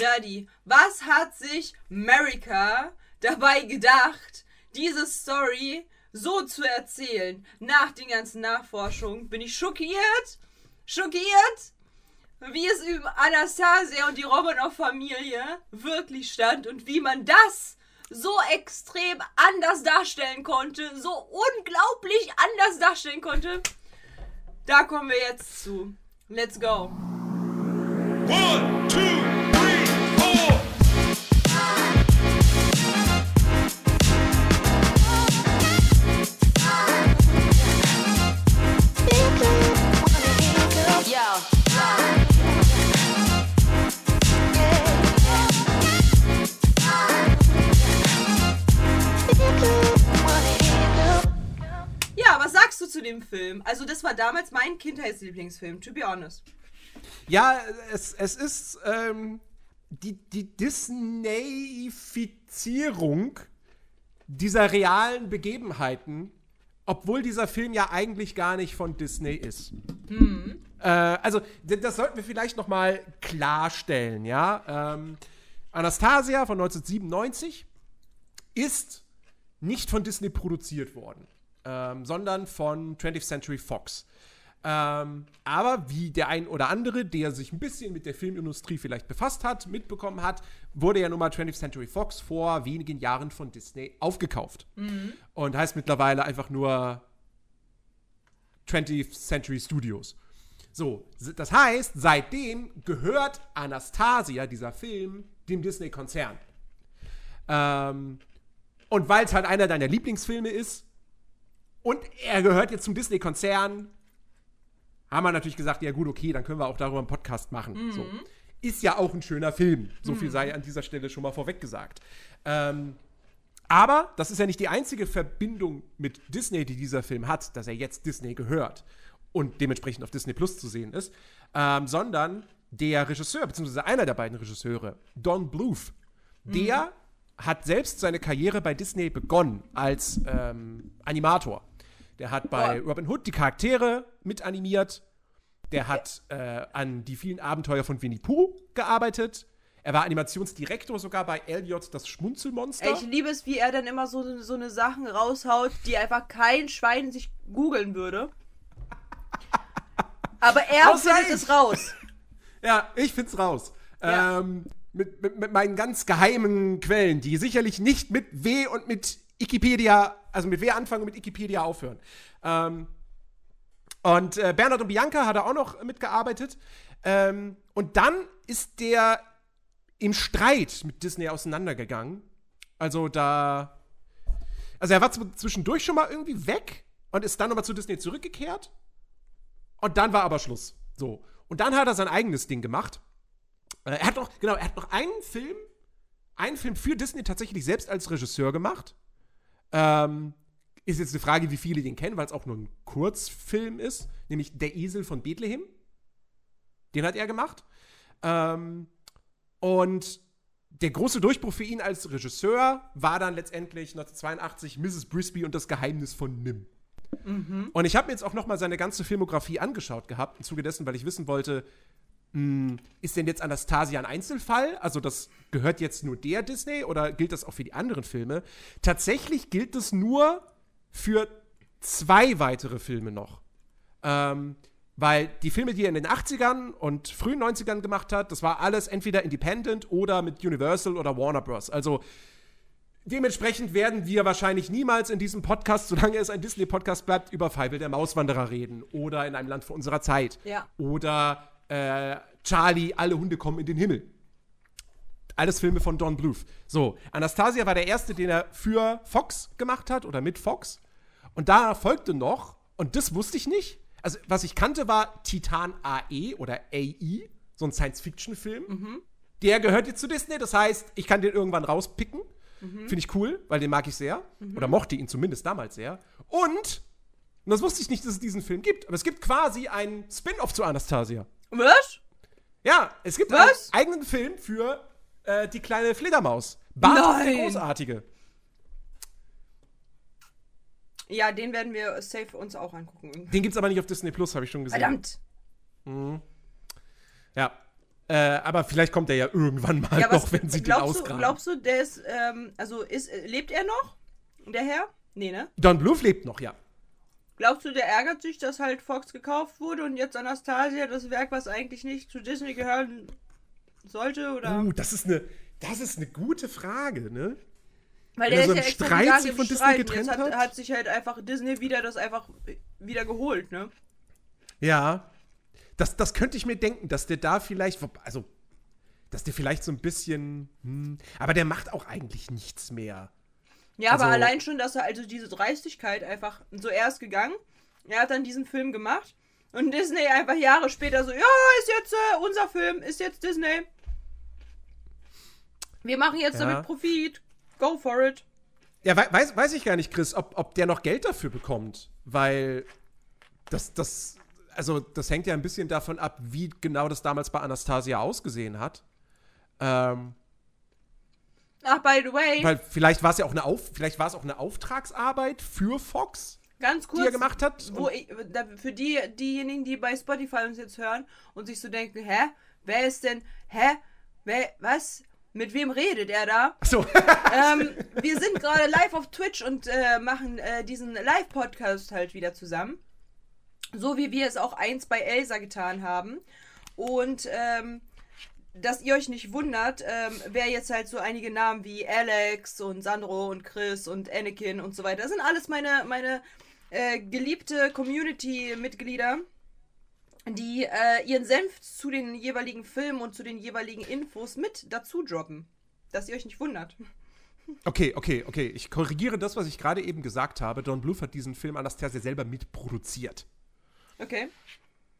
Nerdy, was hat sich America dabei gedacht, diese Story so zu erzählen? Nach den ganzen Nachforschungen bin ich schockiert, schockiert, wie es über Anastasia und die Romanov-Familie wirklich stand und wie man das so extrem anders darstellen konnte, so unglaublich anders darstellen konnte. Da kommen wir jetzt zu. Let's go. One, two, dem Film? Also, das war damals mein Kindheitslieblingsfilm, to be honest. Ja, es, es ist ähm, die, die Disneyfizierung dieser realen Begebenheiten, obwohl dieser Film ja eigentlich gar nicht von Disney ist. Mhm. Äh, also, das sollten wir vielleicht noch mal klarstellen, ja. Ähm, Anastasia von 1997 ist nicht von Disney produziert worden ähm, sondern von 20th Century Fox. Ähm, aber wie der ein oder andere, der sich ein bisschen mit der Filmindustrie vielleicht befasst hat, mitbekommen hat, wurde ja nun mal 20th Century Fox vor wenigen Jahren von Disney aufgekauft. Mhm. Und heißt mittlerweile einfach nur 20th Century Studios. So, das heißt, seitdem gehört Anastasia, dieser Film, dem Disney-Konzern. Ähm, und weil es halt einer deiner Lieblingsfilme ist, und er gehört jetzt zum Disney-Konzern. Haben wir natürlich gesagt, ja gut, okay, dann können wir auch darüber einen Podcast machen. Mhm. So. Ist ja auch ein schöner Film. So viel mhm. sei an dieser Stelle schon mal vorweg gesagt. Ähm, aber das ist ja nicht die einzige Verbindung mit Disney, die dieser Film hat, dass er jetzt Disney gehört und dementsprechend auf Disney Plus zu sehen ist, ähm, sondern der Regisseur, beziehungsweise einer der beiden Regisseure, Don Bluth, mhm. der hat selbst seine Karriere bei Disney begonnen als ähm, Animator. Der hat bei Robin Hood die Charaktere mit animiert. Der hat äh, an die vielen Abenteuer von Winnie Pooh gearbeitet. Er war Animationsdirektor sogar bei Elliot, das Schmunzelmonster. Ich liebe es, wie er dann immer so, so eine Sachen raushaut, die einfach kein Schwein sich googeln würde. Aber er findet es raus. Ja, ich find's raus. Ja. Ähm, mit, mit, mit meinen ganz geheimen Quellen, die sicherlich nicht mit W und mit Wikipedia, also mit W anfangen und mit Wikipedia aufhören. Ähm, und äh, Bernhard und Bianca hat er auch noch mitgearbeitet. Ähm, und dann ist der im Streit mit Disney auseinandergegangen. Also da. Also er war zwischendurch schon mal irgendwie weg und ist dann nochmal zu Disney zurückgekehrt. Und dann war aber Schluss. So. Und dann hat er sein eigenes Ding gemacht. Äh, er hat noch, genau, er hat noch einen Film, einen Film für Disney tatsächlich selbst als Regisseur gemacht. Ähm, ist jetzt eine Frage, wie viele den kennen, weil es auch nur ein Kurzfilm ist, nämlich Der Esel von Bethlehem. Den hat er gemacht. Ähm, und der große Durchbruch für ihn als Regisseur war dann letztendlich 1982 Mrs. Brisby und das Geheimnis von Nim. Mhm. Und ich habe mir jetzt auch noch mal seine ganze Filmografie angeschaut gehabt, im Zuge dessen, weil ich wissen wollte, ist denn jetzt Anastasia ein Einzelfall? Also das gehört jetzt nur der Disney oder gilt das auch für die anderen Filme? Tatsächlich gilt es nur für zwei weitere Filme noch. Ähm, weil die Filme, die er in den 80ern und frühen 90ern gemacht hat, das war alles entweder Independent oder mit Universal oder Warner Bros. Also dementsprechend werden wir wahrscheinlich niemals in diesem Podcast, solange es ein Disney-Podcast bleibt, über Feibel der Mauswanderer reden oder in einem Land vor unserer Zeit. Ja. Oder äh, Charlie, alle Hunde kommen in den Himmel. Alles Filme von Don Bluth. So, Anastasia war der erste, den er für Fox gemacht hat oder mit Fox. Und da folgte noch, und das wusste ich nicht, also was ich kannte war Titan AE oder AI, so ein Science-Fiction-Film. Mhm. Der gehört jetzt zu Disney, das heißt, ich kann den irgendwann rauspicken. Mhm. Finde ich cool, weil den mag ich sehr. Mhm. Oder mochte ihn zumindest damals sehr. Und, und das wusste ich nicht, dass es diesen Film gibt, aber es gibt quasi einen Spin-off zu Anastasia. Was? Ja, es gibt Was? einen eigenen Film für äh, die kleine Fledermaus. Bart die Großartige. Ja, den werden wir safe uns auch angucken. Den gibt's aber nicht auf Disney Plus, habe ich schon gesehen. Verdammt. Mhm. Ja. Äh, aber vielleicht kommt er ja irgendwann mal Ja, noch, was, wenn sie den glaubst du, ausgraben. glaubst du, der ist, ähm, also ist, äh, lebt er noch? Der Herr? Nee, ne? Don Bluth lebt noch, ja. Glaubst du, der ärgert sich, dass halt Fox gekauft wurde und jetzt Anastasia das Werk, was eigentlich nicht zu Disney gehören sollte? Oder? Uh, das ist eine, das ist eine gute Frage, ne? Weil der er so ist ja extra Streit sich von Disney getrennt Jetzt hat, hat? hat sich halt einfach Disney wieder das einfach wieder geholt, ne? Ja. Das, das könnte ich mir denken, dass der da vielleicht, also, dass der vielleicht so ein bisschen, hm, aber der macht auch eigentlich nichts mehr. Ja, aber Also- allein schon, dass er also diese Dreistigkeit einfach so erst gegangen. Er hat dann diesen Film gemacht und Disney einfach Jahre später so, ja, ist jetzt äh, unser Film, ist jetzt Disney. Wir machen jetzt Ja. damit Profit. Go for it. Ja, wei- weiß, weiß ich gar nicht, Chris, ob, ob der noch Geld dafür bekommt, weil das, das, also das hängt ja ein bisschen davon ab, wie genau das damals bei Anastasia ausgesehen hat. Ähm, Ach, by the way, weil vielleicht war es ja auch eine Auf, vielleicht war es auch eine Auftragsarbeit für Fox, ganz kurz. die er gemacht hat. Wo ich, für die, diejenigen, die bei Spotify uns jetzt hören und sich so denken, hä? Wer ist denn, hä? Wer, was? Mit wem redet er da? so, ähm, wir sind gerade live auf Twitch und äh, machen äh, diesen Live-Podcast halt wieder zusammen. So wie wir es auch eins bei Elsa getan haben. Und ähm, dass ihr euch nicht wundert, ähm, wer jetzt halt so einige Namen wie Alex und Sandro und Chris und Anakin und so weiter. Das sind alles meine, meine äh, geliebte Community-Mitglieder, die äh, ihren Senf zu den jeweiligen Filmen und zu den jeweiligen Infos mit dazu droppen. Dass ihr euch nicht wundert. okay, okay, okay. Ich korrigiere das, was ich gerade eben gesagt habe. Don Bluth hat diesen Film Anastasia selber mitproduziert. Okay.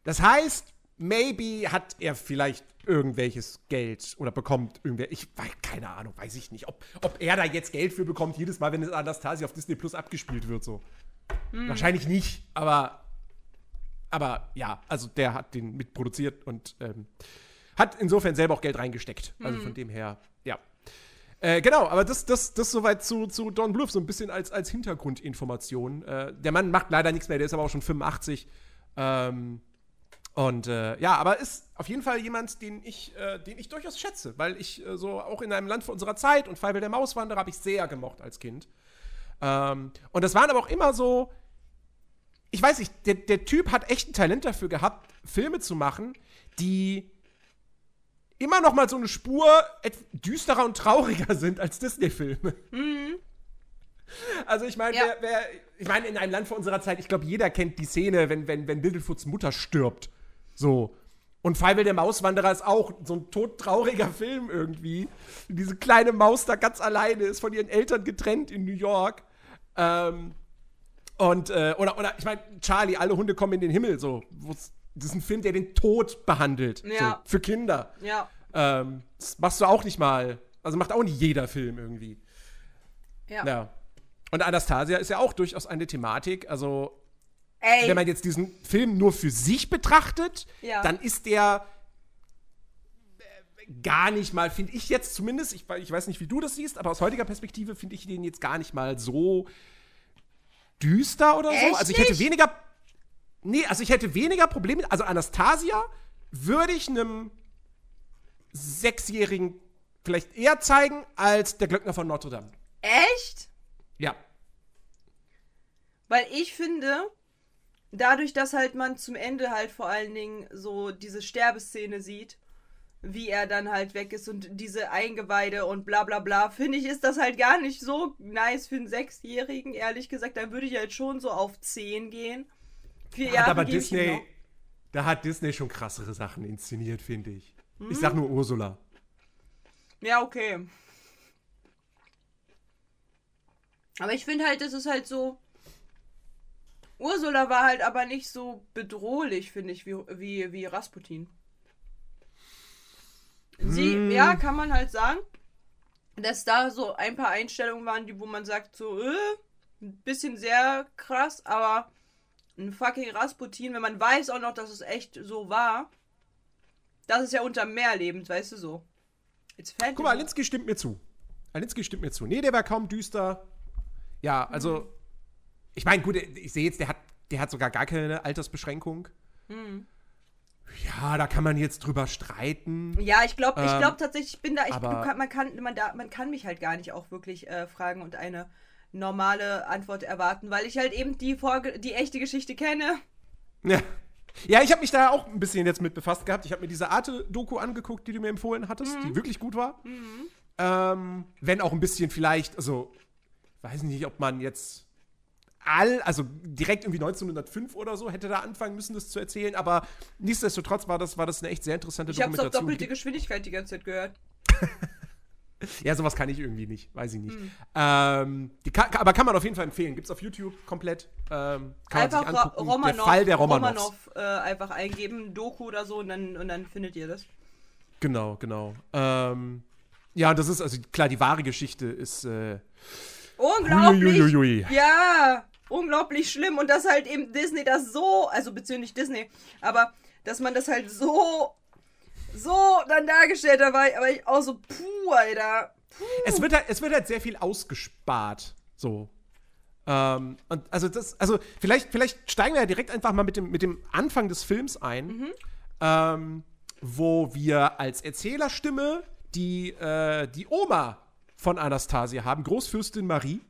Das heißt, maybe hat er vielleicht irgendwelches Geld oder bekommt irgendwer. Ich weiß, keine Ahnung, weiß ich nicht, ob, ob er da jetzt Geld für bekommt, jedes Mal, wenn es Anastasia auf Disney Plus abgespielt wird, so. Wahrscheinlich nicht, aber. Aber ja, also der hat den mitproduziert und ähm, hat insofern selber auch Geld reingesteckt. Also von dem her, ja. Äh, genau, aber das, das, das soweit zu, zu Don Bluth, so ein bisschen als, als Hintergrundinformation. Äh, der Mann macht leider nichts mehr, der ist aber auch schon 85. Ähm, und äh, ja, aber ist auf jeden Fall jemand, den ich, äh, den ich durchaus schätze, weil ich äh, so auch in einem Land vor unserer Zeit und Feivel der Mauswanderer habe ich sehr gemocht als Kind. Ähm, und das waren aber auch immer so, ich weiß nicht, der, der Typ hat echt ein Talent dafür gehabt, Filme zu machen, die immer noch mal so eine Spur düsterer und trauriger sind als Disney-Filme. Also ich meine, Ja. ich meine, in einem Land vor unserer Zeit, ich glaube, jeder kennt die Szene, wenn, wenn, wenn Littlefoots Mutter stirbt. So. Und Feivel der Mauswanderer ist auch so ein todtrauriger Film irgendwie. Diese kleine Maus da ganz alleine ist von ihren Eltern getrennt in New York. Ähm, und, äh, oder, oder, ich meine, Charlie, alle Hunde kommen in den Himmel, so. Das ist ein Film, der den Tod behandelt. Ja. So, für Kinder. Ja. Ähm, das machst du auch nicht mal. Also macht auch nicht jeder Film irgendwie. Ja. Ja. Und Anastasia ist ja auch durchaus eine Thematik. Also, Ey. wenn man jetzt diesen Film nur für sich betrachtet, Ja. dann ist der äh, gar nicht mal, finde ich jetzt zumindest, ich, ich weiß nicht, wie du das siehst, aber aus heutiger Perspektive finde ich den jetzt gar nicht mal so düster oder so. Echt Also ich hätte nicht? weniger. Nee, also ich hätte weniger Probleme. Also Anastasia würde ich einem Sechsjährigen vielleicht eher zeigen als der Glöckner von Notre Dame. Echt? Ja. Weil ich finde, dadurch, dass halt man zum Ende halt vor allen Dingen so diese Sterbeszene sieht, wie er dann halt weg ist und diese Eingeweide und bla bla bla, finde ich, ist das halt gar nicht so nice für einen Sechsjährigen, ehrlich gesagt. Da würde ich halt schon so auf 10 gehen. Vier Hat Jahre aber Disney, da hat Disney schon krassere Sachen inszeniert, finde ich. Ich Mhm. sag nur Ursula. Ja, okay. Aber ich finde halt, das ist halt so. Ursula war halt aber nicht so bedrohlich, finde ich, wie, wie, wie Rasputin. Sie, Hm. ja, kann man halt sagen, dass da so ein paar Einstellungen waren, die, wo man sagt, so, äh, ein bisschen sehr krass, aber ein fucking Rasputin, wenn man weiß auch noch, dass es echt so war, das ist ja unter Meer lebend, weißt du so. Guck mal, Alinsky stimmt mir zu. Alinsky stimmt mir zu. Nee, der war kaum düster. Ja, also, ich meine, gut, ich sehe jetzt, der hat, der hat sogar gar keine Altersbeschränkung. Ja, da kann man jetzt drüber streiten. Ja, ich glaube, ich Ähm, glaube tatsächlich, ich bin da, ich, aber- kann, man, kann, man, da, man kann mich halt gar nicht auch wirklich äh, fragen und eine normale Antwort erwarten, weil ich halt eben die, Vorge die echte Geschichte kenne. Ja. Ja, ich habe mich da auch ein bisschen jetzt mit befasst gehabt. Ich habe mir diese Arte-Doku angeguckt, die du mir empfohlen hattest, die wirklich gut war. Ähm, wenn auch ein bisschen vielleicht, also, weiß nicht, ob man jetzt all, also direkt irgendwie 1905 oder so hätte da anfangen müssen, das zu erzählen, aber nichtsdestotrotz war das, war das eine echt sehr interessante Ich habe es auf Dokumentation. doppelte Geschwindigkeit die ganze Zeit gehört. Ja, sowas kann ich irgendwie nicht, weiß ich nicht. Hm. Ähm, kann, aber kann man auf jeden Fall empfehlen. Gibt's auf YouTube komplett. Ähm, kann einfach man sich angucken. Romanov, der Fall der. Romanov äh, einfach eingeben, Doku oder so und dann, und dann findet ihr das. Genau, genau. Ähm, ja, das ist also klar, die wahre Geschichte ist. Äh, Unglaublich! Huiuiuiui. Ja, unglaublich schlimm. Und dass halt eben Disney das so, also bezüglich Disney, aber dass man das halt so, so dann dargestellt hat, war ich, aber ich auch so, puh, Alter. es, wird halt, es wird halt sehr viel ausgespart. So. Ähm, und also das, also vielleicht, vielleicht steigen wir ja direkt einfach mal mit dem, mit dem Anfang des Films ein, ähm, wo wir als Erzählerstimme die, äh, die Oma von Anastasia haben, Großfürstin Marie.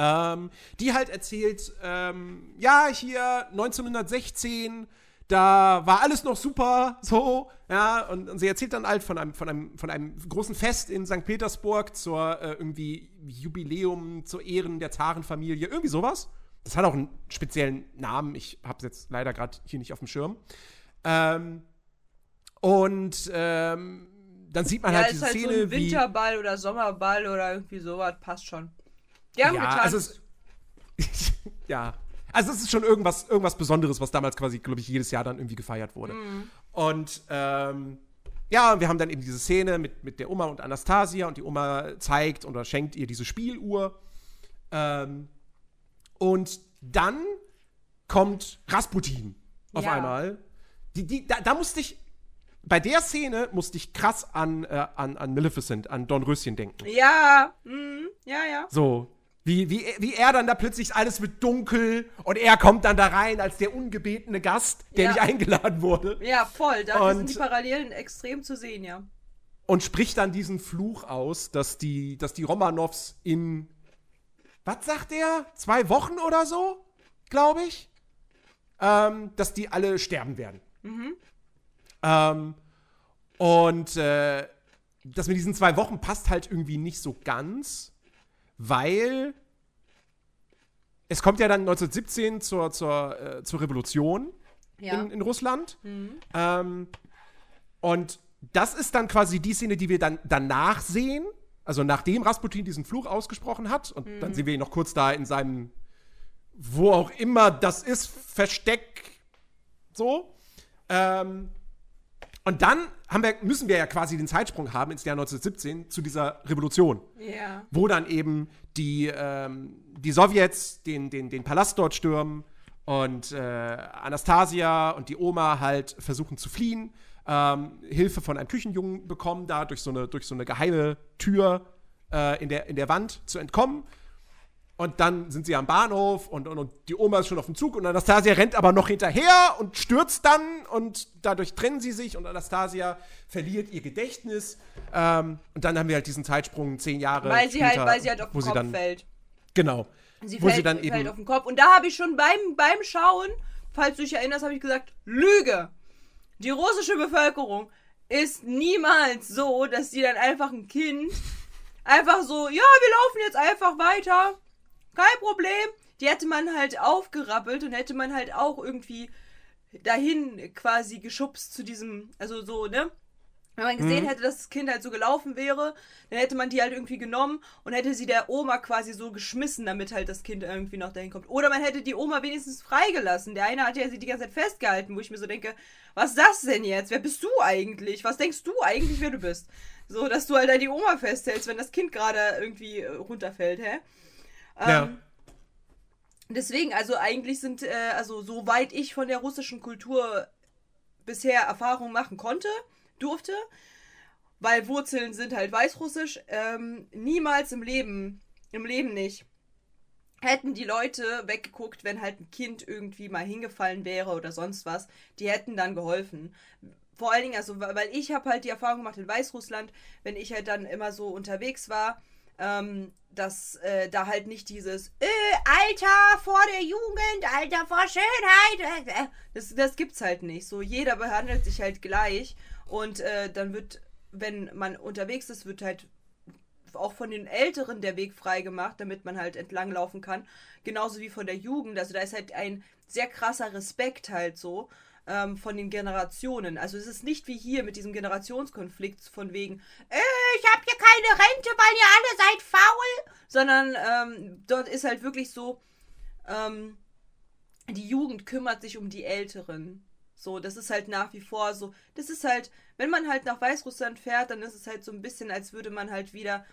Ähm, die halt erzählt, ähm, ja, hier 1916, da war alles noch super, so, ja, und, und sie erzählt dann halt von einem, von einem, von einem großen Fest in St. Petersburg zur äh, irgendwie Jubiläum zur Ehren der Zarenfamilie, irgendwie sowas. Das hat auch einen speziellen Namen, ich hab's jetzt leider gerade hier nicht auf dem Schirm. Ähm, und ähm, dann sieht man Ja, halt diese halt Szene, so ein Winterball oder Sommerball oder irgendwie sowas, passt schon. Haben Ja, getanzt. also es, ja. Also es ist schon irgendwas, irgendwas Besonderes, was damals quasi, glaube ich, jedes Jahr dann irgendwie gefeiert wurde. Und ähm, ja, wir haben dann eben diese Szene mit, mit der Oma und Anastasia und die Oma zeigt oder schenkt ihr diese Spieluhr. Ähm, und dann kommt Rasputin auf Ja. einmal. Die, die, da, da musste ich, bei der Szene musste ich krass an, äh, an, an Maleficent, an Dornröschen denken. ja, mhm, ja, ja. So. Wie, wie, wie er dann da plötzlich alles wird dunkel und er kommt dann da rein als der ungebetene Gast, der Ja. nicht eingeladen wurde Ja, voll. Da sind die Parallelen extrem zu sehen, ja. und spricht dann diesen Fluch aus, dass die, dass die Romanows in, was sagt er, zwei Wochen oder so, glaube ich, ähm, dass die alle sterben werden. Ähm, und äh, das mit diesen zwei Wochen passt halt irgendwie nicht so ganz, weil es kommt ja dann 1917 zur, zur, äh, zur Revolution Ja. in, in Russland. Ähm, und das ist dann quasi die Szene, die wir dann danach sehen. Also nachdem Rasputin diesen Fluch ausgesprochen hat. Und dann sehen wir ihn noch kurz da in seinem, wo auch immer das ist, Versteck. So. Ähm, und dann wir, müssen wir ja quasi den Zeitsprung haben ins Jahr 1917 zu dieser Revolution ja. wo dann eben die, ähm, die Sowjets den, den, den Palast dort stürmen und äh, Anastasia und die Oma halt versuchen zu fliehen, ähm, Hilfe von einem Küchenjungen bekommen, da durch so eine, durch so eine geheime Tür äh, in, der, in der Wand zu entkommen. Und dann sind sie am Bahnhof und, und, und die Oma ist schon auf dem Zug und Anastasia rennt aber noch hinterher und stürzt dann und dadurch trennen sie sich und Anastasia verliert ihr Gedächtnis. Ähm, und dann haben wir halt diesen Zeitsprung zehn Jahre Weil sie später, halt, weil sie halt auf wo den sie Kopf dann, fällt. Genau. Sie wo fällt, sie dann fällt eben auf den Kopf. Und da habe ich schon beim, beim Schauen, falls du dich erinnerst, habe ich gesagt, Lüge. Die russische Bevölkerung ist niemals so, dass die dann einfach ein Kind einfach so, ja, wir laufen jetzt einfach weiter. Kein Problem. Die hätte man halt aufgerappelt und hätte man halt auch irgendwie dahin quasi geschubst zu diesem, also so, ne? Wenn man gesehen hätte, dass das Kind halt so gelaufen wäre, dann hätte man die halt irgendwie genommen und hätte sie der Oma quasi so geschmissen, damit halt das Kind irgendwie noch dahin kommt. Oder man hätte die Oma wenigstens freigelassen. Der eine hat ja sie die ganze Zeit festgehalten, wo ich mir so denke, was ist das denn jetzt? Wer bist du eigentlich? Was denkst du eigentlich, wer du bist? So, dass du halt da die Oma festhältst, wenn das Kind gerade irgendwie äh, runterfällt, hä? Ja. Ähm, Deswegen, also eigentlich sind, äh, also soweit ich von der russischen Kultur bisher Erfahrung machen konnte, durfte, weil Wurzeln sind halt weißrussisch, ähm, niemals im Leben, im Leben nicht, hätten die Leute weggeguckt, wenn halt ein Kind irgendwie mal hingefallen wäre oder sonst was. Die hätten dann geholfen. Vor allen Dingen, also, weil ich habe halt die Erfahrung gemacht in Weißrussland, wenn ich halt dann immer so unterwegs war, ähm, dass äh, da halt nicht dieses äh, Alter vor der Jugend, Alter vor Schönheit, äh, äh, das, das gibt's halt nicht. So, jeder behandelt sich halt gleich und äh, dann wird, wenn man unterwegs ist, wird halt auch von den Älteren der Weg frei gemacht, damit man halt entlang laufen kann. Genauso wie von der Jugend. Also da ist halt ein sehr krasser Respekt halt so ähm, von den Generationen. Also es ist nicht wie hier mit diesem Generationskonflikt von wegen, äh, ich habe hier keine Rente, weil ihr alle seid faul, sondern ähm, dort ist halt wirklich so, ähm, die Jugend kümmert sich um die Älteren. So, das ist halt nach wie vor so. Das ist halt, wenn man halt nach Weißrussland fährt, dann ist es halt so ein bisschen, als würde man halt wieder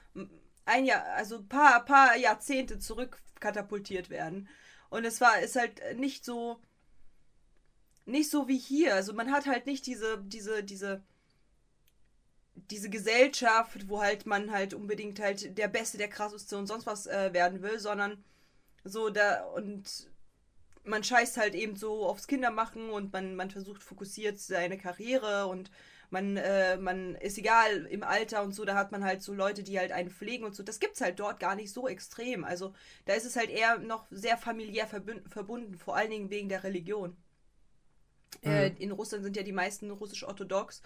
ein Jahr, also ein paar, paar Jahrzehnte zurück katapultiert werden. Und es war, ist halt nicht so, nicht so wie hier. Also man hat halt nicht diese, diese, diese, diese Gesellschaft, wo halt man halt unbedingt halt der Beste, der krasseste und sonst was äh, werden will, sondern so da und man scheißt halt eben so aufs Kindermachen und man, man versucht fokussiert seine Karriere und man, äh, man ist egal im Alter und so, da hat man halt so Leute, die halt einen pflegen und so. Das gibt's halt dort gar nicht so extrem. Also da ist es halt eher noch sehr familiär verbunden, vor allen Dingen wegen der Religion. Mhm. Äh, in Russland sind ja die meisten russisch-orthodox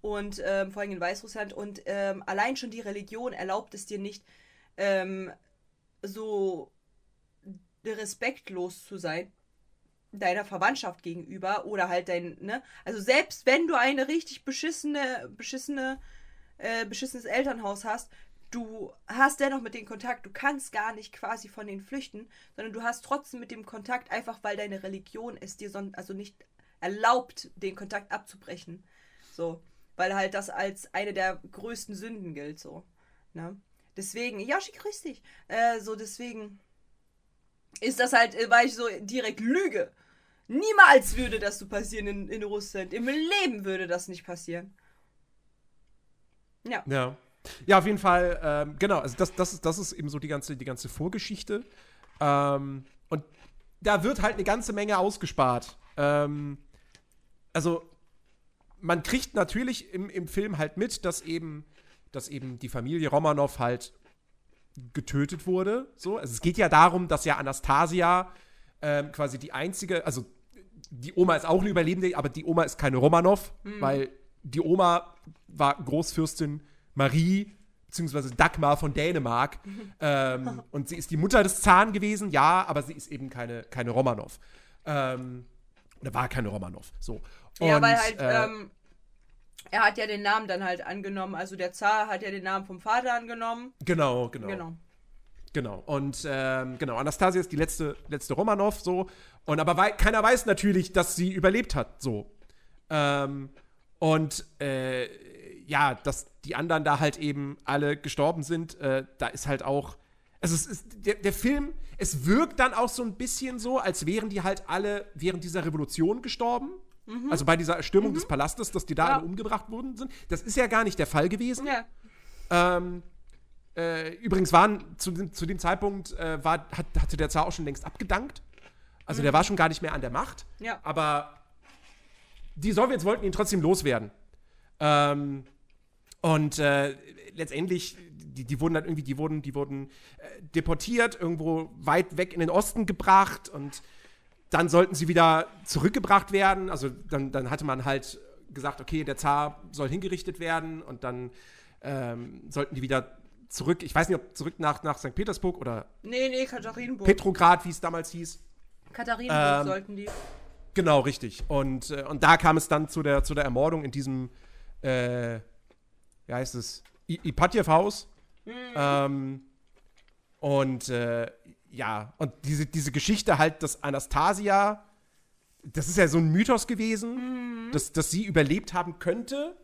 und ähm, vor allem in Weißrussland und ähm, allein schon die Religion erlaubt es dir nicht, ähm, so respektlos zu sein deiner Verwandtschaft gegenüber oder halt dein, ne? Also selbst wenn du eine richtig beschissene, beschissene, äh, beschissenes Elternhaus hast, du hast dennoch mit denen Kontakt, du kannst gar nicht quasi von denen flüchten, sondern du hast trotzdem mit dem Kontakt, einfach weil deine Religion es dir son also nicht erlaubt, den Kontakt abzubrechen. So. Weil halt das als eine der größten Sünden gilt, so. Ne? Deswegen, Yoshi, grüß dich. Äh, so, deswegen ist das halt, äh, weil ich so direkt lüge. Niemals würde das so passieren in, in Russland. Im Leben würde das nicht passieren. Ja. Ja. Ja, auf jeden Fall, ähm, genau, also das, das, ist, das ist eben so die ganze, die ganze Vorgeschichte. Ähm, und da wird halt eine ganze Menge ausgespart. Ähm, also, man kriegt natürlich im, im Film halt mit, dass eben, dass eben die Familie Romanov halt getötet wurde. So. Also es geht ja darum, dass ja Anastasia ähm, quasi die einzige, also die Oma ist auch eine Überlebende, aber die Oma ist keine Romanov, mhm. weil die Oma war Großfürstin Marie beziehungsweise Dagmar von Dänemark. Mhm. Ähm, und sie ist die Mutter des Zahn gewesen, ja, aber sie ist eben keine, keine Romanov. Ähm, oder war keine Romanov. So. Und, ja, weil halt, äh, ähm, er hat ja den Namen dann halt angenommen. Also der Zar hat ja den Namen vom Vater angenommen. Genau, genau. Genau. Genau. Und ähm, genau, Anastasia ist die letzte, letzte Romanov so. Und aber wei keiner weiß natürlich, dass sie überlebt hat. So. Ähm, und äh, ja, dass die anderen da halt eben alle gestorben sind, äh, da ist halt auch. Also es ist, der, der Film, es wirkt dann auch so ein bisschen so, als wären die halt alle während dieser Revolution gestorben. Mhm. Also bei dieser Erstürmung mhm. des Palastes, dass die da ja. alle umgebracht worden sind. Das ist ja gar nicht der Fall gewesen. Ja. Ähm, äh, übrigens waren zu, zu dem Zeitpunkt äh, war, hat, hatte der Zar auch schon längst abgedankt. Also mhm. der war schon gar nicht mehr an der Macht. Ja. Aber die Sowjets wollten ihn trotzdem loswerden. Ähm, und äh, letztendlich, die, die, wurden dann irgendwie, die wurden, die wurden äh, deportiert, irgendwo weit weg in den Osten gebracht und dann sollten sie wieder zurückgebracht werden. Also dann, dann hatte man halt gesagt, okay, der Zar soll hingerichtet werden und dann ähm, sollten die wieder zurück, ich weiß nicht, ob zurück nach, nach St. Petersburg oder Nee, nee, Katharinenburg. Petrograd, wie es damals hieß. Katharinenburg ähm, sollten die. Genau, richtig. Und, äh, und da kam es dann zu der, zu der Ermordung in diesem, äh, wie heißt es, Ipatjew-Haus. Mhm. Ähm, und äh, ja, und diese, diese Geschichte halt, dass Anastasia, das ist ja so ein Mythos gewesen, mhm. dass, dass sie überlebt haben könnte,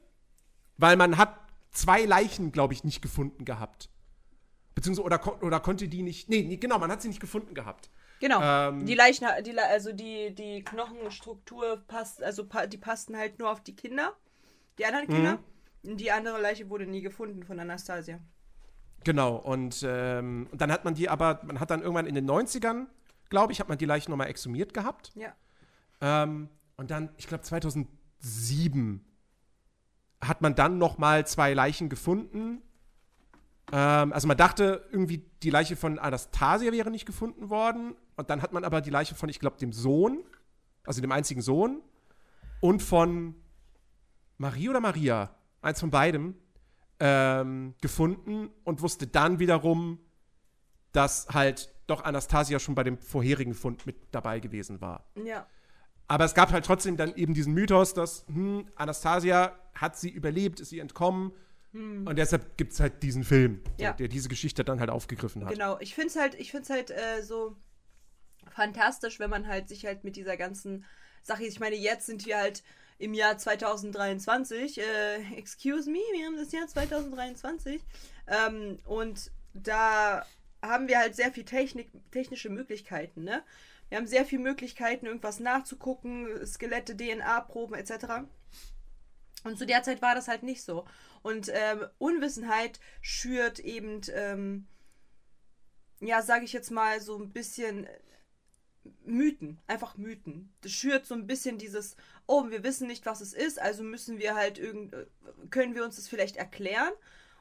weil man hat zwei Leichen, glaube ich, nicht gefunden gehabt. Beziehungsweise, oder, oder konnte die nicht, nee, nee, genau, man hat sie nicht gefunden gehabt. Genau. Ähm, die Leichen, die, also die, die Knochenstruktur passt, also die passten halt nur auf die Kinder, die anderen Kinder. Mhm. Die andere Leiche wurde nie gefunden von Anastasia. Genau, und, ähm, dann hat man die aber, man hat dann irgendwann in den 90ern, glaube ich, hat man die Leichen nochmal exhumiert gehabt. Ja. Ähm, und dann, ich glaube 2007 hat man dann nochmal zwei Leichen gefunden. Ähm, also man dachte irgendwie, die Leiche von Anastasia wäre nicht gefunden worden. Und dann hat man aber die Leiche von, ich glaube, dem Sohn, also dem einzigen Sohn, und von Marie oder Maria, eins von beidem, ähm, gefunden und wusste dann wiederum, dass halt doch Anastasia schon bei dem vorherigen Fund mit dabei gewesen war. Ja. Aber es gab halt trotzdem dann eben diesen Mythos, dass hm, Anastasia hat sie überlebt, ist sie entkommen. Und deshalb gibt es halt diesen Film, Ja. der, der diese Geschichte dann halt aufgegriffen hat. Genau, ich finde es halt, ich find's halt äh, so fantastisch, wenn man halt sich halt mit dieser ganzen Sache, ich meine, jetzt sind wir halt im Jahr 2023, äh, excuse me, wir haben das Jahr 2023 ähm, und da haben wir halt sehr viel Technik, technische Möglichkeiten, ne? Wir haben sehr viele Möglichkeiten, irgendwas nachzugucken, Skelette, DNA-Proben etc. Und zu der Zeit war das halt nicht so. Und ähm, Unwissenheit schürt eben, ähm, ja, sage ich jetzt mal, so ein bisschen Mythen, einfach Mythen. Das schürt so ein bisschen dieses, oh, wir wissen nicht, was es ist, also müssen wir halt irgend, können wir uns das vielleicht erklären?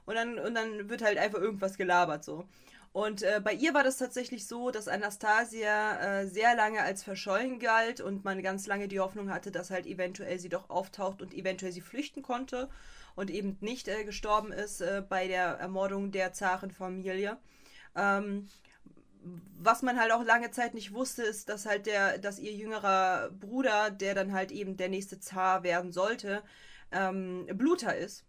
Und dann, und dann wird halt einfach irgendwas gelabert so. Und äh, bei ihr war das tatsächlich so, dass Anastasia äh, sehr lange als verschollen galt und man ganz lange die Hoffnung hatte, dass halt eventuell sie doch auftaucht und eventuell sie flüchten konnte und eben nicht äh, gestorben ist äh, bei der Ermordung der Zarenfamilie. Ähm, was man halt auch lange Zeit nicht wusste, ist, dass halt der, dass ihr jüngerer Bruder, der dann halt eben der nächste Zar werden sollte, ähm, Bluter ist.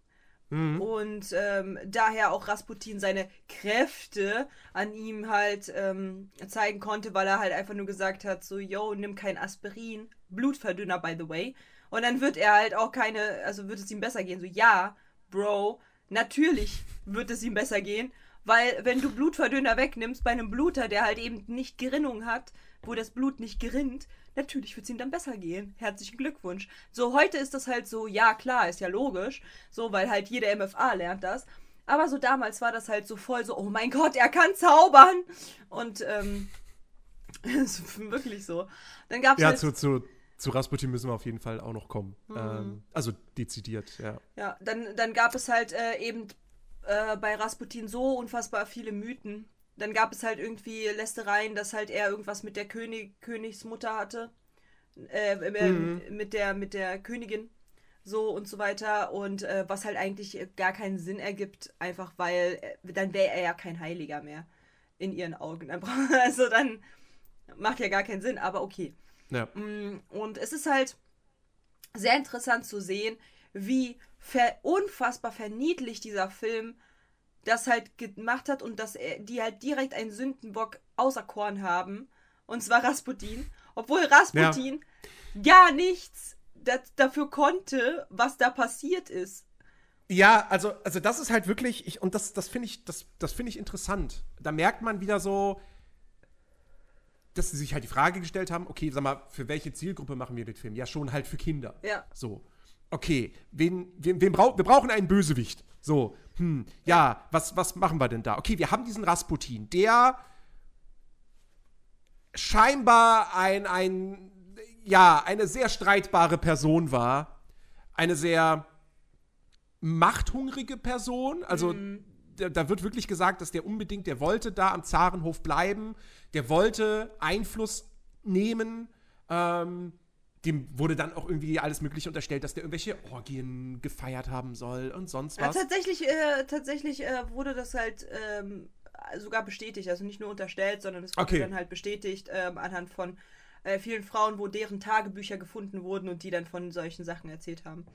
Und ähm, daher auch Rasputin seine Kräfte an ihm halt ähm, zeigen konnte, weil er halt einfach nur gesagt hat, so, yo, nimm kein Aspirin, Blutverdünner, by the way. Und dann wird er halt auch keine, also wird es ihm besser gehen. So, ja, Bro, natürlich wird es ihm besser gehen, weil wenn du Blutverdünner wegnimmst bei einem Bluter, der halt eben nicht Gerinnung hat, wo das Blut nicht gerinnt, natürlich wird es ihm dann besser gehen. Herzlichen Glückwunsch. So, heute ist das halt so, ja klar, ist ja logisch, so, weil halt jeder MFA lernt das. Aber so damals war das halt so voll so, oh mein Gott, er kann zaubern. Und, ähm, ist wirklich so. Dann gab es Ja, halt, zu, zu, zu Rasputin müssen wir auf jeden Fall auch noch kommen. Mhm. Ähm, also dezidiert, ja. Ja, dann, dann gab es halt äh, eben äh, bei Rasputin so unfassbar viele Mythen. Dann gab es halt irgendwie Lästereien, dass halt er irgendwas mit der König, Königsmutter hatte. Äh, äh, mit, der, mit der Königin. So und so weiter. Und äh, was halt eigentlich gar keinen Sinn ergibt, einfach weil äh, dann wäre er ja kein Heiliger mehr. In ihren Augen. Also dann macht ja gar keinen Sinn, aber okay. ja. Mm, Und es ist halt sehr interessant zu sehen, wie ver unfassbar verniedlicht dieser Film das halt gemacht hat und dass er, die halt direkt einen Sündenbock auserkoren haben. Und zwar Rasputin. Obwohl Rasputin gar nichts da, dafür konnte, was da passiert ist. Ja, also, also das ist halt wirklich, ich, und das, das finde ich, das, das finde ich interessant. Da merkt man wieder so, dass sie sich halt die Frage gestellt haben, okay, sag mal, für welche Zielgruppe machen wir den Film? Ja, schon halt für Kinder. Ja. So. Okay, wen, wen, wen brau wir brauchen einen Bösewicht. So, hm, ja, was, was machen wir denn da? Okay, wir haben diesen Rasputin, der scheinbar ein, ein, ja, eine sehr streitbare Person war. Eine sehr machthungrige Person. Also da, da wird wirklich gesagt, dass der unbedingt, der wollte da am Zarenhof bleiben, der wollte Einfluss nehmen. Ähm, dem wurde dann auch irgendwie alles Mögliche unterstellt, dass der irgendwelche Orgien gefeiert haben soll und sonst Ja, was. tatsächlich äh, tatsächlich äh, wurde das halt ähm, sogar bestätigt. Also nicht nur unterstellt, sondern es wurde Okay. dann halt bestätigt ähm, anhand von äh, vielen Frauen, wo deren Tagebücher gefunden wurden und die dann von solchen Sachen erzählt haben.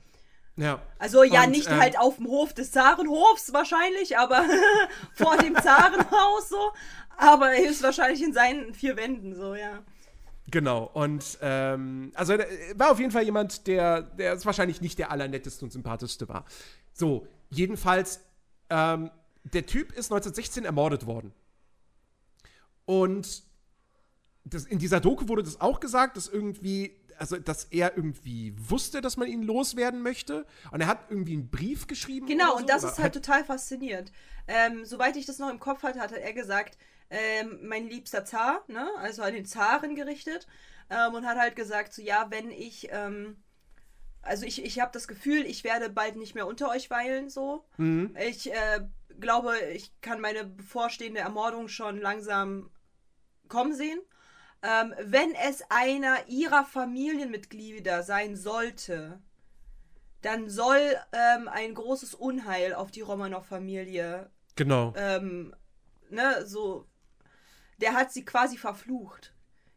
Ja. Also ja, Und, nicht ähm, halt auf dem Hof des Zarenhofs wahrscheinlich, aber vor dem Zarenhaus so. Aber höchstwahrscheinlich in seinen vier Wänden so, ja. Genau, und ähm, also äh, war auf jeden Fall jemand, der, der ist wahrscheinlich nicht der allernetteste und sympathischste war. So, jedenfalls, ähm, der Typ ist 1916 ermordet worden. Und das, in dieser Doku wurde das auch gesagt, dass irgendwie, also dass er irgendwie wusste, dass man ihn loswerden möchte. Und er hat irgendwie einen Brief geschrieben. Genau, oder und so, das ist halt total faszinierend. Ähm, soweit ich das noch im Kopf hatte, hat er gesagt, ähm, mein liebster Zar, ne? also an den Zaren gerichtet. Ähm, und hat halt gesagt, so ja, wenn ich, ähm, also ich, ich habe das Gefühl, ich werde bald nicht mehr unter euch weilen, so. Mhm. Ich äh, glaube, ich kann meine bevorstehende Ermordung schon langsam kommen sehen. Ähm, wenn es einer ihrer Familienmitglieder sein sollte, dann soll ähm, ein großes Unheil auf die Romanov-Familie, Genau. ähm, ne, so, der hat sie quasi verflucht.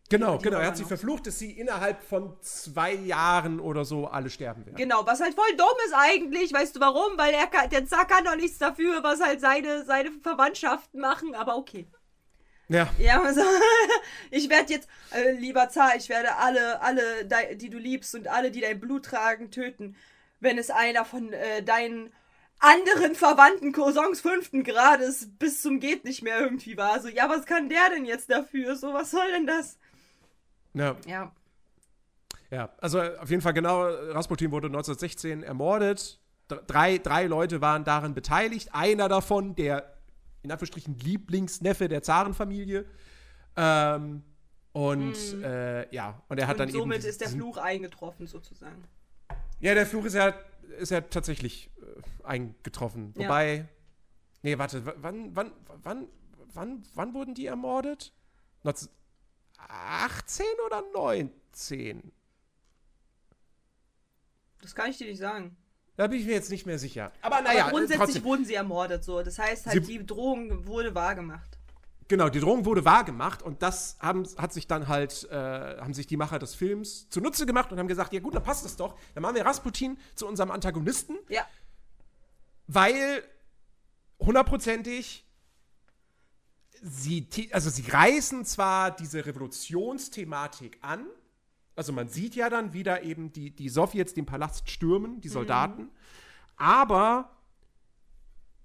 genau, genau. Er hat sie verflucht, dass sie innerhalb von zwei Jahren oder so alle sterben werden. Genau, was halt voll dumm ist eigentlich, weißt du warum? Weil er kann, der Zar kann doch nichts dafür, was halt seine, seine Verwandtschaften machen, aber okay. Ja. Ja, also, ich werde jetzt, äh, lieber Zar, ich werde alle, alle, die du liebst und alle, die dein Blut tragen, töten, wenn es einer von äh, deinen anderen Verwandten Cousins fünften Grades bis zum geht nicht mehr irgendwie war. So, ja, was kann der denn jetzt dafür? So, was soll denn das? ja. Ja. Ja, also auf jeden Fall genau, Rasputin wurde 1916 ermordet. Drei, drei Leute waren daran beteiligt. Einer davon, der in Anführungsstrichen Lieblingsneffe der Zarenfamilie. Ähm, und äh, ja, und er hat und dann somit eben. ist der Fluch eingetroffen, sozusagen. Ja, der Fluch ist ja, ist ja tatsächlich eingetroffen. Ja. Wobei. Nee, warte, wann, wann, wann, wann, wann wurden die ermordet? 1918 oder 19? Das kann ich dir nicht sagen. Da bin ich mir jetzt nicht mehr sicher. Aber naja, Aber grundsätzlich trotzdem. wurden sie ermordet, so. Das heißt halt, Sie- die Drohung wurde wahrgemacht. Genau, die Drohung wurde wahrgemacht und das haben, hat sich dann halt, äh, haben sich die Macher des Films zunutze gemacht und haben gesagt, ja gut, dann passt es doch. Dann machen wir Rasputin zu unserem Antagonisten, Ja. Weil hundertprozentig sie, also sie reißen zwar diese Revolutionsthematik an, also man sieht ja dann wieder eben die, die Sowjets den Palast stürmen, die Soldaten, aber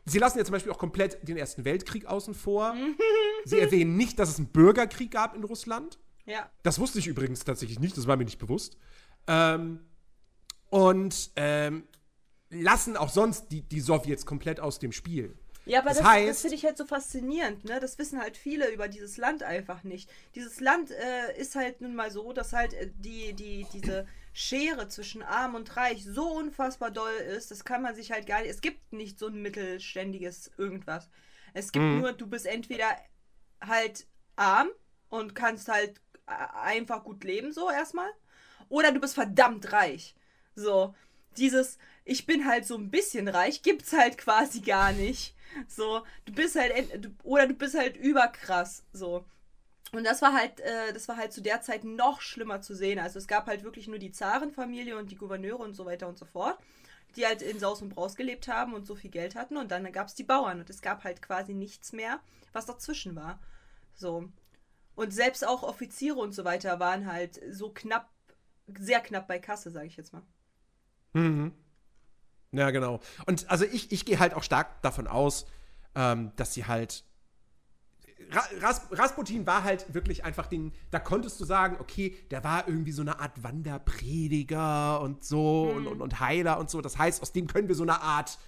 sie lassen ja zum Beispiel auch komplett den Ersten Weltkrieg außen vor. sie erwähnen nicht, dass es einen Bürgerkrieg gab in Russland. Ja. Das wusste ich übrigens tatsächlich nicht, das war mir nicht bewusst. Ähm, und ähm, lassen auch sonst die, die Sowjets komplett aus dem Spiel. Ja, aber Das das, das, finde ich halt so faszinierend, ne? Das wissen halt viele über dieses Land einfach nicht. Dieses Land äh, ist halt nun mal so, dass halt äh, die, die, diese Schere zwischen Arm und Reich so unfassbar doll ist, das kann man sich halt gar nicht. Es gibt nicht so ein mittelständiges irgendwas. Es gibt nur, du bist entweder halt arm und kannst halt äh, einfach gut leben, so erstmal. Oder du bist verdammt reich. So, dieses, ich bin halt so ein bisschen reich, gibt's halt quasi gar nicht. So, du bist halt, oder du bist halt überkrass, so. Und das war halt, äh, das war halt zu der Zeit noch schlimmer zu sehen. Also es gab halt wirklich nur die Zarenfamilie und die Gouverneure und so weiter und so fort, die halt in Saus und Braus gelebt haben und so viel Geld hatten. Und dann gab es die Bauern und es gab halt quasi nichts mehr, was dazwischen war. So. Und selbst auch Offiziere und so weiter waren halt so knapp, sehr knapp bei Kasse, sage ich jetzt mal. Mhm. Ja, genau. Und also ich, ich gehe halt auch stark davon aus, ähm, dass sie halt. Ra Ras Rasputin war halt wirklich einfach den. Da konntest du sagen, okay, der war irgendwie so eine Art Wanderprediger und so und, und, und Heiler und so. Das heißt, aus dem können wir so eine Art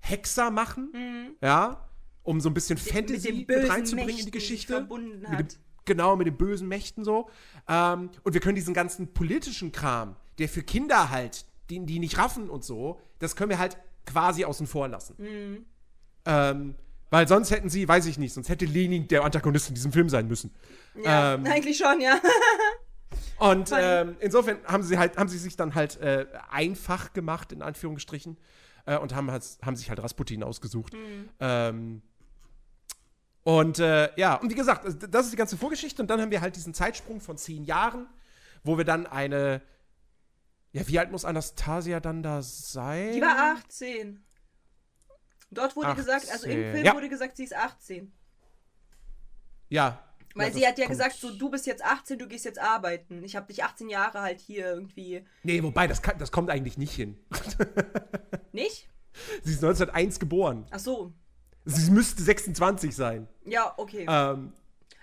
Hexer machen. Ja. Um so ein bisschen Fantasy mit, bösen reinzubringen in die Mächten Geschichte. Mit dem, genau, mit den bösen Mächten so. Ähm, und wir können diesen ganzen politischen Kram, der für Kinder halt, die, die nicht raffen und so, das können wir halt quasi außen vor lassen. Mhm. Ähm, weil sonst hätten sie, weiß ich nicht, sonst hätte Lenin der Antagonist in diesem Film sein müssen. Ja, Ähm, eigentlich schon, ja. Und ähm, insofern haben sie halt, haben sie sich dann halt äh, einfach gemacht, in Anführungsstrichen, äh, und haben, haben sich halt Rasputin ausgesucht. Mhm. Ähm, und äh, ja, und wie gesagt, das ist die ganze Vorgeschichte. Und dann haben wir halt diesen Zeitsprung von zehn Jahren, wo wir dann eine. Ja, wie alt muss Anastasia dann da sein? Die war 18. Dort wurde gesagt, also im 18. Film Ja. wurde gesagt, sie ist 18. Ja. Weil ja, sie hat ja gesagt, so du bist jetzt 18, du gehst jetzt arbeiten. Ich habe dich 18 Jahre halt hier irgendwie. Nee, wobei, das, kann, das kommt eigentlich nicht hin. Nicht? Sie ist 1901 geboren. Ach so. Sie müsste 26 sein. Ja, okay. Ähm,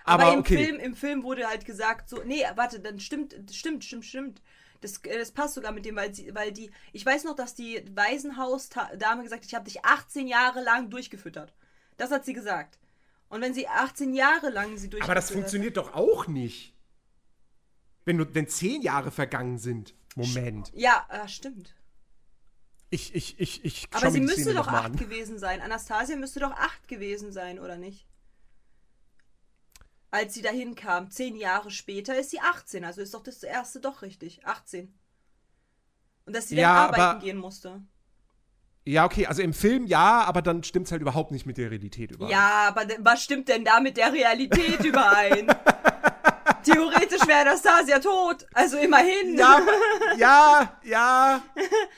Aber, im, okay. Film, im Film wurde halt gesagt, so, nee, warte, dann stimmt, stimmt, stimmt, stimmt. Das, äh, das passt sogar mit dem, weil, sie, weil die, ich weiß noch, dass die Waisenhaus-Dame gesagt hat, ich habe dich 18 Jahre lang durchgefüttert. Das hat sie gesagt. Und wenn sie 18 Jahre lang sie durchgefüttert Aber das funktioniert doch auch nicht. Wenn, du, wenn zehn Jahre vergangen sind. Moment. Ja, äh, stimmt. Ich, ich, ich, ich Aber sie müsste doch noch mal acht an. gewesen sein. Anastasia müsste doch acht gewesen sein, oder nicht? Als sie dahin kam, zehn Jahre später, ist sie 18. Also ist doch das erste doch richtig. 18. Und dass sie Ja, dann arbeiten gehen musste. Ja, okay, also im Film ja, aber dann stimmt es halt überhaupt nicht mit der Realität überein. Ja, aber was stimmt denn da mit der Realität überein? Theoretisch wäre Anastasia tot. Also immerhin. Ja, ja, ja,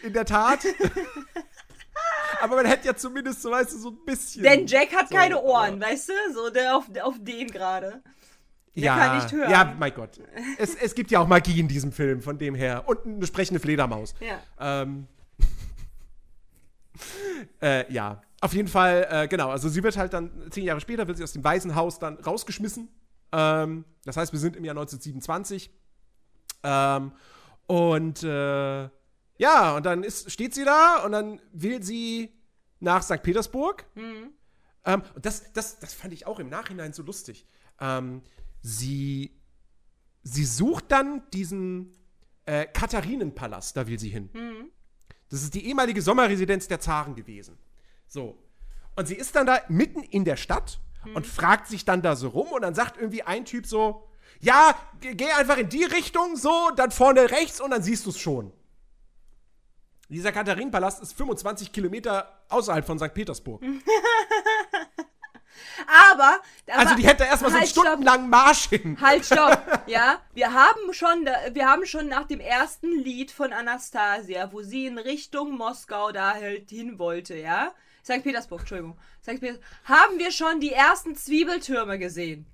in der Tat. Aber man hätte ja zumindest, so weißt du, so ein bisschen. Denn Jack hat So, keine Ohren, ja. weißt du? So, der auf, auf den gerade. der ja, kann nicht hören. Ja, mein Gott. Es, es gibt ja auch Magie in diesem Film, von dem her. Und eine sprechende Fledermaus. Ja. Ähm, äh, ja, auf jeden Fall, äh, genau. Also sie wird halt dann, zehn Jahre später, wird sie aus dem Waisenhaus dann rausgeschmissen. Ähm, das heißt, wir sind im Jahr 1927. Ähm, und äh, ja, und dann ist, steht sie da und dann will sie nach St. Petersburg. Ähm, und das, das, das fand ich auch im Nachhinein so lustig. Ähm, sie, sie sucht dann diesen äh, Katharinenpalast, da will sie hin. Das ist die ehemalige Sommerresidenz der Zaren gewesen. So. Und sie ist dann da mitten in der Stadt und fragt sich dann da so rum und dann sagt irgendwie ein Typ so, ja, ge- geh einfach in die Richtung, so, dann vorne rechts und dann siehst du es schon. Dieser Katharinenpalast ist 25 Kilometer außerhalb von St. Petersburg. Aber, aber Also die hätte erstmal so einen halt, stundenlangen Marsch hin. Halt, stopp. Ja, wir haben schon, wir haben schon nach dem ersten Lied von Anastasia, wo sie in Richtung Moskau da halt hin wollte, ja? St. Petersburg, Entschuldigung. St. Peters haben wir schon die ersten Zwiebeltürme gesehen.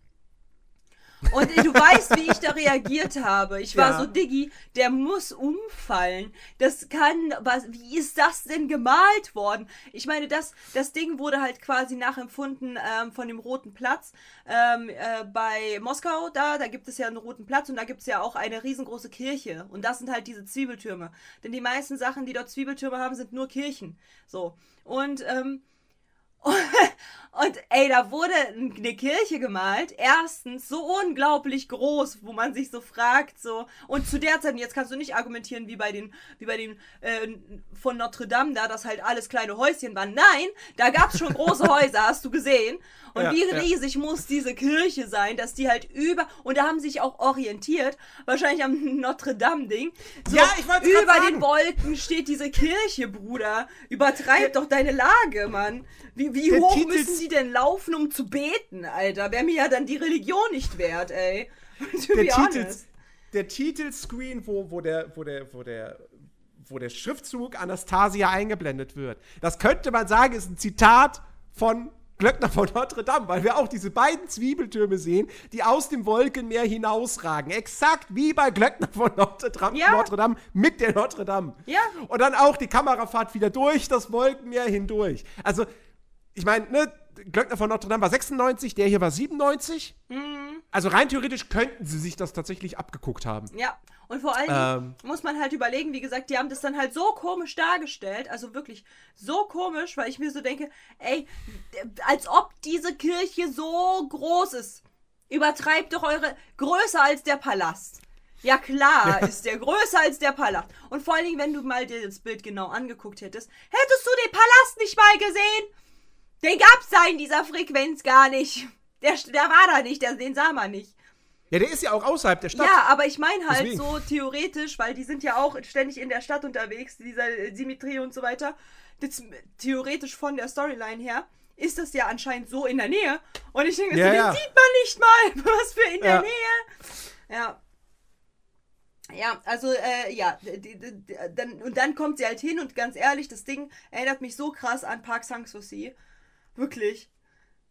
Und du weißt, wie ich da reagiert habe. Ich war Ja. so, Diggi, der muss umfallen. Das kann, was, wie ist das denn gemalt worden? Ich meine, das, das Ding wurde halt quasi nachempfunden ähm, von dem Roten Platz ähm, äh, bei Moskau. Da, da gibt es ja einen Roten Platz und da gibt es ja auch eine riesengroße Kirche. Und das sind halt diese Zwiebeltürme. Denn die meisten Sachen, die dort Zwiebeltürme haben, sind nur Kirchen. So. Und, ähm, und ey, da wurde eine Kirche gemalt. Erstens so unglaublich groß, wo man sich so fragt, so. Und zu der Zeit, und jetzt kannst du nicht argumentieren wie bei den, wie bei den äh, von Notre Dame da, dass halt alles kleine Häuschen waren. Nein, da gab's schon große Häuser, hast du gesehen. Und Ja, wie ja. riesig muss diese Kirche sein, dass die halt über, und da haben sie sich auch orientiert, wahrscheinlich am Notre Dame-Ding. So, Ja, ich wollt's grad Über den Wolken steht diese Kirche, Bruder. Übertreib doch deine Lage, Mann. Wie, wie Der hoch Titel- müssen die denn laufen, um zu beten, Alter? Wäre mir ja dann die Religion nicht wert, ey. To der, Titel, der Titelscreen, wo, wo, der, wo, der, wo, der, wo der Schriftzug Anastasia eingeblendet wird. Das könnte man sagen, ist ein Zitat von Glöckner von Notre Dame, weil wir auch diese beiden Zwiebeltürme sehen, die aus dem Wolkenmeer hinausragen. Exakt wie bei Glöckner von Notre Dame, Ja. Notre Dame mit der Notre Dame. Ja. Und dann auch die Kamerafahrt wieder durch das Wolkenmeer hindurch. Also, ich meine, ne, Glöckner von Notre Dame war 96, der hier war 97. Also rein theoretisch könnten sie sich das tatsächlich abgeguckt haben. Ja, und vor allem Ähm. muss man halt überlegen, wie gesagt, die haben das dann halt so komisch dargestellt, also wirklich so komisch, weil ich mir so denke, ey, als ob diese Kirche so groß ist. Übertreibt doch eure größer als der Palast. Ja klar, ist der größer als der Palast. Und vor allen Dingen, wenn du mal dir das Bild genau angeguckt hättest, hättest du den Palast nicht mal gesehen. Den gab's da in dieser Frequenz gar nicht. Der, der war da nicht, der, den sah man nicht. Ja, der ist ja auch außerhalb der Stadt. Ja, aber ich meine halt Deswegen. so theoretisch, weil die sind ja auch ständig in der Stadt unterwegs, dieser Symmetrie und so weiter. Das, theoretisch von der Storyline her ist das ja anscheinend so in der Nähe. Und ich denke, Ja, so, ja. den sieht man nicht mal. Was für in der Ja. Nähe. Ja. Ja, also, äh, ja, dann, und dann kommt sie halt hin und ganz ehrlich, das Ding erinnert mich so krass an Park Sang-Soo-Si. Wirklich.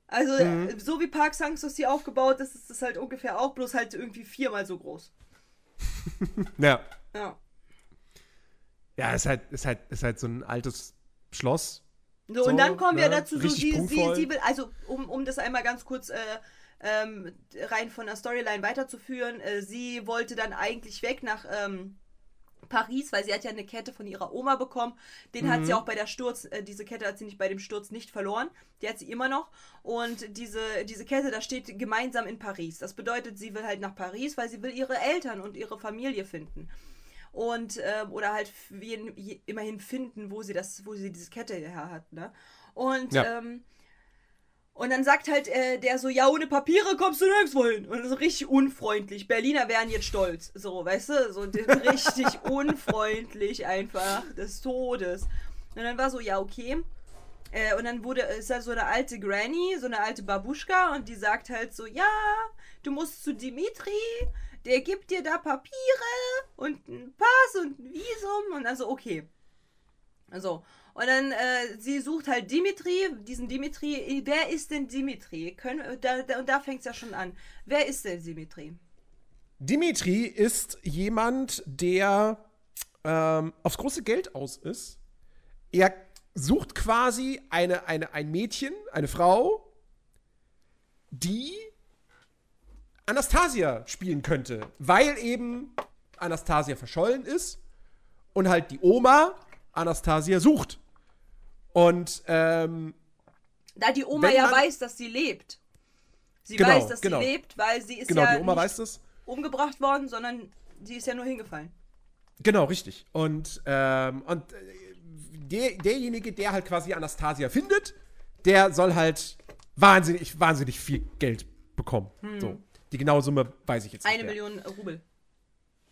Also, äh, so wie Park Sang-Soo-Si aufgebaut ist, ist das halt ungefähr auch, bloß halt irgendwie viermal so groß. Ja. Ja. Ja, ist halt, ist halt, ist halt so ein altes Schloss. So, und dann kommen wir ne? dazu, so, sie, sie, sie will, also um, um das einmal ganz kurz äh, ähm, rein von der Storyline weiterzuführen, äh, sie wollte dann eigentlich weg nach ähm, Paris, weil sie hat ja eine Kette von ihrer Oma bekommen. Den hat Mhm. sie auch bei der Sturz, äh, diese Kette hat sie nicht bei dem Sturz nicht verloren. Die hat sie immer noch. Und diese, diese Kette, da steht gemeinsam in Paris. Das bedeutet, sie will halt nach Paris, weil sie will ihre Eltern und ihre Familie finden. Und, ähm, oder halt immerhin finden, wo sie das, wo sie diese Kette her hat, ne? Und, Ja. ähm, und dann sagt halt äh, der so, ja, ohne Papiere kommst du nirgendwo hin. Und so richtig unfreundlich. Berliner wären jetzt stolz. So, weißt du? So richtig unfreundlich einfach des Todes. Und dann war so, ja, okay. Äh, und dann wurde, ist da so eine alte Granny, so eine alte Babuschka und die sagt halt so, ja, du musst zu Dimitri, der gibt dir da Papiere und einen Pass und ein Visum und also okay. Also, und dann, äh, sie sucht halt Dimitri, diesen Dimitri. Wer ist denn Dimitri? Können, da, da, und da fängt es ja schon an. Wer ist denn Dimitri? Dimitri ist jemand, der ähm, aufs große Geld aus ist. Er sucht quasi eine, eine, ein Mädchen, eine Frau, die Anastasia spielen könnte, weil eben Anastasia verschollen ist und halt die Oma Anastasia sucht. Und ähm, Da die Oma ja weiß, dass sie lebt. Sie Genau, weiß, dass genau. sie lebt, weil sie ist genau, ja die Oma nicht weiß das. umgebracht worden, sondern sie ist ja nur hingefallen. Genau, richtig. Und, ähm, und äh, der, derjenige, der halt quasi Anastasia findet, der soll halt wahnsinnig, wahnsinnig viel Geld bekommen. So. Die genaue Summe weiß ich jetzt nicht. Hm. Eine. Million Rubel.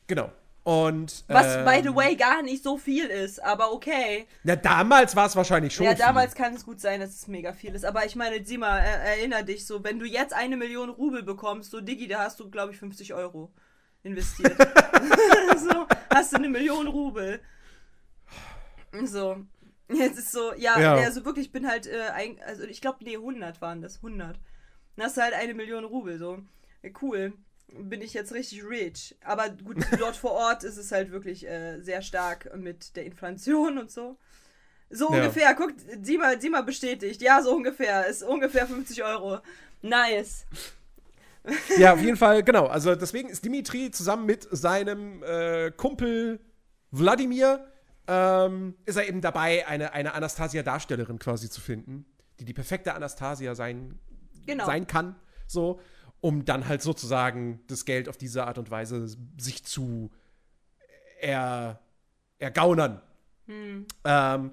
Genau. Und. Was, ähm, by the way, gar nicht so viel ist, aber okay. Na, damals war es wahrscheinlich schon. ja, viel. damals kann es gut sein, dass es mega viel ist. Aber ich meine, sieh mal, er, erinner dich so, wenn du jetzt eine Million Rubel bekommst, so Diggi, da hast du, glaube ich, 50 Euro investiert. so, hast du eine Million Rubel. So. Jetzt ist so, ja, Ja. also wirklich, ich bin halt, äh, ein, also ich glaube, nee, 100 waren das, 100. Dann hast du halt eine Million Rubel, so. Cool. Bin ich jetzt richtig rich. Aber gut, dort vor Ort ist es halt wirklich äh, sehr stark mit der Inflation und so. So Ja. ungefähr, guck, Dima, Dima bestätigt. Ja, so ungefähr. Ist ungefähr 50 Euro. Nice. Ja, auf jeden Fall, genau. Also deswegen ist Dimitri zusammen mit seinem äh, Kumpel Wladimir ähm, ist er eben dabei, eine, eine Anastasia-Darstellerin quasi zu finden, die die perfekte Anastasia sein, Genau. sein kann, so, um dann halt sozusagen das Geld auf diese Art und Weise sich zu er, ergaunern. Ähm,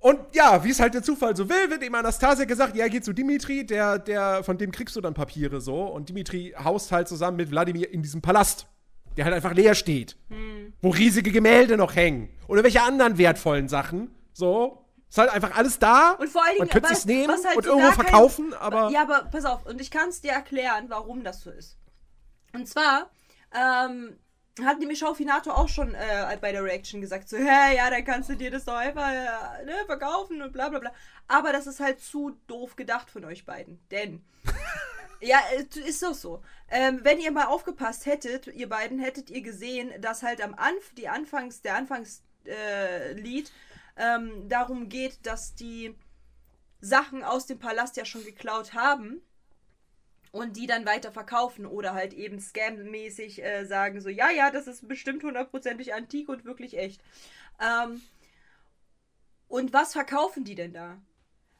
und ja, wie es halt der Zufall so will, wird ihm Anastasia gesagt, ja, geh zu Dimitri, der, der, von dem kriegst du dann Papiere so. Und Dimitri haust halt zusammen mit Wladimir in diesem Palast, der halt einfach leer steht. Wo riesige Gemälde noch hängen. Oder welche anderen wertvollen Sachen. So. Ist halt einfach alles da. Und vor allen Dingen, Man könnte es nehmen halt und irgendwo gar kein- verkaufen, aber. Ja, aber pass auf, und ich kann es dir erklären, warum das so ist. Und zwar, ähm, hat nämlich Schaufinato auch schon äh, bei der Reaction gesagt, so, hey, ja, dann kannst du dir das doch einfach äh, ne, verkaufen und bla bla bla. Aber das ist halt zu doof gedacht von euch beiden. Denn, ja, ist doch so. Ähm, wenn ihr mal aufgepasst hättet, ihr beiden, hättet ihr gesehen, dass halt am Anf die Anfangs, der Anfangslied äh, ähm, darum geht, dass die Sachen aus dem Palast ja schon geklaut haben und die dann weiter verkaufen oder halt eben scam-mäßig äh, sagen so, ja, ja, das ist bestimmt hundertprozentig antik und wirklich echt. Ähm, und was verkaufen die denn da?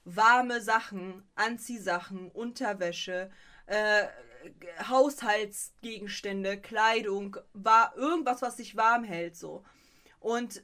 Warme Sachen, Anziehsachen, Unterwäsche, äh, Haushaltsgegenstände, Kleidung, war irgendwas, was sich warm hält so. Und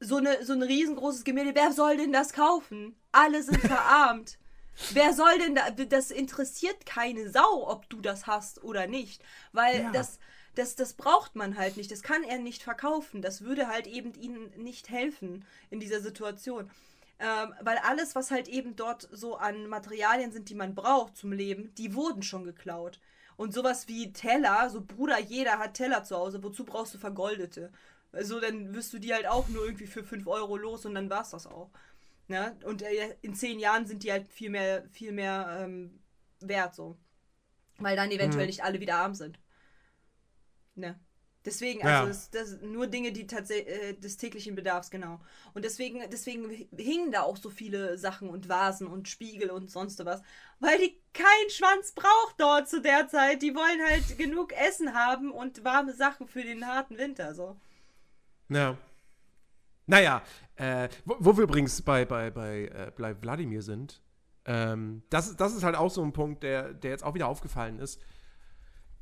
so, eine, so ein riesengroßes Gemälde, wer soll denn das kaufen? Alle sind verarmt. Wer soll denn da, das interessiert keine Sau, ob du das hast oder nicht. Weil Ja. das, das, das braucht man halt nicht. Das kann er nicht verkaufen. Das würde halt eben ihnen nicht helfen in dieser Situation. Ähm, weil alles, was halt eben dort so an Materialien sind, die man braucht zum Leben, die wurden schon geklaut. Und sowas wie Teller, so Bruder, jeder hat Teller zu Hause, wozu brauchst du vergoldete? Also dann wirst du die halt auch nur irgendwie für 5 Euro los und dann war's das auch. Ne? Und äh, in 10 Jahren sind die halt viel mehr, viel mehr ähm, wert so. Weil dann eventuell Mhm. nicht alle wieder arm sind. Ne? Deswegen, Ja. also das, das nur Dinge, die tatsächlich äh, des täglichen Bedarfs, genau. Und deswegen, deswegen hingen da auch so viele Sachen und Vasen und Spiegel und sonst was, weil die keinen Schwanz braucht dort zu der Zeit. Die wollen halt genug Essen haben und warme Sachen für den harten Winter. So. Ja. Naja, äh, wo, wo wir übrigens bei, bei, bei, äh, bei Wladimir sind, ähm, das, das ist halt auch so ein Punkt, der, der jetzt auch wieder aufgefallen ist.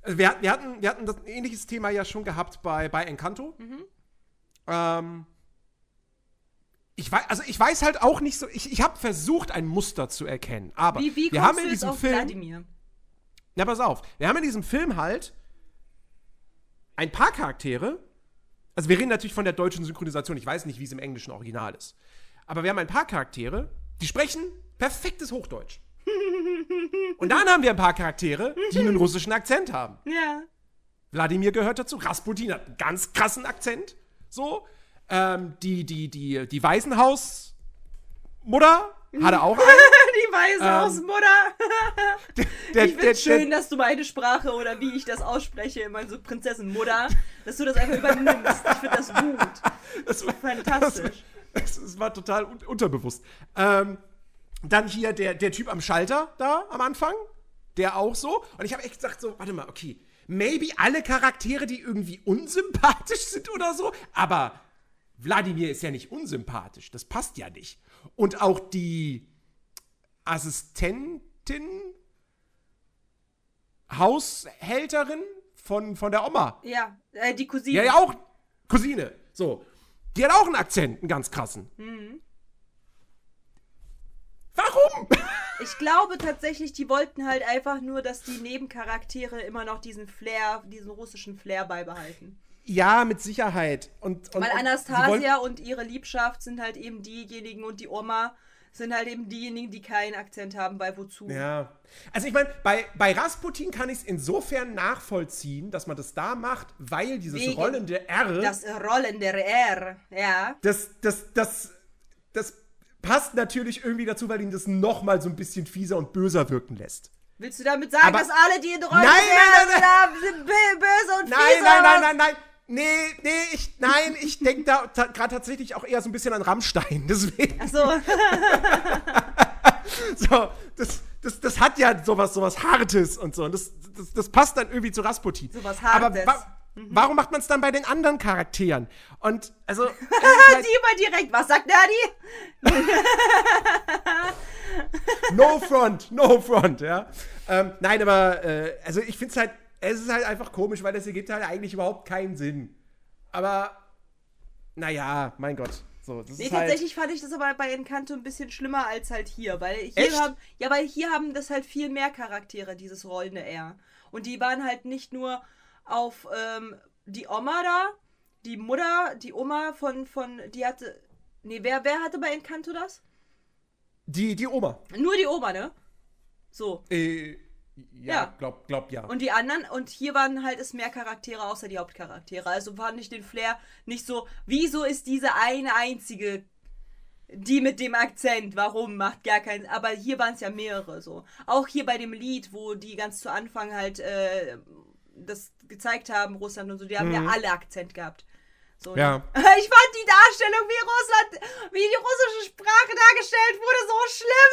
Also wir, wir, hatten, wir hatten das ein ähnliches Thema ja schon gehabt bei, bei Encanto. Ähm, ich weiß, also ich weiß halt auch nicht so, ich, ich habe versucht, ein Muster zu erkennen, aber Wie, wie wir haben in diesem Film, Wladimir? na pass auf, wir haben in diesem Film halt ein paar Charaktere. Also wir reden natürlich von der deutschen Synchronisation. Ich weiß nicht, wie es im englischen Original ist. Aber wir haben ein paar Charaktere, die sprechen perfektes Hochdeutsch. Und dann haben wir ein paar Charaktere, die einen russischen Akzent haben. Ja. Wladimir gehört dazu. Rasputin hat einen ganz krassen Akzent. So. Ähm, die, die, die, die Waisenhausmutter hatte auch einen. Die weiße Ähm, Hausmutter. Der, Ich finde schön, dass du meine Sprache oder wie ich das ausspreche, immer so Prinzessin Mutter, dass du das einfach übernimmst. Ich finde das gut. das war, Fantastisch. Das, das war total un unterbewusst. Ähm, dann hier der, der Typ am Schalter da am Anfang, der auch so. Und ich habe echt gesagt so, warte mal, okay, maybe alle Charaktere, die irgendwie unsympathisch sind oder so, aber Wladimir ist ja nicht unsympathisch, das passt ja nicht. Und auch die Assistentin, Haushälterin von, von der Oma, Ja, äh, die Cousine. ja, ja, auch Cousine. So. Die hat auch einen Akzent, einen ganz krassen. Warum? Ich glaube tatsächlich, die wollten halt einfach nur, dass die Nebencharaktere immer noch diesen Flair, diesen russischen Flair beibehalten. Ja, mit Sicherheit. Und, und, Weil und Anastasia und ihre Liebschaft sind halt eben diejenigen und die Oma sind halt eben diejenigen, die keinen Akzent haben, weil wozu? Ja. Also ich meine, bei, bei Rasputin kann ich es insofern nachvollziehen, dass man das da macht, weil dieses Wegen rollende R, Das Rollen der R, ja. das, das, das, das passt natürlich irgendwie dazu, weil ihn das noch mal so ein bisschen fieser und böser wirken lässt. Willst du damit sagen, Aber- dass alle, die in Rollen Nein, der nein, nein, haben, sind bö- böse und Nein, fies nein, oder nein, was? nein, nein. Nee, nee, ich, nein, ich denke da ta gerade tatsächlich auch eher so ein bisschen an Rammstein. Deswegen, Ach so. so, das, das, das hat ja sowas, sowas Hartes und so. Und das, das, das passt dann irgendwie zu Rasputin. Sowas Aber Hartes. wa warum macht man es dann bei den anderen Charakteren? Und, also, ist halt, die immer direkt. Was sagt Nerdy? no front, no front, ja. Ähm, nein, aber, äh, also ich finde es halt, es ist halt einfach komisch, weil das ergibt halt eigentlich überhaupt keinen Sinn. Aber, naja, mein Gott. So, Nee, halt, tatsächlich fand ich das aber bei Encanto ein bisschen schlimmer als halt hier, weil hier haben, ja, weil hier haben das halt viel mehr Charaktere, dieses rollende R. Und die waren halt nicht nur auf ähm, die Oma da, die Mutter, die Oma von, von, die hatte, nee, wer, wer hatte bei Encanto das? die, die Oma. Nur die Oma, ne? So. Äh, ja, Ja. glaub, glaub ja. Und die anderen, und hier waren halt es mehr Charaktere außer die Hauptcharaktere. Also fand ich den Flair nicht so, wieso ist diese eine einzige, die mit dem Akzent, warum, macht gar keinen, aber hier waren es ja mehrere so. Auch hier bei dem Lied, wo die ganz zu Anfang halt äh, das gezeigt haben, Russland und so, die haben ja alle Akzent gehabt. So. Ja. Ich fand die Darstellung, wie Russland, wie die russische Sprache dargestellt wurde, so schlimm,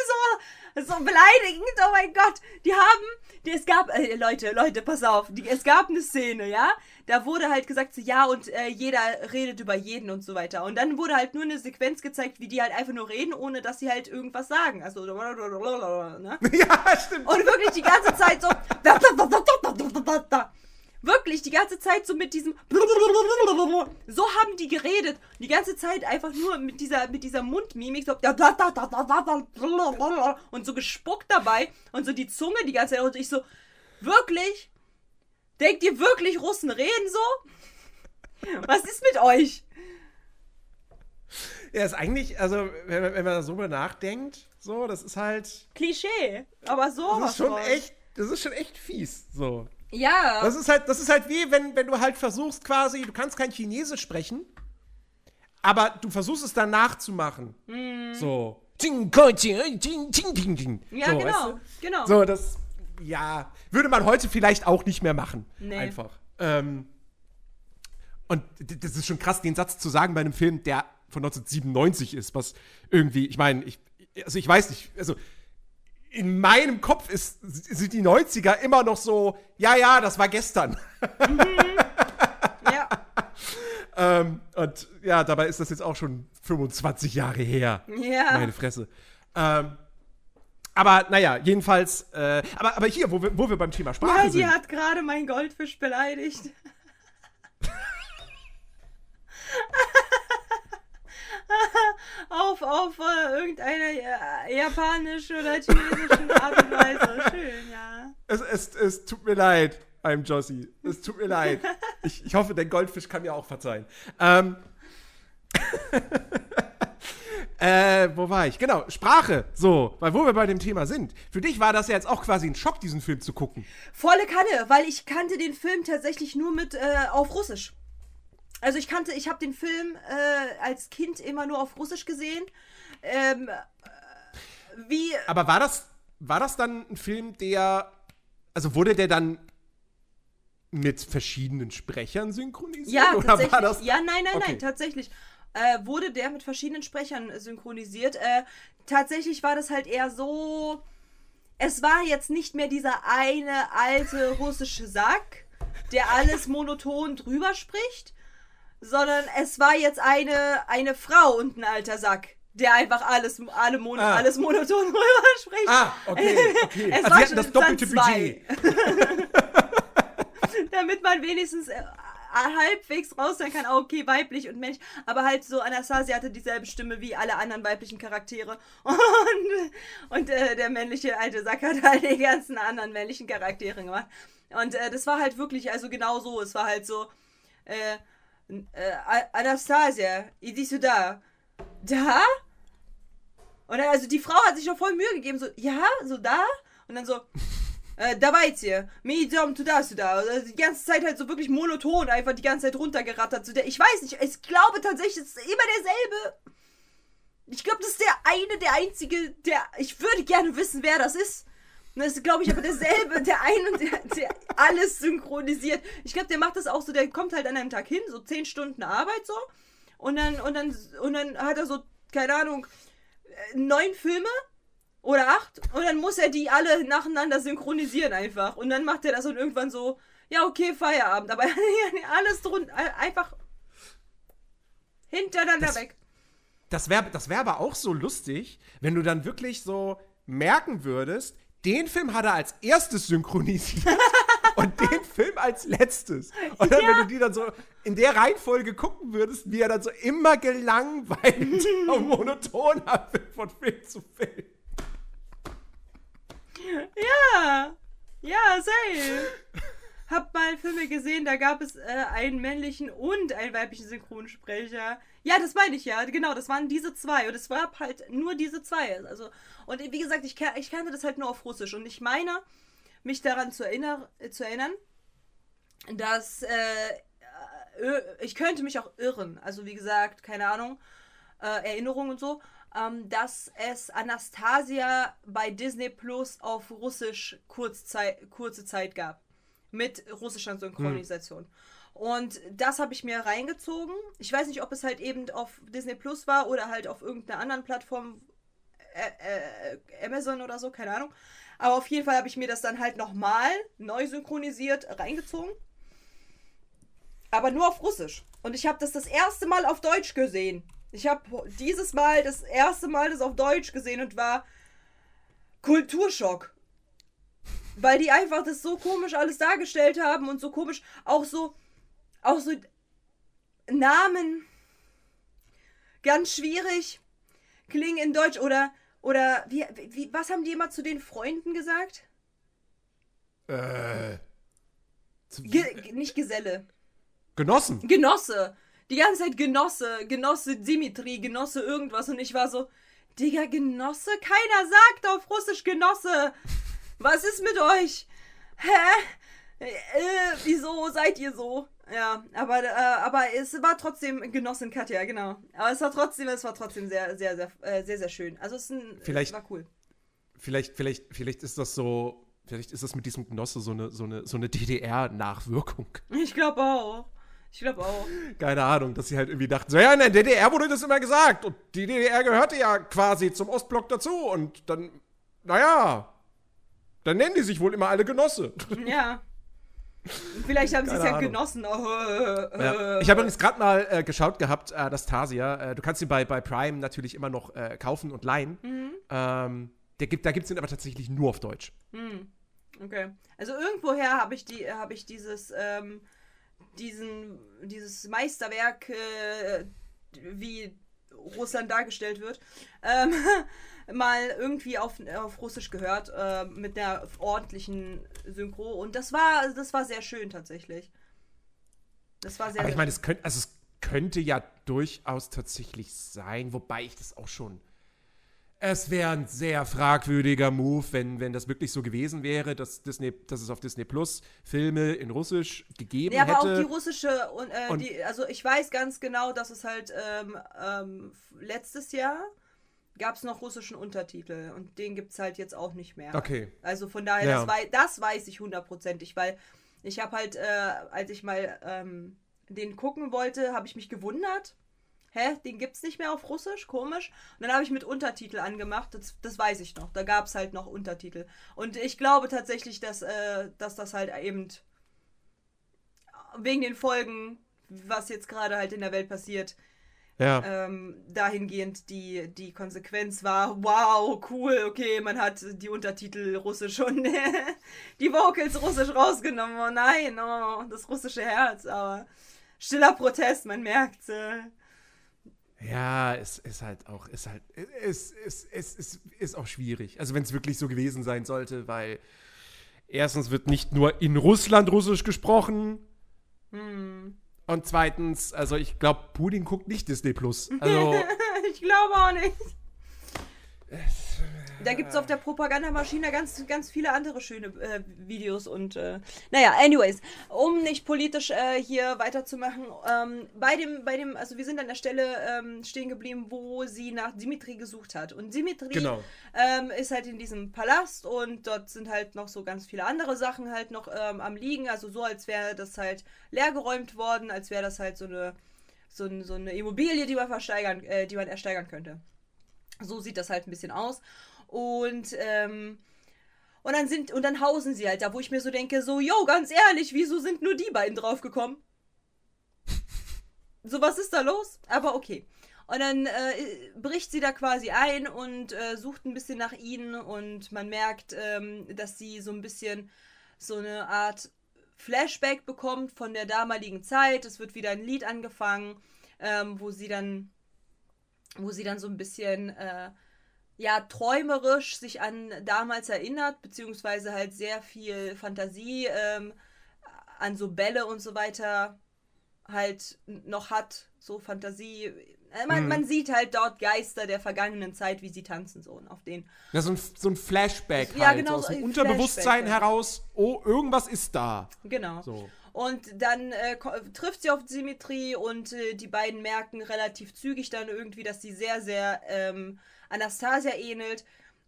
so, so beleidigend. Oh mein Gott. Die haben, die, es gab, äh, Leute, Leute, pass auf, die, es gab eine Szene, ja. Da wurde halt gesagt, so, ja, und äh, jeder redet über jeden und so weiter. Und dann wurde halt nur eine Sequenz gezeigt, wie die halt einfach nur reden, ohne dass sie halt irgendwas sagen. Also, ne? ja, stimmt. Und wirklich die ganze Zeit so. Wirklich die ganze Zeit so mit diesem. So haben die geredet. Die ganze Zeit einfach nur mit dieser, mit dieser Mundmimik so. Und so gespuckt dabei. Und so die Zunge die ganze Zeit. Und ich so. Wirklich? Denkt ihr wirklich, Russen reden so? Was ist mit euch? Ja, ist eigentlich, also, wenn man, wenn man darüber nachdenkt, so, das ist halt, Klischee. Aber so. das ist schon echt, das ist schon echt fies, so. Ja. Das ist halt, das ist halt wie, wenn, wenn du halt versuchst quasi, du kannst kein Chinesisch sprechen, aber du versuchst es dann nachzumachen. So. Jing, jing. Mhm. ja, so, genau. weißt du? Genau. So, das, ja, würde man heute vielleicht auch nicht mehr machen. Nee. Einfach. Ähm, und das ist schon krass, den Satz zu sagen bei einem Film, der von 1997 ist, was irgendwie, ich meine, ich, also ich weiß nicht, also in meinem Kopf ist, sind die 90er immer noch so, ja, ja, das war gestern. Mhm. ja. ähm, und ja, dabei ist das jetzt auch schon 25 Jahre her. Ja. Meine Fresse. Ähm, aber naja, jedenfalls, äh, aber, aber hier, wo wir, wo wir beim Thema Sprache ja, sind. Die hat gerade meinen Goldfisch beleidigt. auf auf äh, irgendeine äh, japanische oder chinesische Art und Weise. Schön, ja. Es, es, es tut mir leid, I'm Jossie. Es tut mir leid. Ich, ich hoffe, der Goldfisch kann mir auch verzeihen. Ähm. äh, wo war ich? Genau, Sprache. So, weil wo wir bei dem Thema sind. Für dich war das ja jetzt auch quasi ein Schock, diesen Film zu gucken. Volle Kanne, weil ich kannte den Film tatsächlich nur mit äh, auf Russisch. Also ich kannte, ich habe den Film äh, als Kind immer nur auf Russisch gesehen. Ähm, äh, wie. Aber war das, war das dann ein Film, der. Also wurde der dann mit verschiedenen Sprechern synchronisiert? Ja, oder tatsächlich. War das? Ja, nein, nein, okay. nein, tatsächlich. Äh, wurde der mit verschiedenen Sprechern synchronisiert. Äh, tatsächlich war das halt eher so. Es war jetzt nicht mehr dieser eine alte russische Sack, der alles monoton drüber spricht, sondern es war jetzt eine, eine Frau und ein alter Sack der einfach alles, alle Mon ah. alles monoton rüber spricht. Ah, okay, okay. Es also war hatten das doppelte Budget. Damit man wenigstens äh, halbwegs raushören kann, ah, okay, weiblich und männlich. Aber halt so, Anastasia hatte dieselbe Stimme wie alle anderen weiblichen Charaktere. Und, und äh, der männliche alte Sack hat halt die ganzen anderen männlichen Charaktere gemacht. Und äh, das war halt wirklich, also genau so. Es war halt so, äh, äh, Anastasia, iди сюда. Da? Und dann, also die Frau hat sich doch voll Mühe gegeben, so, ja, so da? Und dann so, äh, давайте, мы идем туда, сюда. Also die ganze Zeit halt so wirklich monoton, einfach die ganze Zeit runtergerattert. Zu der, ich weiß nicht, ich glaube tatsächlich, es ist immer derselbe. Ich glaube, das ist der eine, der einzige, der, ich würde gerne wissen, wer das ist. Und das ist, glaube ich, aber derselbe, der ein und der, der alles synchronisiert. Ich glaube, der macht das auch so, der kommt halt an einem Tag hin, so zehn Stunden Arbeit so. Und dann, und dann, und dann hat er so, keine Ahnung, äh, neun Filme oder acht. Und dann muss er die alle nacheinander synchronisieren einfach. Und dann macht er das und irgendwann so, ja, okay, Feierabend. Aber alles drunter, einfach hintereinander das, weg. Das wäre das wär aber auch so lustig, wenn du dann wirklich so merken würdest, den Film hat er als erstes synchronisiert und den Film als letztes. Und dann, ja. wenn du die dann so in der Reihenfolge gucken würdest, wie er dann so immer gelangweilt und monoton von Film zu Film. Ja, ja, safe. Hab mal Filme gesehen, da gab es äh, einen männlichen und einen weiblichen Synchronsprecher. Ja, das meine ich ja. Genau, das waren diese zwei. Und es war halt nur diese zwei. Also, und wie gesagt, ich, ich kannte das halt nur auf Russisch. Und ich meine, mich daran zu, erinner, äh, zu erinnern, dass äh, äh, ich könnte mich auch irren. Also wie gesagt, keine Ahnung, äh, Erinnerungen und so, ähm, dass es Anastasia bei Disney Plus auf Russisch Kurzzei kurze Zeit gab. Mit russischer Synchronisation. Hm. Und das habe ich mir reingezogen. Ich weiß nicht, ob es halt eben auf Disney Plus war oder halt auf irgendeiner anderen Plattform, äh, äh, Amazon oder so, keine Ahnung. Aber auf jeden Fall habe ich mir das dann halt nochmal neu synchronisiert reingezogen. Aber nur auf Russisch. Und ich habe das das erste Mal auf Deutsch gesehen. Ich habe dieses Mal das erste Mal das auf Deutsch gesehen und war Kulturschock. Weil die einfach das so komisch alles dargestellt haben und so komisch auch so auch so Namen ganz schwierig klingen in Deutsch oder oder wie, wie was haben die immer zu den Freunden gesagt? Äh Ge nicht Geselle. Genossen. Genosse. Die ganze Zeit Genosse, Genosse Dimitri, Genosse irgendwas und ich war so, Digga, Genosse? Keiner sagt auf Russisch Genosse. Was ist mit euch? Hä? Äh, wieso seid ihr so? Ja, aber, äh, aber es war trotzdem Genossin Katja, genau. Aber es war trotzdem, es war trotzdem sehr, sehr, sehr, äh, sehr, sehr schön. Also es, ein, vielleicht, war cool. Vielleicht, vielleicht, vielleicht ist das so, vielleicht ist das mit diesem Genosse so eine, so eine, so eine DDR-Nachwirkung. Ich glaube auch. Ich glaube auch. Keine Ahnung, dass sie halt irgendwie dachten, so ja, in der DDR wurde das immer gesagt und die DDR gehörte ja quasi zum Ostblock dazu und dann, naja, dann nennen die sich wohl immer alle Genosse. Ja. Vielleicht haben sie es ja Ahnung. genossen. Oh, Ja. Ich habe übrigens gerade mal äh, geschaut gehabt, äh, das Tasia. Äh, du kannst ihn bei, bei Prime natürlich immer noch äh, kaufen und leihen. Ähm, der gibt, da gibt es ihn aber tatsächlich nur auf Deutsch. Okay. Also irgendwoher habe ich die, habe ich dieses, ähm, diesen, dieses Meisterwerk, äh, wie Russland dargestellt wird, ähm, mal irgendwie auf, auf Russisch gehört, äh, mit der ordentlichen Synchro. Und das war, das war sehr schön tatsächlich. Das war sehr, Aber ich meine, es könnte, also es könnte ja durchaus tatsächlich sein, wobei ich das auch schon. Es wäre ein sehr fragwürdiger Move, wenn, wenn das wirklich so gewesen wäre, dass, Disney, dass es auf Disney Plus Filme in Russisch gegeben Ja, aber auch hätte. die russische und, äh, Und- die, also ich weiß ganz genau, dass es halt ähm, ähm, letztes Jahr gab es noch russischen Untertitel und den gibt es halt jetzt auch nicht mehr. Okay. Also von daher, Ja. das, wei das weiß ich hundertprozentig, weil ich habe halt, äh, als ich mal ähm, den gucken wollte, habe ich mich gewundert. Hä, den gibt's nicht mehr auf Russisch? Komisch. Und dann habe ich mit Untertitel angemacht. Das, das weiß ich noch. Da gab es halt noch Untertitel. Und ich glaube tatsächlich, dass, äh, dass das halt eben wegen den Folgen, was jetzt gerade halt in der Welt passiert, Ja. ähm, dahingehend die, die Konsequenz war, wow, cool, okay, man hat die Untertitel russisch und die Vocals russisch rausgenommen. Oh nein, oh, das russische Herz, aber stiller Protest, man merkt. Äh, Ja, es ist halt auch, ist halt, es, es, es, es ist auch schwierig. Also wenn es wirklich so gewesen sein sollte, weil erstens wird nicht nur in Russland Russisch gesprochen. hm. Und zweitens, also ich glaube, Putin guckt nicht Disney Plus. Also, ich glaube auch nicht. Da gibt es auf der Propagandamaschine ganz, ganz viele andere schöne äh, Videos und äh, naja, anyways, um nicht politisch äh, hier weiterzumachen, ähm, bei dem, bei dem, also wir sind an der Stelle ähm, stehen geblieben, wo sie nach Dimitri gesucht hat. Und Dimitri Genau. ähm, ist halt in diesem Palast und dort sind halt noch so ganz viele andere Sachen halt noch ähm, am Liegen, also so als wäre das halt leergeräumt worden, als wäre das halt so eine so, so eine Immobilie, die man versteigern, äh, die man ersteigern könnte. So sieht das halt ein bisschen aus. Und, ähm, und dann sind, und dann hausen sie halt da, wo ich mir so denke, so, yo, ganz ehrlich, wieso sind nur die beiden draufgekommen? so, was ist da los? Aber okay. Und dann äh, bricht sie da quasi ein und äh, sucht ein bisschen nach ihnen und man merkt, ähm, dass sie so ein bisschen so eine Art Flashback bekommt von der damaligen Zeit. Es wird wieder ein Lied angefangen, ähm, wo sie dann, wo sie dann so ein bisschen äh, ja träumerisch sich an damals erinnert, beziehungsweise halt sehr viel Fantasie ähm, an so Bälle und so weiter halt noch hat, so Fantasie. Äh, Man, Mhm. man sieht halt dort Geister der vergangenen Zeit, wie sie tanzen, so und auf den. ja, so ein, so ein Flashback Ja, halt, genau, so aus dem ein Unterbewusstsein Flashback, heraus. Oh, irgendwas ist da. Genau. So. Und dann äh, trifft sie auf Dimitri und äh, die beiden merken relativ zügig dann irgendwie, dass sie sehr, sehr ähm, Anastasia ähnelt.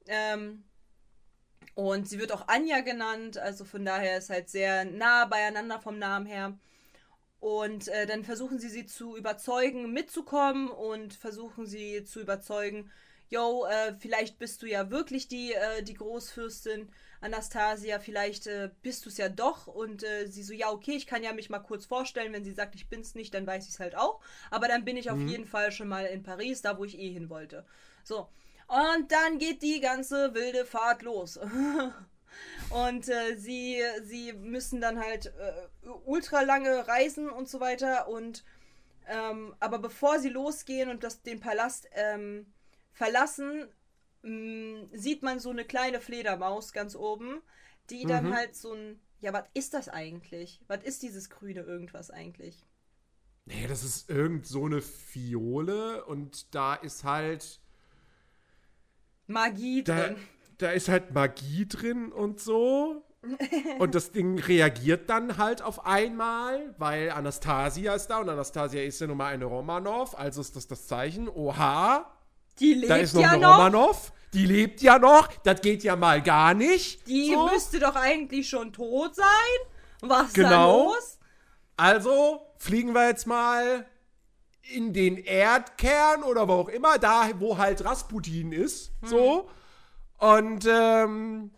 Ähm, und sie wird auch Anja genannt, also von daher ist halt sehr nah beieinander vom Namen her. Und äh, dann versuchen sie sie zu überzeugen, mitzukommen und versuchen sie zu überzeugen, yo, äh, vielleicht bist du ja wirklich die, äh, die Großfürstin Anastasia, vielleicht äh, bist du es ja doch. Und äh, sie so, ja, okay, ich kann ja mich mal kurz vorstellen, wenn sie sagt, ich bin's nicht, dann weiß ich es halt auch. Aber dann bin ich auf jeden Fall schon mal in Paris, da wo ich eh hin wollte. So. Und dann geht die ganze wilde Fahrt los. Und äh, sie, sie müssen dann halt äh, ultra lange reisen und so weiter. Und ähm, aber bevor sie losgehen und das, den Palast ähm, verlassen, mh, sieht man so eine kleine Fledermaus ganz oben, die dann Mhm. halt so ein. Ja, was ist das eigentlich? Was ist dieses grüne irgendwas eigentlich? Nee, das ist irgend so eine Fiole und da ist halt. Magie drin. da ist halt Magie drin und so. Und das Ding reagiert dann halt auf einmal, weil Anastasia ist da und Anastasia ist ja nun mal eine Romanov, also ist das das Zeichen. Oha, Die lebt da ist noch ja eine noch. Romanov, die lebt ja noch, das geht ja mal gar nicht. Die so. müsste doch eigentlich schon tot sein. Was ist Genau. da los? Also fliegen wir jetzt mal in den Erdkern oder wo auch immer, da wo halt Rasputin ist, so. Und ähm,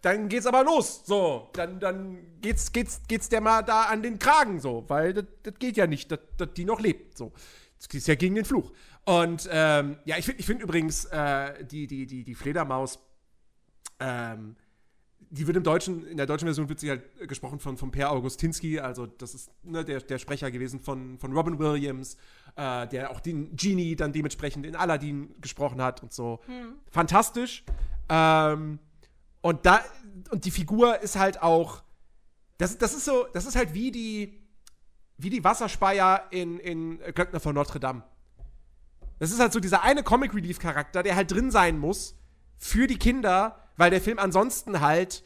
dann geht's aber los, so. Dann, dann geht's, geht's, geht's der mal da an den Kragen, so. Weil das geht ja nicht, dass dass die noch lebt, so. Das ist ja gegen den Fluch. Und ähm, ja, ich finde ich find übrigens äh, die, die, die, die Fledermaus, ähm, die wird im Deutschen, in der deutschen Version wird sie halt äh, gesprochen von, von Per Augustinski, also das ist ne, der, der Sprecher gewesen von, von Robin Williams, äh, der auch den Genie dann dementsprechend in Aladdin gesprochen hat und so. Fantastisch. Ähm, und da, und die Figur ist halt auch, das, das ist so, das ist halt wie die, wie die Wasserspeier in, in Glöckner von Notre Dame. Das ist halt so dieser eine Comic Relief Charakter, der halt drin sein muss für die Kinder, weil der Film ansonsten halt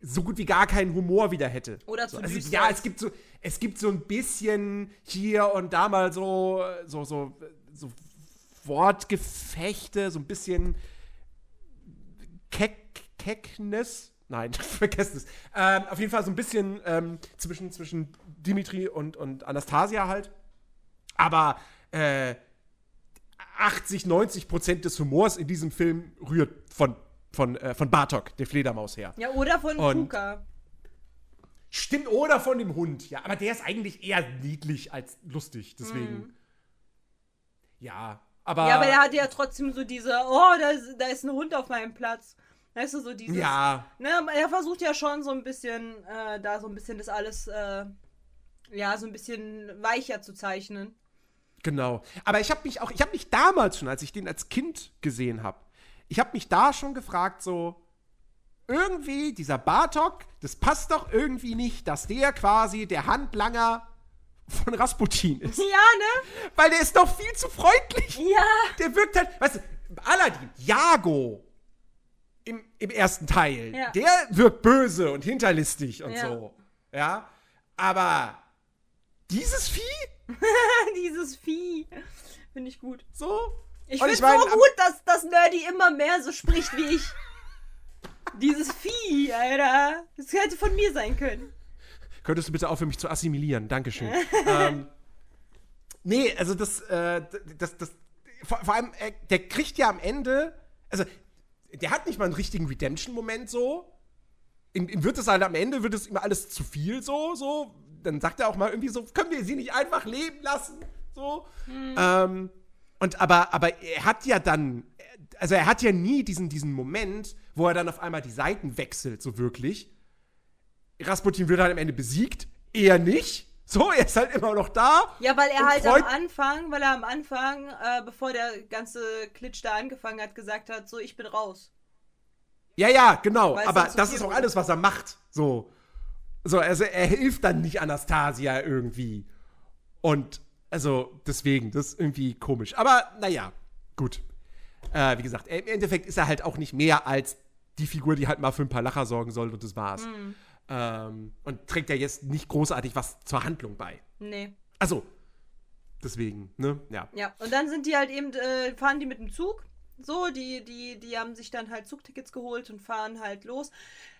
so gut wie gar keinen Humor wieder hätte. Oder so, zu also, düster Ja, es gibt so es gibt so ein bisschen hier und da mal so so so so Wortgefechte, so ein bisschen Keck, Keckness. Nein, vergesst es. Ähm, auf jeden Fall so ein bisschen ähm, zwischen, zwischen Dimitri und, und Anastasia halt. Aber äh, 80, 90 Prozent des Humors in diesem Film rührt von, von, äh, von Bartok, der Fledermaus, her. Ja, oder von Und- Puka. Stimmt, oder von dem Hund, ja. Aber der ist eigentlich eher niedlich als lustig, deswegen. Ja, aber. Ja, aber der hat ja trotzdem so diese, oh, da ist, da ist ein Hund auf meinem Platz. Weißt du, so dieses. Ja, Ne, er versucht ja schon so ein bisschen, äh, da so ein bisschen das alles, äh, ja, so ein bisschen weicher zu zeichnen. Genau. Aber ich habe mich auch, ich habe mich damals schon, als ich den als Kind gesehen habe, ich habe mich da schon gefragt, so, irgendwie, dieser Bartok, das passt doch irgendwie nicht, dass der quasi der Handlanger von Rasputin ist. Ja, ne? Weil der ist doch viel zu freundlich. Ja. Der wirkt halt, weißt du, Aladdin, Jago im, im ersten Teil, Ja. der wirkt böse und hinterlistig und Ja. so. Ja. Aber dieses Vieh, Dieses Vieh. Finde ich gut. so. Ich finde mein, so gut, dass das Nerdy immer mehr so spricht wie ich. Dieses Vieh, Alter. Das hätte von mir sein können. Könntest du bitte aufhören, mich zu assimilieren? Dankeschön. ähm, nee, also das, äh, das, das, vor, vor allem, äh, der kriegt ja am Ende, also, der hat nicht mal einen richtigen Redemption-Moment so. Ihm, ihm wird es halt am Ende, wird es ihm alles zu viel so, so. Dann sagt er auch mal irgendwie so, können wir sie nicht einfach leben lassen? So. Ähm, und aber, aber er hat ja dann, also er hat ja nie diesen, diesen Moment, wo er dann auf einmal die Seiten wechselt, so wirklich. Rasputin wird halt am Ende besiegt, er nicht. So, er ist halt immer noch da. Ja, weil er halt am Anfang, weil er am Anfang, äh, bevor der ganze Klitsch da angefangen hat, gesagt hat, so, ich bin raus. Ja, ja, genau. Weil aber das ist auch alles, was er macht. So. So, also er hilft dann nicht Anastasia irgendwie. Und, also, deswegen, das ist irgendwie komisch. Aber, naja, gut. Äh, wie gesagt, im Endeffekt ist er halt auch nicht mehr als die Figur, die halt mal für ein paar Lacher sorgen soll und das war's. Hm. Ähm, und trägt ja jetzt nicht großartig was zur Handlung bei. Nee. Also, deswegen, ne? Ja. Ja, und dann sind die halt eben, äh, fahren die mit dem Zug. So, die, die, die haben sich dann halt Zugtickets geholt und fahren halt los.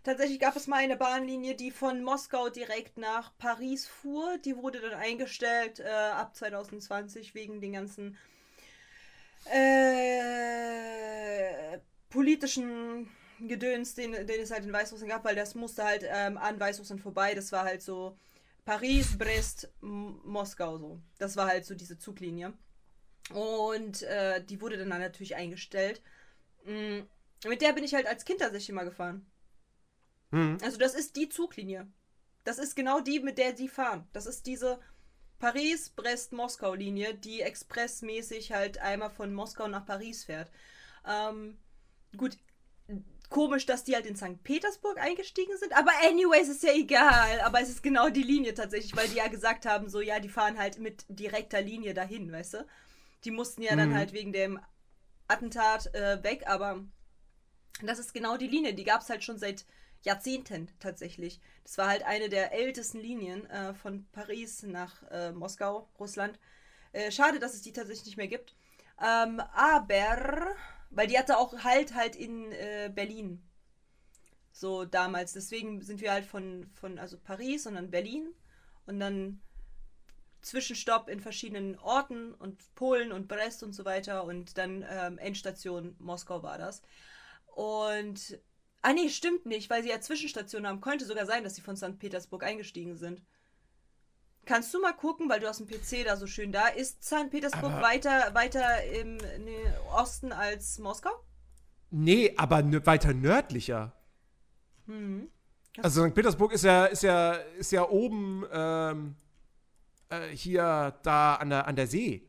Tatsächlich gab es mal eine Bahnlinie, die von Moskau direkt nach Paris fuhr. Die wurde dann eingestellt äh, ab 2020 wegen den ganzen äh, politischen Gedöns, den, den es halt in Weißrussland gab, weil das musste halt ähm, an Weißrussland vorbei. Das war halt so Paris, Brest, M Moskau so. Das war halt so diese Zuglinie. Und äh, die wurde dann natürlich eingestellt. Mm, Mit der bin ich halt als Kind tatsächlich immer gefahren. Hm. Also das ist die Zuglinie. Das ist genau die, mit der sie fahren. Das ist diese Paris-Brest-Moskau-Linie, die expressmäßig halt einmal von Moskau nach Paris fährt. Ähm, gut, komisch, dass die halt in St. Petersburg eingestiegen sind, aber anyways ist ja egal. Aber es ist genau die Linie tatsächlich, weil die ja gesagt haben, so ja, die fahren halt mit direkter Linie dahin, weißt du? Die mussten ja dann Mhm. halt wegen dem Attentat äh, weg, aber das ist genau die Linie. Die gab es halt schon seit Jahrzehnten tatsächlich. Das war halt eine der ältesten Linien äh, von Paris nach äh, Moskau, Russland. Äh, schade, dass es die tatsächlich nicht mehr gibt. Ähm, aber, weil die hatte auch halt halt in äh, Berlin. So damals. Deswegen sind wir halt von, von also Paris und dann Berlin und dann Zwischenstopp in verschiedenen Orten und Polen und Brest und so weiter und dann ähm, Endstation Moskau war das. Und ah nee, stimmt nicht, weil sie ja Zwischenstationen haben. Könnte sogar sein, dass sie von St. Petersburg eingestiegen sind. Kannst du mal gucken, weil du hast einen PC da so schön da. Ist St. Petersburg Aber- weiter, weiter im Osten als Moskau? Nee, aber weiter nördlicher. Hm. Also St. Petersburg ist ja, ist ja, ist ja oben ähm, äh, hier da an der, an der See.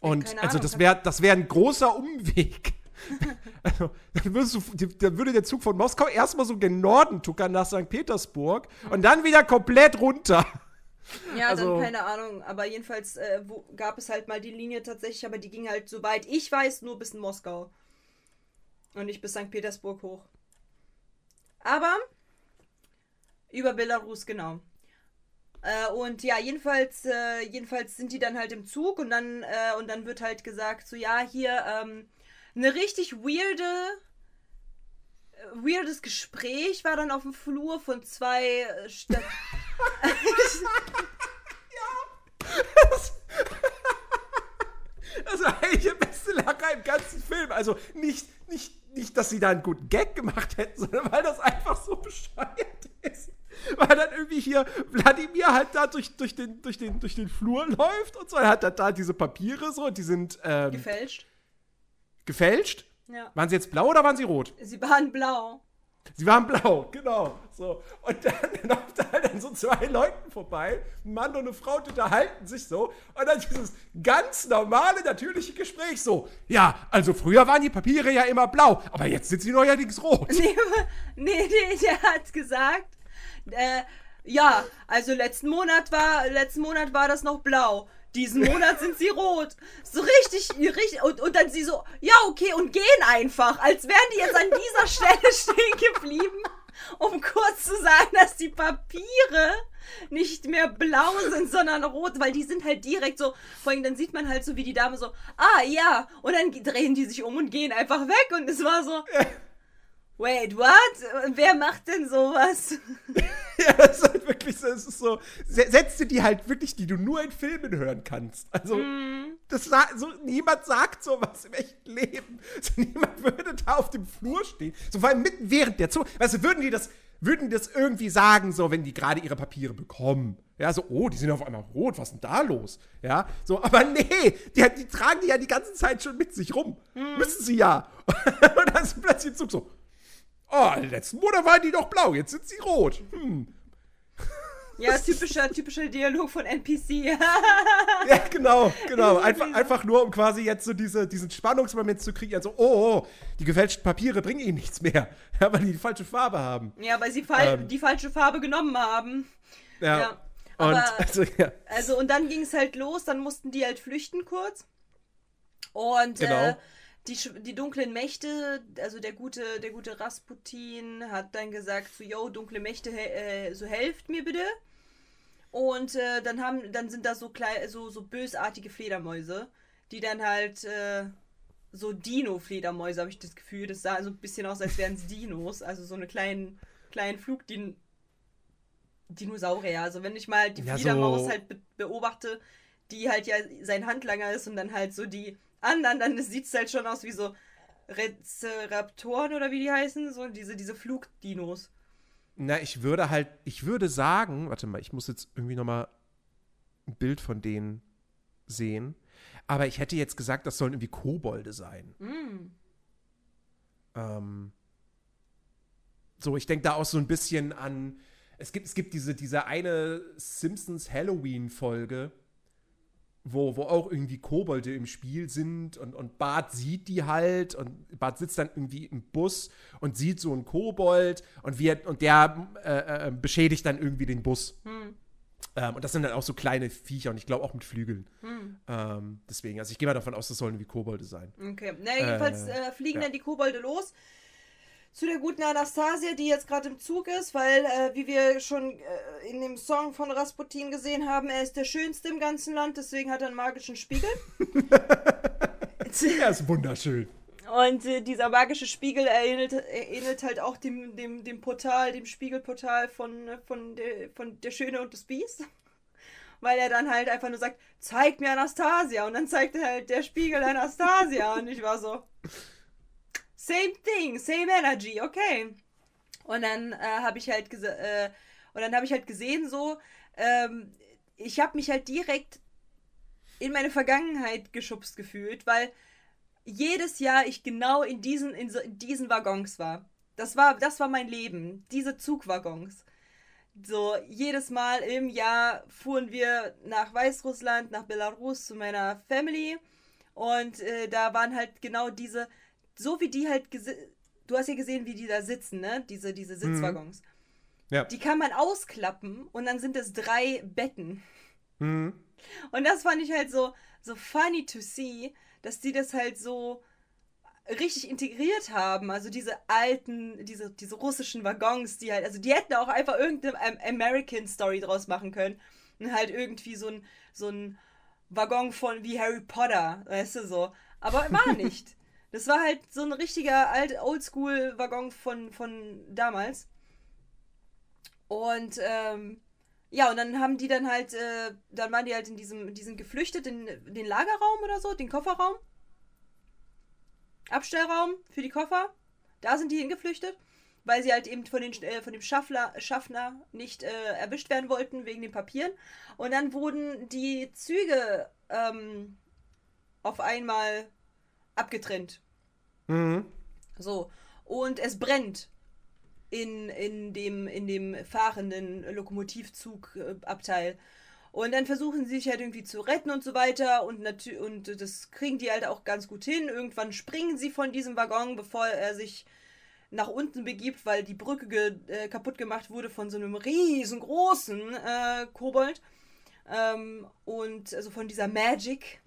Und keine also Ahnung, das wäre das wär ein großer Umweg. also, dann, du, dann würde der Zug von Moskau erstmal so gen Norden tuckern nach St. Petersburg und dann wieder komplett runter. Ja, Also- dann keine Ahnung. Aber jedenfalls äh, wo, gab es halt mal die Linie tatsächlich, aber die ging halt, soweit ich weiß, nur bis in Moskau. Und nicht bis St. Petersburg hoch. Aber über Belarus, genau. Äh, und ja, jedenfalls, äh, jedenfalls sind die dann halt im Zug und dann, äh, und dann wird halt gesagt, so ja, hier, ähm, eine richtig weirde, äh, weirdes Gespräch war dann auf dem Flur von zwei äh, Stadt Das war eigentlich der beste Lacher im ganzen Film. Also nicht, nicht, nicht, dass sie da einen guten Gag gemacht hätten, sondern weil das einfach so bescheuert ist. Weil dann irgendwie hier Wladimir halt da durch, durch, den, durch, den, durch den Flur läuft und so. Er hat da, da diese Papiere so, die sind ähm, gefälscht. gefälscht. Ja. Waren sie jetzt blau oder waren sie rot? Sie waren blau. Sie waren blau, genau. So. Und dann läuft da halt an so zwei Leuten vorbei. Ein Mann und eine Frau die unterhalten sich so. Und dann dieses ganz normale, natürliche Gespräch so. Ja, also früher waren die Papiere ja immer blau, aber jetzt sind sie neuerdings rot. Nee, nee, nee, der hat gesagt, äh, ja, also letzten Monat war, letzten Monat war das noch blau. Diesen Monat sind sie rot. So richtig, richtig. Und, und dann sie so, ja, okay, und gehen einfach. Als wären die jetzt an dieser Stelle stehen geblieben, um kurz zu sagen, dass die Papiere nicht mehr blau sind, sondern rot, weil die sind halt direkt so, vor allem dann sieht man halt so, wie die Dame so, ah ja, und dann drehen die sich um und gehen einfach weg und es war so, wait, what? Wer macht denn sowas? Ja, das ist halt wirklich so, es ist so, Sätze, die halt wirklich, die du nur in Filmen hören kannst. Also, Mhm. das so, niemand sagt sowas im echten Leben. So, niemand würde da auf dem Flur stehen. So, vor allem mitten während der Zug. Weißt du, würden die das, würden die das irgendwie sagen, so, wenn die gerade ihre Papiere bekommen. Ja, so, oh, die sind auf einmal rot, was ist denn da los? Ja, so, aber nee, die, die tragen die ja die ganze Zeit schon mit sich rum. Mhm. Müssen sie ja. Und dann ist plötzlich im Zug so, oh, letzten Monat waren die doch blau, jetzt sind sie rot. Hm. Ja, typischer, typischer Dialog von NPC. Ja, genau, genau. Einfach, einfach nur, um quasi jetzt so diese, diesen Spannungsmoment zu kriegen. Also, oh, oh, die gefälschten Papiere bringen ihnen nichts mehr, ja, weil die die falsche Farbe haben. ja, weil sie fal Ähm. die falsche Farbe genommen haben. Ja. Ja, Und aber- also, ja. Also, und dann ging es halt los, dann mussten die halt flüchten kurz. Und Genau. äh, die, die dunklen Mächte, also der gute, der gute Rasputin hat dann gesagt, so, yo, dunkle Mächte, äh, so helft mir bitte. Und äh, dann haben, dann sind da so klei so, so bösartige Fledermäuse, die dann halt äh, so Dino-Fledermäuse, habe ich das Gefühl. Das sah so ein bisschen aus, als wären es Dinos, also so eine kleinen, kleinen Flugdin Dinosaurier. Also wenn ich mal die Ja, Fledermaus so- halt be beobachte, die halt ja sein Handlanger ist und dann halt so die anderen, dann sieht es halt schon aus wie so Rezeraptoren oder wie die heißen, so diese, diese Flugdinos. Na, ich würde halt, ich würde sagen, warte mal, ich muss jetzt irgendwie noch mal ein Bild von denen sehen. Aber ich hätte jetzt gesagt, das sollen irgendwie Kobolde sein. Mm. Ähm, so, ich denke da auch so ein bisschen an. Es gibt, es gibt diese, diese eine Simpsons Halloween-Folge, wo, wo auch irgendwie Kobolde im Spiel sind und, und Bart sieht die halt und Bart sitzt dann irgendwie im Bus und sieht so einen Kobold und, wir, und der äh, äh, beschädigt dann irgendwie den Bus. Hm. Ähm, und das sind dann auch so kleine Viecher und ich glaube auch mit Flügeln. Hm. Ähm, deswegen, also ich gehe mal davon aus, das sollen wie Kobolde sein. Okay. Na, jedenfalls Äh, äh, fliegen ja. dann die Kobolde los. Zu der guten Anastasia, die jetzt gerade im Zug ist, weil, äh, wie wir schon äh, in dem Song von Rasputin gesehen haben, er ist der Schönste im ganzen Land, deswegen hat er einen magischen Spiegel. Er ist wunderschön. Und äh, dieser magische Spiegel ähnelt, ähnelt halt auch dem, dem, dem Portal, dem Spiegelportal von, von, der, von Der Schöne und das Biest. Weil er dann halt einfach nur sagt, zeig mir Anastasia. Und dann zeigt halt der Spiegel Anastasia. Und ich war so, same thing, same energy, okay. Und dann äh, habe ich halt äh, und dann habe ich halt gesehen so, ähm, ich habe mich halt direkt in meine Vergangenheit geschubst gefühlt, weil jedes Jahr ich genau in diesen, in, so, in diesen Waggons war. Das war, das war mein Leben, diese Zugwaggons. So, jedes Mal im Jahr fuhren wir nach Weißrussland, nach Belarus zu meiner Family. Und äh, da waren halt genau diese, so wie die halt, du hast ja gesehen, wie die da sitzen, ne? Diese, diese mhm. Sitzwaggons. Mhm. Ja. Die kann man ausklappen und dann sind es drei Betten. Mhm. Und das fand ich halt so, so funny to see, dass die das halt so richtig integriert haben. Also diese alten, diese, diese russischen Waggons, die halt, also die hätten auch einfach irgendeine American Story draus machen können. Und halt irgendwie so ein, so ein Waggon von wie Harry Potter, weißt du so. Aber war nicht. Das war halt so ein richtiger alt Oldschool-Waggon von, von damals. Und ähm, ja, und dann haben die dann halt, äh, dann waren die halt in diesem, die sind geflüchtet in den Lagerraum oder so, den Kofferraum. Abstellraum für die Koffer. Da sind die hingeflüchtet, weil sie halt eben von, den, äh, von dem Schaffler, Schaffner nicht äh, erwischt werden wollten wegen den Papieren. Und dann wurden die Züge ähm, auf einmal abgetrennt. Mhm. So. Und es brennt in, in, dem, in dem fahrenden Lokomotivzugabteil. Und dann versuchen sie sich halt irgendwie zu retten und so weiter. Und, und das kriegen die halt auch ganz gut hin. Irgendwann springen sie von diesem Waggon, bevor er sich nach unten begibt, weil die Brücke ge äh, kaputt gemacht wurde von so einem riesengroßen äh, Kobold. Ähm, und also von dieser Magic.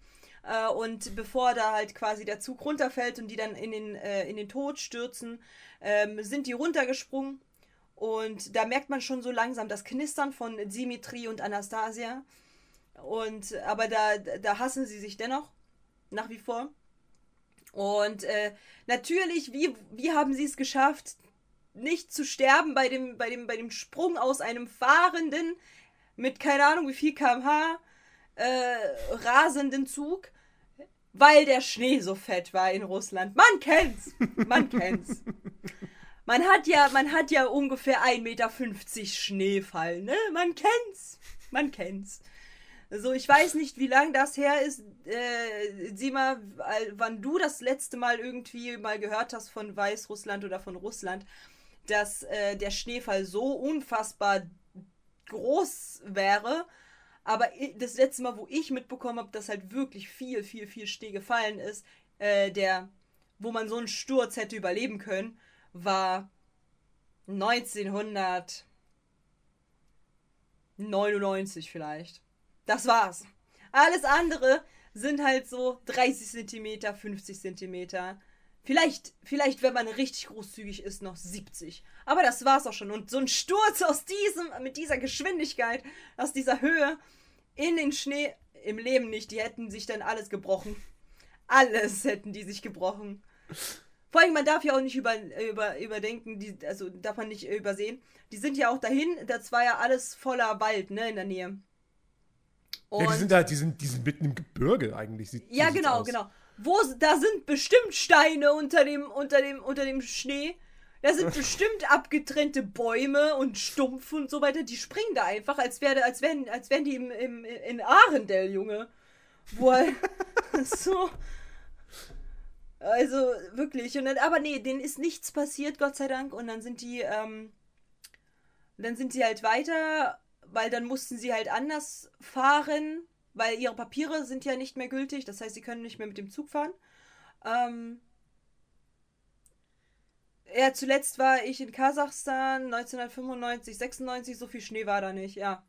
Äh, und bevor da halt quasi der Zug runterfällt und die dann in den, äh, in den Tod stürzen, ähm, sind die runtergesprungen. Und da merkt man schon so langsam das Knistern von Dimitri und Anastasia. Und aber da, da hassen sie sich dennoch. Nach wie vor. Und äh, natürlich, wie, wie haben sie es geschafft, nicht zu sterben bei dem, bei dem, bei dem Sprung aus einem fahrenden, mit keine Ahnung wie viel kmh, äh, rasenden Zug, weil der Schnee so fett war in Russland. Man kennt's. Man kennt's. Man hat ja, man hat ja ungefähr 1,50 Meter Schneefall, ne? Man kennt's. Man kennt's. Also ich weiß nicht, wie lange das her ist. Äh, sieh mal, wann du das letzte Mal irgendwie mal gehört hast von Weißrussland oder von Russland, dass äh, der Schneefall so unfassbar groß wäre. Aber das letzte Mal, wo ich mitbekommen habe, dass halt wirklich viel, viel, viel Schnee gefallen ist, äh, der, wo man so einen Sturz hätte überleben können, war 1999 vielleicht. Das war's. Alles andere sind halt so 30 cm, 50 cm. Vielleicht, vielleicht, wenn man richtig großzügig ist, noch 70. Aber das war's auch schon. Und so ein Sturz aus diesem, mit dieser Geschwindigkeit, aus dieser Höhe in den Schnee, im Leben nicht. Die hätten sich dann alles gebrochen. Alles hätten die sich gebrochen. Vor allem, man darf ja auch nicht über, über, überdenken, die, also darf man nicht übersehen. Die sind ja auch dahin, das war ja alles voller Wald, ne, in der Nähe. Und ja, die sind da, die sind, die sind mitten im Gebirge eigentlich. Sieht, ja, genau, aus. genau. Wo, da sind bestimmt Steine unter dem, unter dem, unter dem Schnee. Da sind bestimmt abgetrennte Bäume und Stumpf und so weiter. Die springen da einfach, als, wär, als, wären, als wären die im, im, in Arendelle, Junge. Wo so. Also wirklich. Und dann, aber nee, denen ist nichts passiert, Gott sei Dank. Und dann sind die, ähm, dann sind sie halt weiter, weil dann mussten sie halt anders fahren, weil ihre Papiere sind ja nicht mehr gültig. Das heißt, sie können nicht mehr mit dem Zug fahren. Ähm, ja, zuletzt war ich in Kasachstan 1995, 96, so viel Schnee war da nicht, ja.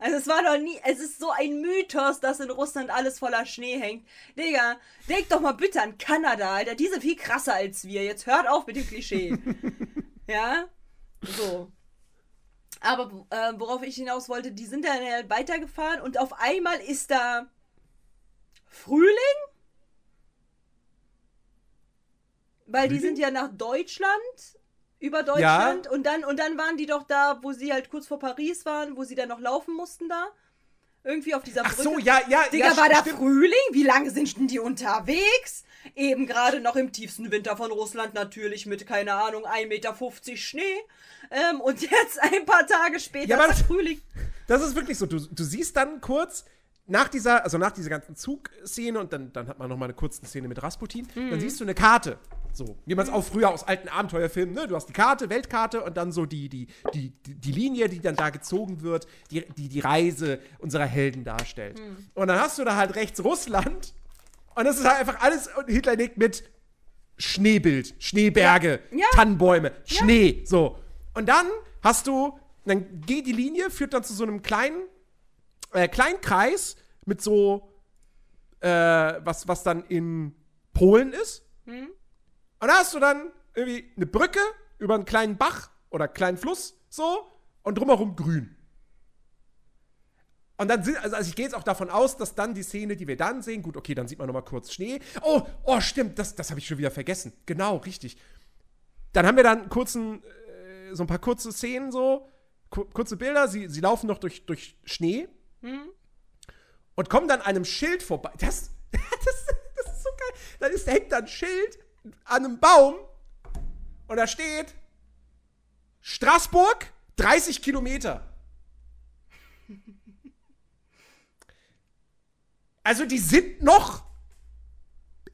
Also es war doch nie, es ist so ein Mythos, dass in Russland alles voller Schnee hängt. Digga, denk doch mal bitte an Kanada, Alter. Die sind viel krasser als wir. Jetzt hört auf mit dem Klischee. ja? So. Aber äh, worauf ich hinaus wollte, die sind dann halt weitergefahren und auf einmal ist da Frühling? Weil die Frühling? sind ja nach Deutschland, über Deutschland. Und, dann, und dann waren die doch da, wo sie halt kurz vor Paris waren, wo sie dann noch laufen mussten da. Irgendwie auf dieser Ach Brücke. so, ja, ja, Digga, ja, war da. Frühling? Wie lange sind denn die unterwegs? Eben gerade noch im tiefsten Winter von Russland natürlich mit, keine Ahnung, 1,50 Meter Schnee. Ähm, und jetzt ein paar Tage später Ja, ist das- Frühling. Das ist wirklich so. Du, du siehst dann kurz nach dieser, also nach dieser ganzen Zugszene und dann, dann hat man noch mal eine kurze Szene mit Rasputin, Mhm. dann siehst du eine Karte. So, wie man es auch früher aus alten Abenteuerfilmen, ne? Du hast die Karte, Weltkarte und dann so die, die, die, die, die Linie, die dann da gezogen wird, die die, die Reise unserer Helden darstellt. Mhm. Und dann hast du da halt rechts Russland und das ist halt einfach alles und Hitler legt mit Schneebild, Schneeberge, Ja. Ja. Tannenbäume, Schnee, so. Und dann hast du, dann geht die Linie, führt dann zu so einem kleinen, äh, kleinen Kreis mit so, äh, was, was dann in Polen ist. Und da hast du dann irgendwie eine Brücke über einen kleinen Bach oder einen kleinen Fluss, so, und drumherum grün. Und dann sind, also, also ich gehe jetzt auch davon aus, dass dann die Szene, die wir dann sehen, gut, okay, dann sieht man nochmal kurz Schnee. Oh, oh, stimmt, das, das habe ich schon wieder vergessen. Genau, richtig. Dann haben wir dann einen kurzen, äh, so ein paar kurze Szenen, so, ku kurze Bilder. Sie, sie laufen noch durch, durch Schnee und kommen dann an einem Schild vorbei. Das, das, das ist so geil. Dann ist, hängt da ein Schild an einem Baum und da steht Straßburg 30 Kilometer. Also die sind noch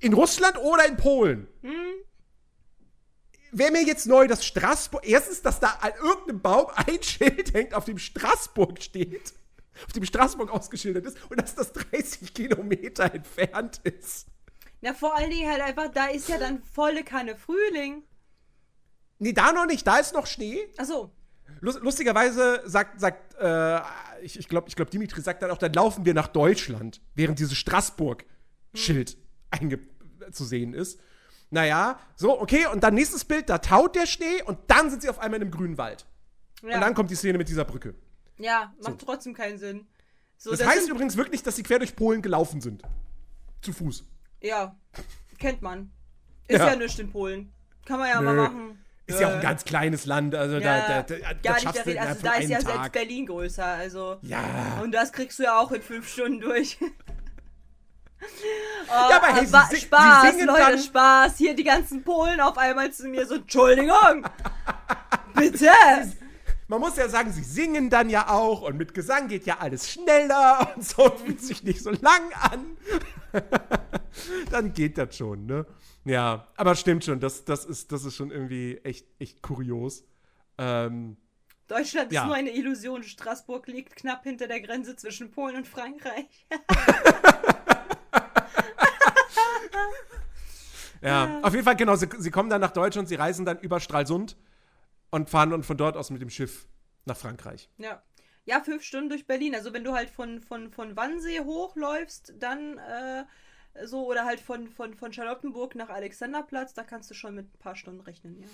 in Russland oder in Polen. Wäre mir jetzt neu, dass Straßburg, erstens, dass da an irgendeinem Baum ein Schild hängt, auf dem Straßburg steht, auf dem Straßburg ausgeschildert ist und dass das 30 Kilometer entfernt ist. Na, vor allen Dingen halt einfach, da ist ja dann volle Kanne Frühling. Nee, da noch nicht, da ist noch Schnee. Achso. Lust, lustigerweise sagt, sagt äh, ich, ich glaube, ich glaub, Dimitri sagt dann auch, dann laufen wir nach Deutschland, während dieses Straßburg-Schild einge zu sehen ist. Naja, so, okay, und dann nächstes Bild, da taut der Schnee und dann sind sie auf einmal in einem grünen Wald. Ja, Und dann kommt die Szene mit dieser Brücke. ja macht trotzdem keinen Sinn. So, Das, das heißt übrigens wirklich, dass sie quer durch Polen gelaufen sind. Zu Fuß. Ja, kennt man. Ist Ja. ja, nichts in Polen. Kann man ja Nö. mal machen. Ist ja auch ein ganz kleines Land, also Ja, da, da, da, gar nicht der Rede. Also da ist ja selbst. Berlin größer, also. Ja. Und das kriegst du ja auch in fünf Stunden durch. oh, Ja, aber hey, sie wa- si- sie Spaß, singen Leute, dann- Spaß. Hier die ganzen Polen auf einmal zu mir so, Entschuldigung. Bitte. Man muss ja sagen, sie singen dann ja auch und mit Gesang geht ja alles schneller und so fühlt sich nicht so lang an. dann geht das schon, ne? Ja, aber stimmt schon, das, das, ist, das ist schon irgendwie echt, echt kurios. Ähm, Deutschland Ja. ist nur eine Illusion. Straßburg liegt knapp hinter der Grenze zwischen Polen und Frankreich. ja, auf jeden Fall, genau, sie, sie kommen dann nach Deutschland, sie reisen dann über Stralsund und fahren dann von dort aus mit dem Schiff nach Frankreich. Ja. Ja, fünf Stunden durch Berlin. Also wenn du halt von, von, von Wannsee hochläufst, dann äh, so, oder halt von, von, von Charlottenburg nach Alexanderplatz, da kannst du schon mit ein paar Stunden rechnen, ja.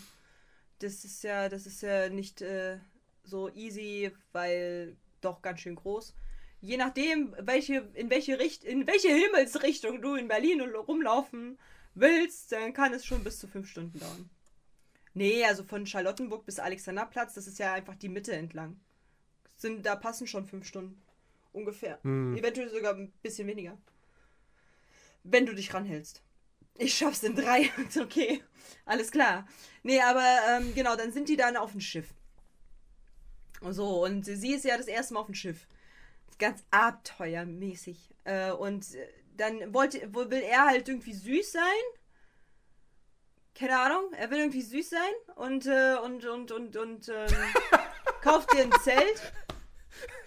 Das ist ja, das ist ja nicht äh, so easy, weil doch ganz schön groß. Je nachdem, welche, in welche Richt in welche Himmelsrichtung du in Berlin rumlaufen willst, dann kann es schon bis zu fünf Stunden dauern. Nee, also von Charlottenburg bis Alexanderplatz, das ist ja einfach die Mitte entlang. Sind, da passen schon fünf Stunden. Ungefähr. Eventuell sogar ein bisschen weniger. Wenn du dich ranhältst. Ich schaff's in drei. okay. Alles klar. Nee, aber ähm, genau, dann sind die dann auf dem Schiff. So, und sie ist ja das erste Mal auf dem Schiff. Ganz abenteuermäßig. Äh, und äh, dann wollte, wo- will er halt irgendwie süß sein. Keine Ahnung, er will irgendwie süß sein und, äh, und, und, und, und ähm, kauft dir ein Zelt.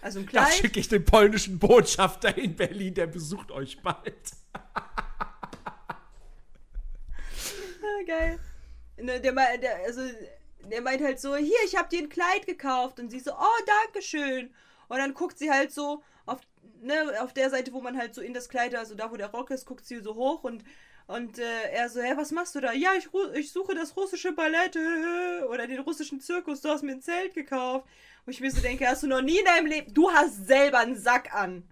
Also ein Da Kleid. schicke ich den polnischen Botschafter in Berlin, der besucht euch bald. Ah, geil. Ne, Der, der, also, der meint halt so, hier, ich hab dir ein Kleid gekauft. Und sie so, oh, danke schön. Und dann guckt sie halt so auf, ne, auf der Seite, wo man halt so in das Kleid, also da, wo der Rock ist, guckt sie so hoch und, und äh, er so, hä, was machst du da? Ja, ich, ich suche das russische Ballett oder den russischen Zirkus. Du hast mir ein Zelt gekauft. Wo ich mir so denke, hast du noch nie in deinem Leben, du hast selber einen Sack an.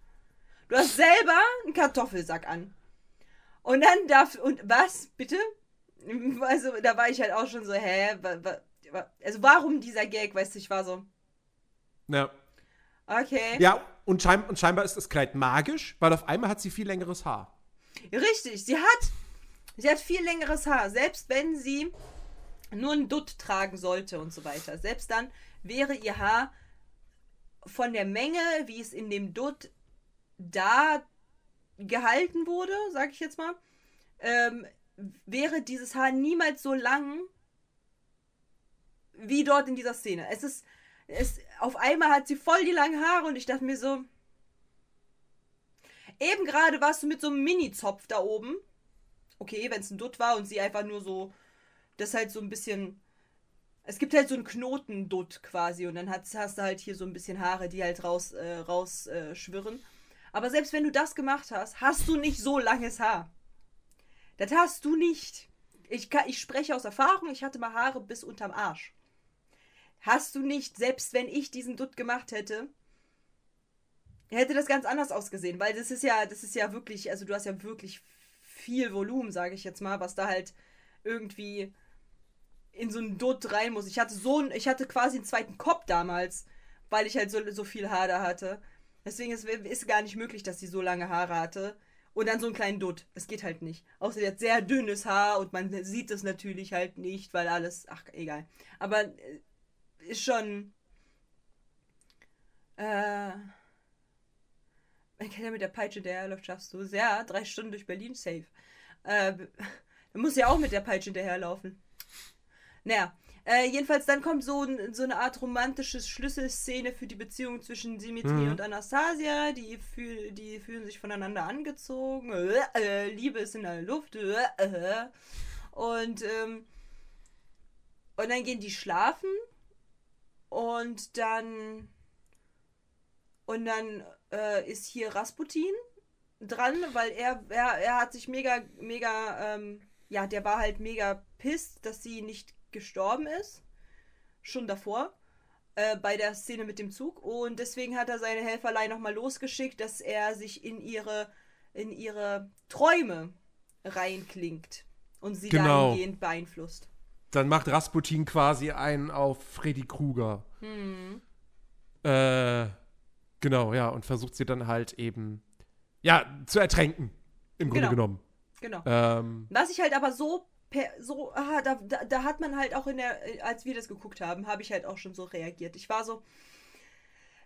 Du hast selber einen Kartoffelsack an. Und dann darf, und was, bitte? Also, da war ich halt auch schon so, hä? Also, warum dieser Gag? Weißt du, ich war so. Ja. Okay. Ja, und, schein und scheinbar ist das Kleid magisch, weil auf einmal hat sie viel längeres Haar. Richtig, sie hat. Sie hat viel längeres Haar. Selbst wenn sie nur ein Dutt tragen sollte und so weiter. Selbst dann wäre ihr Haar von der Menge, wie es in dem Dutt da gehalten wurde, sag ich jetzt mal, ähm, wäre dieses Haar niemals so lang wie dort in dieser Szene. Es ist, es, auf einmal hat sie voll die langen Haare und ich dachte mir so, eben gerade warst du mit so einem Mini-Zopf da oben. Okay, wenn es ein Dutt war und sie einfach nur so, das halt so ein bisschen, es gibt halt so einen Knotendutt quasi und dann hast, hast du halt hier so ein bisschen Haare, die halt raus, äh, raus äh, schwirren. Aber selbst wenn du das gemacht hast, hast du nicht so langes Haar. Das hast du nicht. Ich, kann, ich spreche aus Erfahrung, ich hatte mal Haare bis unterm Arsch. Hast du nicht, selbst wenn ich diesen Dutt gemacht hätte, hätte das ganz anders ausgesehen, weil das ist ja, das ist ja wirklich, also du hast ja wirklich viel Volumen, sage ich jetzt mal, was da halt irgendwie in so einen Dutt rein muss. Ich hatte so ein, ich hatte quasi einen zweiten Kopf damals, weil ich halt so, so viel Haar da hatte. Deswegen ist es gar nicht möglich, dass sie so lange Haare hatte. Und dann so einen kleinen Dutt. Das geht halt nicht. Außer sie hat sehr dünnes Haar und man sieht es natürlich halt nicht, weil alles. Ach, egal. Aber äh, ist schon. Äh. Man kann ja mit der Peitsche der hinterherläuft, schaffst du. Ja, drei Stunden durch Berlin, safe. Äh, man muss ja auch mit der Peitsche hinterherlaufen. Naja, äh, jedenfalls dann kommt so, so eine Art romantische Schlüsselszene für die Beziehung zwischen Dimitri mhm. und Anastasia. Die, fühl, die fühlen sich voneinander angezogen. Äh, äh, Liebe ist in der Luft. Äh, äh. und, ähm, und dann gehen die schlafen. Und dann. Und dann ist hier Rasputin dran, weil er, er, er hat sich mega, mega, ähm, ja, der war halt mega pisst, dass sie nicht gestorben ist. Schon davor. Äh, bei der Szene mit dem Zug. Und deswegen hat er seine Helferlei nochmal losgeschickt, dass er sich in ihre, in ihre Träume reinklingt und sie genau. dahingehend beeinflusst. Dann macht Rasputin quasi einen auf Freddy Krueger. Hm. Äh, genau, ja, und versucht sie dann halt eben, ja, zu ertränken. Im Grunde genau. genommen. Genau. Ähm, Was ich halt aber so so, ah, da, da, da hat man halt auch in der, als wir das geguckt haben, habe ich halt auch schon so reagiert. Ich war so,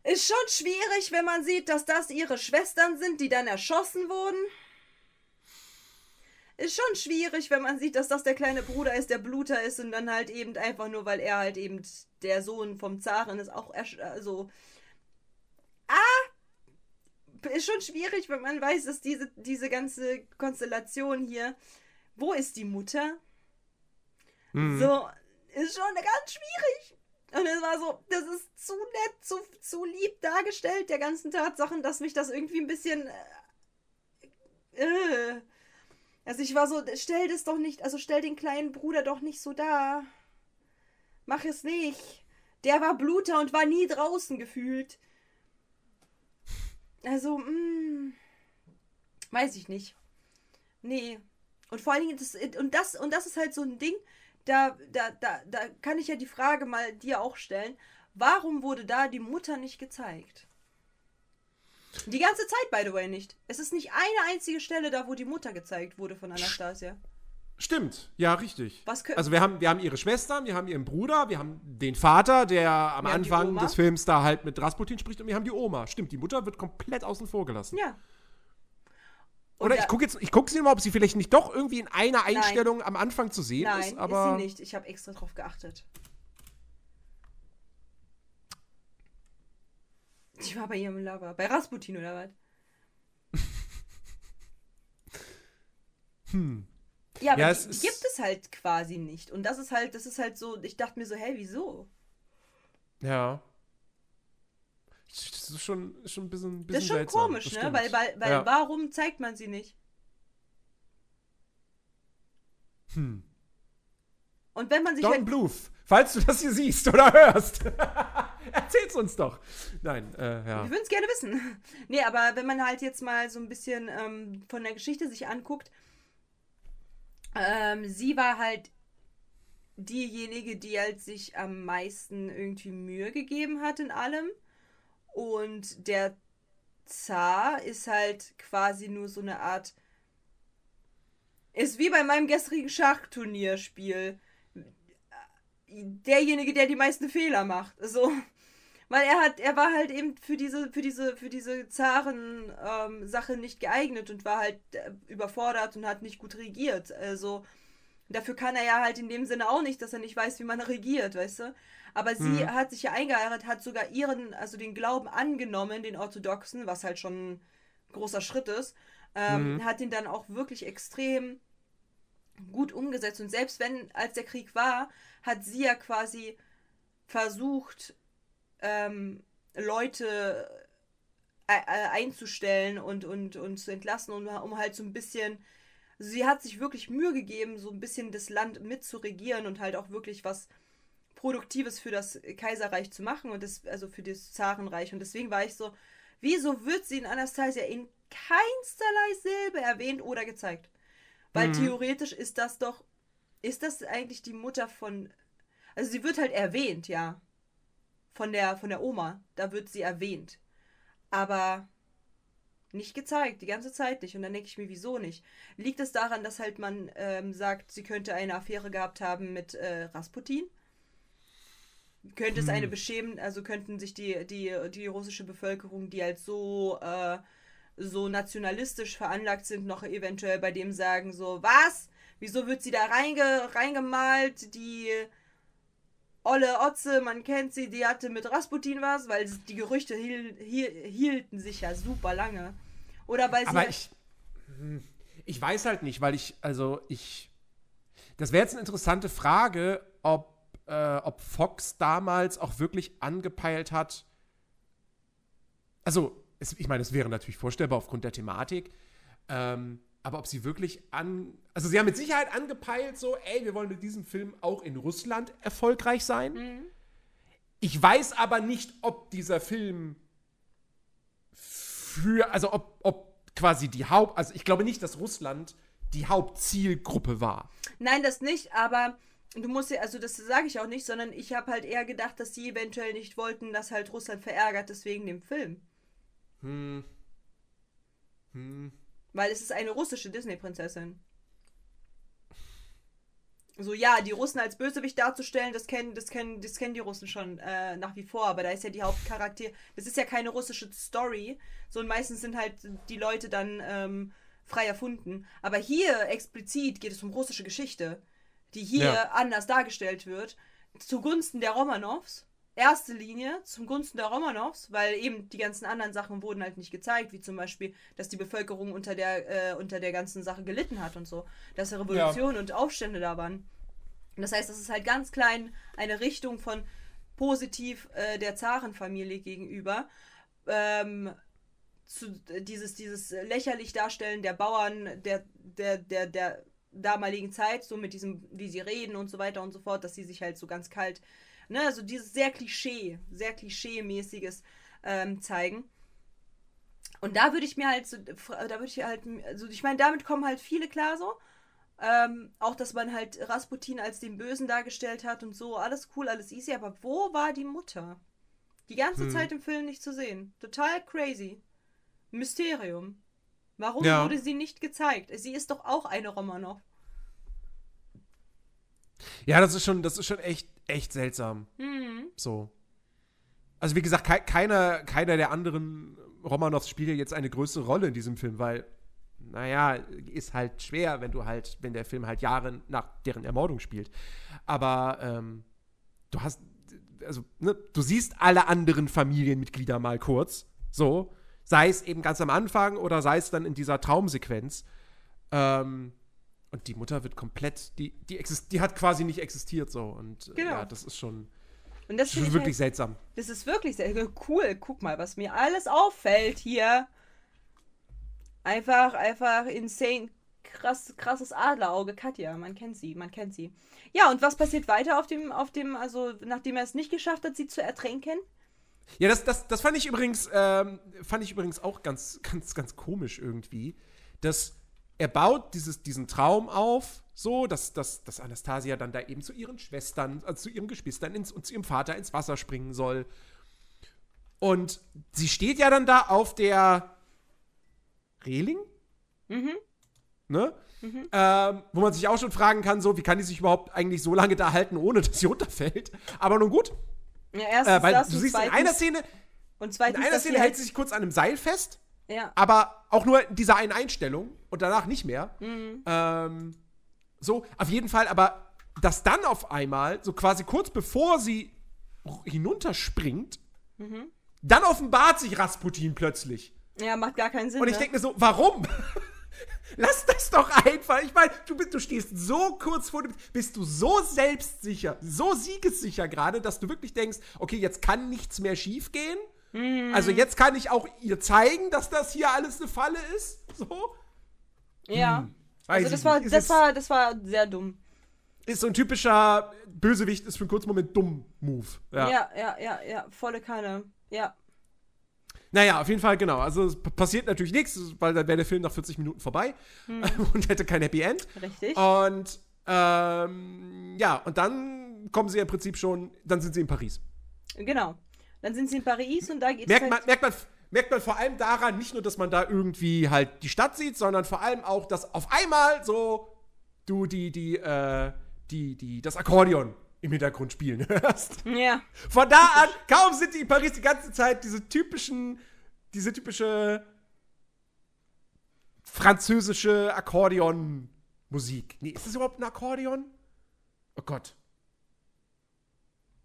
ist schon schwierig, wenn man sieht, dass das ihre Schwestern sind, die dann erschossen wurden. Ist schon schwierig, wenn man sieht, dass das der kleine Bruder ist, der Bluter ist und dann halt eben einfach nur, weil er halt eben der Sohn vom Zaren ist, auch also. Ah! Ist schon schwierig, wenn man weiß, dass diese, diese ganze Konstellation hier wo ist die Mutter? Mhm. So, ist schon ganz schwierig. Und es war so, das ist zu nett, zu, zu lieb dargestellt, der ganzen Tatsachen, dass mich das irgendwie ein bisschen. Äh, äh. Also ich war so, stell das doch nicht, also stell den kleinen Bruder doch nicht so da. Mach es nicht. Der war Bluter und war nie draußen gefühlt. Also, mh, mm, weiß ich nicht. Nee, und vor allen Dingen, das, und, das, und das ist halt so ein Ding, da, da, da, da kann ich ja die Frage mal dir auch stellen, warum wurde da die Mutter nicht gezeigt? Die ganze Zeit, by the way, nicht. Es ist nicht eine einzige Stelle da, wo die Mutter gezeigt wurde von Anastasia. Stimmt, ja, richtig. also wir haben, wir haben ihre Schwester, wir haben ihren Bruder, wir haben den Vater, der am Anfang des Films da halt mit Rasputin spricht und wir haben die Oma. Stimmt, die Mutter wird komplett außen vor gelassen. Ja. Oder ich gucke jetzt, ich gucke sie mal, ob sie vielleicht nicht doch irgendwie in einer Einstellung Nein. am Anfang zu sehen Nein, ist. Aber ist sie nicht. Ich habe extra drauf geachtet. Die war bei ihrem Lover. Bei Rasputin oder was? hm. Ja, aber ja, die, die gibt es halt quasi nicht. Und das ist halt, das ist halt so, ich dachte mir so, hä, wieso? Ja. Das ist schon, schon ein bisschen, bisschen Das ist schon seltsam. komisch, ne? Weil, weil, weil ja. warum zeigt man sie nicht? Hm. Und wenn man sich. Don halt Bluth, falls du das hier siehst oder hörst, erzähl's uns doch. Nein, äh, ja. Wir würden es gerne wissen. nee, aber wenn man halt jetzt mal so ein bisschen ähm, von der Geschichte sich anguckt, Ähm, sie war halt diejenige, die halt sich am meisten irgendwie Mühe gegeben hat in allem. Und der Zar ist halt quasi nur so eine Art. Ist wie bei meinem gestrigen Schachturnierspiel. Derjenige, der die meisten Fehler macht. So. Weil er hat, er war halt eben für diese, für diese, für diese Zaren-Sache ähm, nicht geeignet und war halt äh, überfordert und hat nicht gut regiert. Also dafür kann er ja halt in dem Sinne auch nicht, dass er nicht weiß, wie man regiert, weißt du? Aber sie mhm. hat sich ja eingeheiratet, hat sogar ihren, also den Glauben angenommen, den orthodoxen, was halt schon ein großer Schritt ist, ähm, mhm. hat ihn dann auch wirklich extrem gut umgesetzt. Und selbst wenn, als der Krieg war, hat sie ja quasi versucht, ähm, Leute äh, äh einzustellen und, und, und zu entlassen, um, um halt so ein bisschen. Sie hat sich wirklich Mühe gegeben, so ein bisschen das Land mitzuregieren und halt auch wirklich was Produktives für das Kaiserreich zu machen und das, also für das Zarenreich. Und deswegen war ich so, wieso wird sie in Anastasia in keinsterlei Silbe erwähnt oder gezeigt? Weil mhm. theoretisch ist das doch, ist das eigentlich die Mutter von, also sie wird halt erwähnt, ja. Von der, von der Oma, da wird sie erwähnt. Aber nicht gezeigt, die ganze Zeit nicht. Und dann denke ich mir, wieso nicht? Liegt es daran, dass halt man ähm, sagt, sie könnte eine Affäre gehabt haben mit äh, Rasputin? Könnte es eine hm. beschämen, also könnten sich die, die, die russische Bevölkerung, die halt so, äh, so nationalistisch veranlagt sind, noch eventuell bei dem sagen, so, was? Wieso wird sie da reinge, reingemalt? Die Olle Otze, man kennt sie, die hatte mit Rasputin was, weil die Gerüchte hiel, hiel, hielten sich ja super lange. Oder weil sie. Aber ich, hm, ich weiß halt nicht, weil ich, also ich. Das wäre jetzt eine interessante Frage, ob äh, ob Fox damals auch wirklich angepeilt hat. Also, es, ich meine, es wäre natürlich vorstellbar aufgrund der Thematik. Ähm, aber ob sie wirklich an. Also, sie haben mit Sicherheit angepeilt, so, ey, wir wollen mit diesem Film auch in Russland erfolgreich sein. Mhm. Ich weiß aber nicht, ob dieser Film für. Also, ob, ob quasi die Haupt. Also, ich glaube nicht, dass Russland die Hauptzielgruppe war. Nein, das nicht, aber du musst ja, also das sage ich auch nicht, sondern ich habe halt eher gedacht, dass sie eventuell nicht wollten, dass halt Russland verärgert ist wegen dem Film. Hm. Hm. Weil es ist eine russische Disney-Prinzessin. So, ja, die Russen als Bösewicht darzustellen, das kennen, das kennen, das kennen die Russen schon äh, nach wie vor, aber da ist ja die Hauptcharakter, das ist ja keine russische Story, so und meistens sind halt die Leute dann ähm, frei erfunden. Aber hier explizit geht es um russische Geschichte die hier ja. anders dargestellt wird, zugunsten der Romanows. Erste Linie zum Gunsten der Romanows, weil eben die ganzen anderen Sachen wurden halt nicht gezeigt, wie zum Beispiel, dass die Bevölkerung unter der, äh, unter der ganzen Sache gelitten hat und so. Dass Revolutionen ja. und Aufstände da waren. Das heißt, das ist halt ganz klein eine Richtung von positiv äh, der Zarenfamilie gegenüber. Ähm, zu, dieses, dieses lächerlich Darstellen der Bauern, der, der, der, der damaligen Zeit, so mit diesem, wie sie reden und so weiter und so fort, dass sie sich halt so ganz kalt, ne, also dieses sehr Klischee, sehr Klischee-mäßiges ähm, zeigen. Und da würde ich mir halt so, da würde ich halt, also ich meine, damit kommen halt viele klar so. Ähm, auch, dass man halt Rasputin als den Bösen dargestellt hat und so, alles cool, alles easy, aber wo war die Mutter? Die ganze hm. Zeit im Film nicht zu sehen. Total crazy. Mysterium. Warum ja. wurde sie nicht gezeigt? Sie ist doch auch eine Romanov. Ja, das ist schon, das ist schon echt, echt seltsam. Mhm. So. Also wie gesagt, ke keiner, keiner der anderen Romanovs spielt ja jetzt eine größere Rolle in diesem Film, weil, naja, ist halt schwer, wenn du halt, wenn der Film halt Jahre nach deren Ermordung spielt. Aber ähm, du hast, also, ne, du siehst alle anderen Familienmitglieder mal kurz, so, Sei es eben ganz am Anfang oder sei es dann in dieser Traumsequenz. Ähm, und die Mutter wird komplett, die, die, die hat quasi nicht existiert so. Und äh, genau. ja, das ist schon, und das ist wirklich halt, seltsam. Das ist wirklich sehr cool. Guck mal, was mir alles auffällt hier. Einfach, einfach insane krass, krasses Adlerauge. Katja, man kennt sie, man kennt sie. Ja, und was passiert weiter auf dem, auf dem, also nachdem er es nicht geschafft hat, sie zu ertränken? Ja, das, das, das fand ich übrigens, ähm, fand ich übrigens auch ganz, ganz, ganz komisch irgendwie. Dass er baut dieses, diesen Traum auf, so, dass, dass, dass Anastasia dann da eben zu ihren Schwestern, also zu ihren Geschwistern ins, und zu ihrem Vater ins Wasser springen soll. Und sie steht ja dann da auf der Reling? Mhm. Ne? Mhm. Ähm, wo man sich auch schon fragen kann, so, wie kann die sich überhaupt eigentlich so lange da halten, ohne dass sie runterfällt? Aber nun gut. Ja, erstens äh, weil das du siehst zweitens, in einer Szene, und in zweitens, einer dass Szene sie hält halt, sie sich kurz an einem Seil fest, ja, aber auch nur in dieser einen Einstellung und danach nicht mehr. Mhm. Ähm, so, auf jeden Fall, aber dass dann auf einmal, so quasi kurz bevor sie hinunterspringt, Mhm. dann offenbart sich Rasputin plötzlich. ja, macht gar keinen Sinn. Und ich ne? denke mir so, warum? Lass das doch einfach. Ich meine, du, bist- du stehst so kurz vor dem. Bist du so selbstsicher, so siegessicher gerade, dass du wirklich denkst, okay, jetzt kann nichts mehr schiefgehen. Also jetzt kann ich auch ihr zeigen, dass das hier alles eine Falle ist. So. ja. hm, Also das war, das war, das war sehr dumm. Ist so ein typischer Bösewicht, ist für einen kurzen Moment dumm Move. Ja. Ja, ja, ja, ja, volle Kanne. Ja. Naja, auf jeden Fall, genau. Also es passiert natürlich nichts, weil dann wäre der Film nach 40 Minuten vorbei und hätte kein Happy End. Richtig. Und ähm, ja, und dann kommen sie im Prinzip schon, dann sind sie in Paris. Genau. Dann sind sie in Paris und da geht's Merkt halt, man, merkt, man, merkt man vor allem daran, nicht nur, dass man da irgendwie halt die Stadt sieht, sondern vor allem auch, dass auf einmal so du die, die, äh, die, die, das Akkordeon im Hintergrund spielen hörst. Ja. Von da an, kaum sind die in Paris die ganze Zeit diese typischen, diese typische französische Akkordeon-Musik. Nee, ist das überhaupt ein Akkordeon? Oh Gott.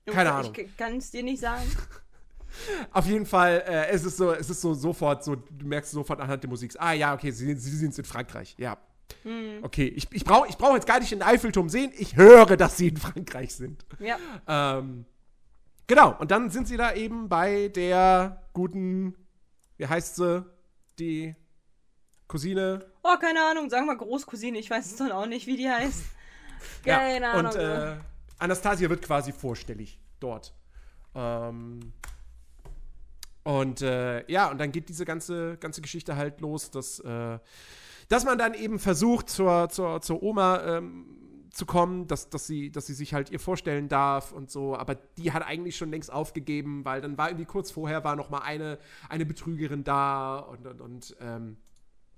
Keine Ahnung. Ich kann es dir nicht sagen. Auf jeden Fall, äh, es ist so, es ist so sofort so, du merkst sofort anhand der Musik, ah ja, okay, sie, sie sind in Frankreich, ja. Okay, ich, ich brauche ich brauch jetzt gar nicht den Eiffelturm sehen, ich höre, dass sie in Frankreich sind. Ja. Ähm, genau, und dann sind sie da eben bei der guten, wie heißt sie, die Cousine. Oh, keine Ahnung, sagen wir Großcousine, ich weiß es dann auch nicht, wie die heißt. Keine ja, Ahnung. Und äh, Anastasia wird quasi vorstellig dort. Ähm, und äh, ja, und dann geht diese ganze, ganze Geschichte halt los, dass, äh, dass man dann eben versucht, zur, zur, zur Oma ähm, zu kommen, dass, dass, sie, dass sie sich halt ihr vorstellen darf und so, aber die hat eigentlich schon längst aufgegeben, weil dann war irgendwie kurz vorher war noch mal eine, eine Betrügerin da und, und, und, ähm,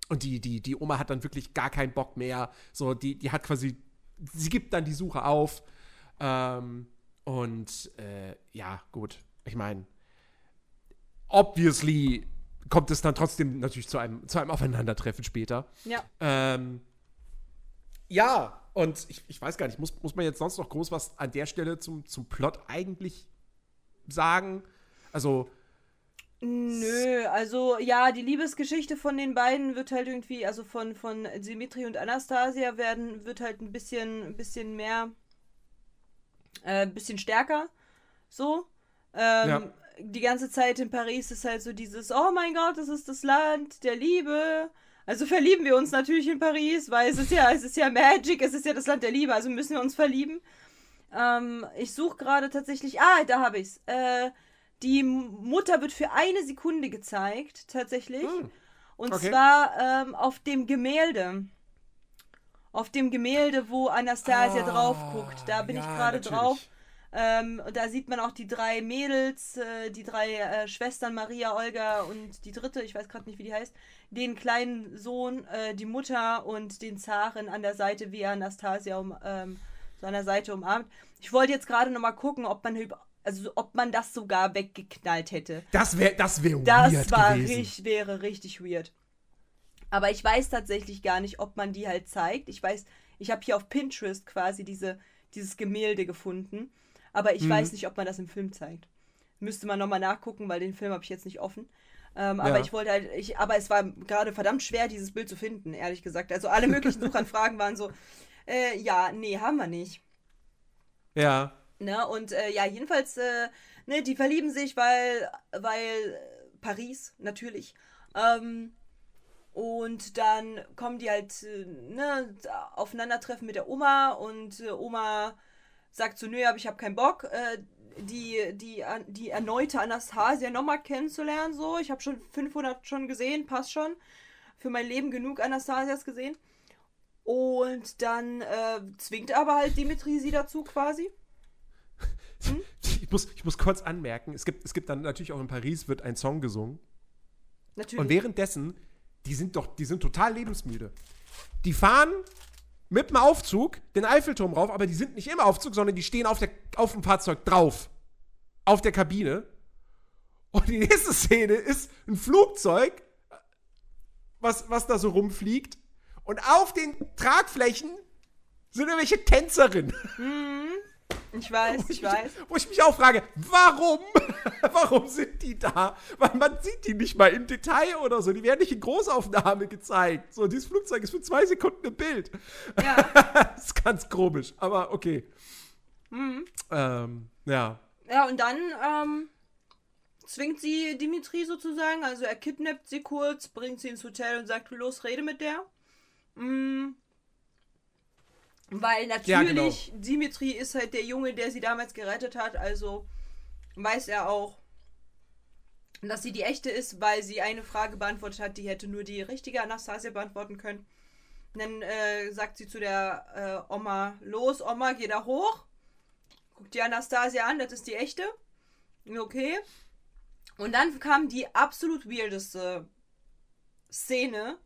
und die, die, die Oma hat dann wirklich gar keinen Bock mehr. So, die, die hat quasi, sie gibt dann die Suche auf. Ähm, und äh, ja, gut. Ich meine, obviously kommt es dann trotzdem natürlich zu einem, zu einem Aufeinandertreffen später. ja. Ähm, ja, und ich, ich weiß gar nicht, muss, muss man jetzt sonst noch groß was an der Stelle zum, zum Plot eigentlich sagen? Also, Nö, also ja, die Liebesgeschichte von den beiden wird halt irgendwie, also von, von Dimitri und Anastasia werden, wird halt ein bisschen, ein bisschen mehr, äh, ein bisschen stärker. So. Ähm, Ja. Die ganze Zeit in Paris ist halt so dieses, oh mein Gott, das ist das Land der Liebe. Also verlieben wir uns natürlich in Paris, weil es ist ja, es ist ja Magic, es ist ja das Land der Liebe, also müssen wir uns verlieben. Ähm, ich suche gerade tatsächlich, ah, da habe ich's. Äh, die Mutter wird für eine Sekunde gezeigt, tatsächlich. Hm, Und okay. zwar ähm, auf dem Gemälde. Auf dem Gemälde, wo Anastasia drauf guckt. Da bin ich Ah, ja, gerade natürlich. drauf. Ähm, und da sieht man auch die drei Mädels, äh, die drei äh, Schwestern, Maria, Olga und die dritte, ich weiß gerade nicht, wie die heißt, den kleinen Sohn, äh, die Mutter und den Zaren an der Seite, wie er Anastasia um, ähm, so an der Seite umarmt. Ich wollte jetzt gerade nochmal gucken, ob man also ob man das sogar weggeknallt hätte. das wäre das wär Das weird war gewesen. richtig, wäre richtig weird. Aber ich weiß tatsächlich gar nicht, ob man die halt zeigt. Ich weiß, ich habe hier auf Pinterest quasi diese, dieses Gemälde gefunden. Aber Mhm. ich weiß nicht, ob man das im Film zeigt. Müsste man nochmal nachgucken, weil den Film habe ich jetzt nicht offen. Ähm, aber Ja. ich wollte halt, ich, aber es war gerade verdammt schwer, dieses Bild zu finden, ehrlich gesagt. Also alle möglichen Suchanfragen waren so, äh, ja, nee, haben wir nicht. Ja. Ne? Und äh, ja, jedenfalls, äh, ne, die verlieben sich, weil, weil äh, Paris, natürlich. Ähm, und dann kommen die halt, äh, ne, aufeinandertreffen mit der Oma und äh, Oma sagt so, nö, aber ich habe keinen Bock, äh, die, die, die erneute Anastasia nochmal kennenzulernen, so. Ich habe schon 500 schon gesehen, passt schon. für mein Leben genug Anastasias gesehen. Und dann äh, zwingt aber halt Dimitri sie dazu quasi. Hm? Ich, muss, ich muss kurz anmerken, es gibt, es gibt dann natürlich auch in Paris wird ein Song gesungen. Natürlich. Und währenddessen, die sind doch, die sind total lebensmüde. Die fahren mit dem Aufzug den Eiffelturm rauf, aber die sind nicht im Aufzug, sondern die stehen auf, der, auf dem Fahrzeug drauf. Auf der Kabine. Und die nächste Szene ist ein Flugzeug, was, was da so rumfliegt. Und auf den Tragflächen sind irgendwelche Tänzerinnen. Mhm. Ich weiß, ich, ich weiß. Wo ich mich auch frage, warum? warum sind die da? Weil man sieht die nicht mal im Detail oder so. Die werden nicht in Großaufnahme gezeigt. So, dieses Flugzeug ist für zwei Sekunden im Bild. Ja. das ist ganz komisch, aber okay. Mhm. Ähm, ja. Ja, und dann ähm, zwingt sie Dimitri sozusagen, also er kidnappt sie kurz, bringt sie ins Hotel und sagt, los, rede mit der. Mhm. Weil natürlich, ja, genau. Dimitri ist halt der Junge, der sie damals gerettet hat, also weiß er auch, dass sie die echte ist, weil sie eine Frage beantwortet hat, die hätte nur die richtige Anastasia beantworten können. Und dann äh, sagt sie zu der äh, Oma, los Oma, geh da hoch. Guck die Anastasia an, das ist die echte. Okay. Und dann kam die absolut weirdeste Szene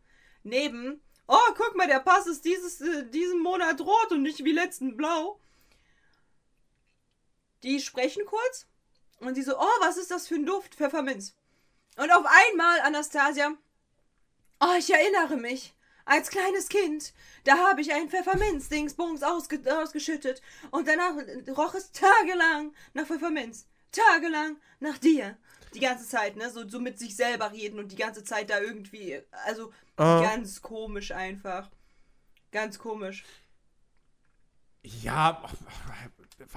neben oh, guck mal, der Pass ist dieses, äh, diesen Monat rot und nicht wie letzten blau. Die sprechen kurz und sie so, oh, was ist das für ein Duft? Pfefferminz. Und auf einmal, Anastasia, oh, ich erinnere mich. Als kleines Kind, da habe ich ein Pfefferminz-Dingsbums ausge ausgeschüttet und danach roch es tagelang nach Pfefferminz. Tagelang nach dir die ganze Zeit, ne? So, so mit sich selber reden und die ganze Zeit da irgendwie. Also uh. ganz komisch einfach. Ganz komisch. Ja,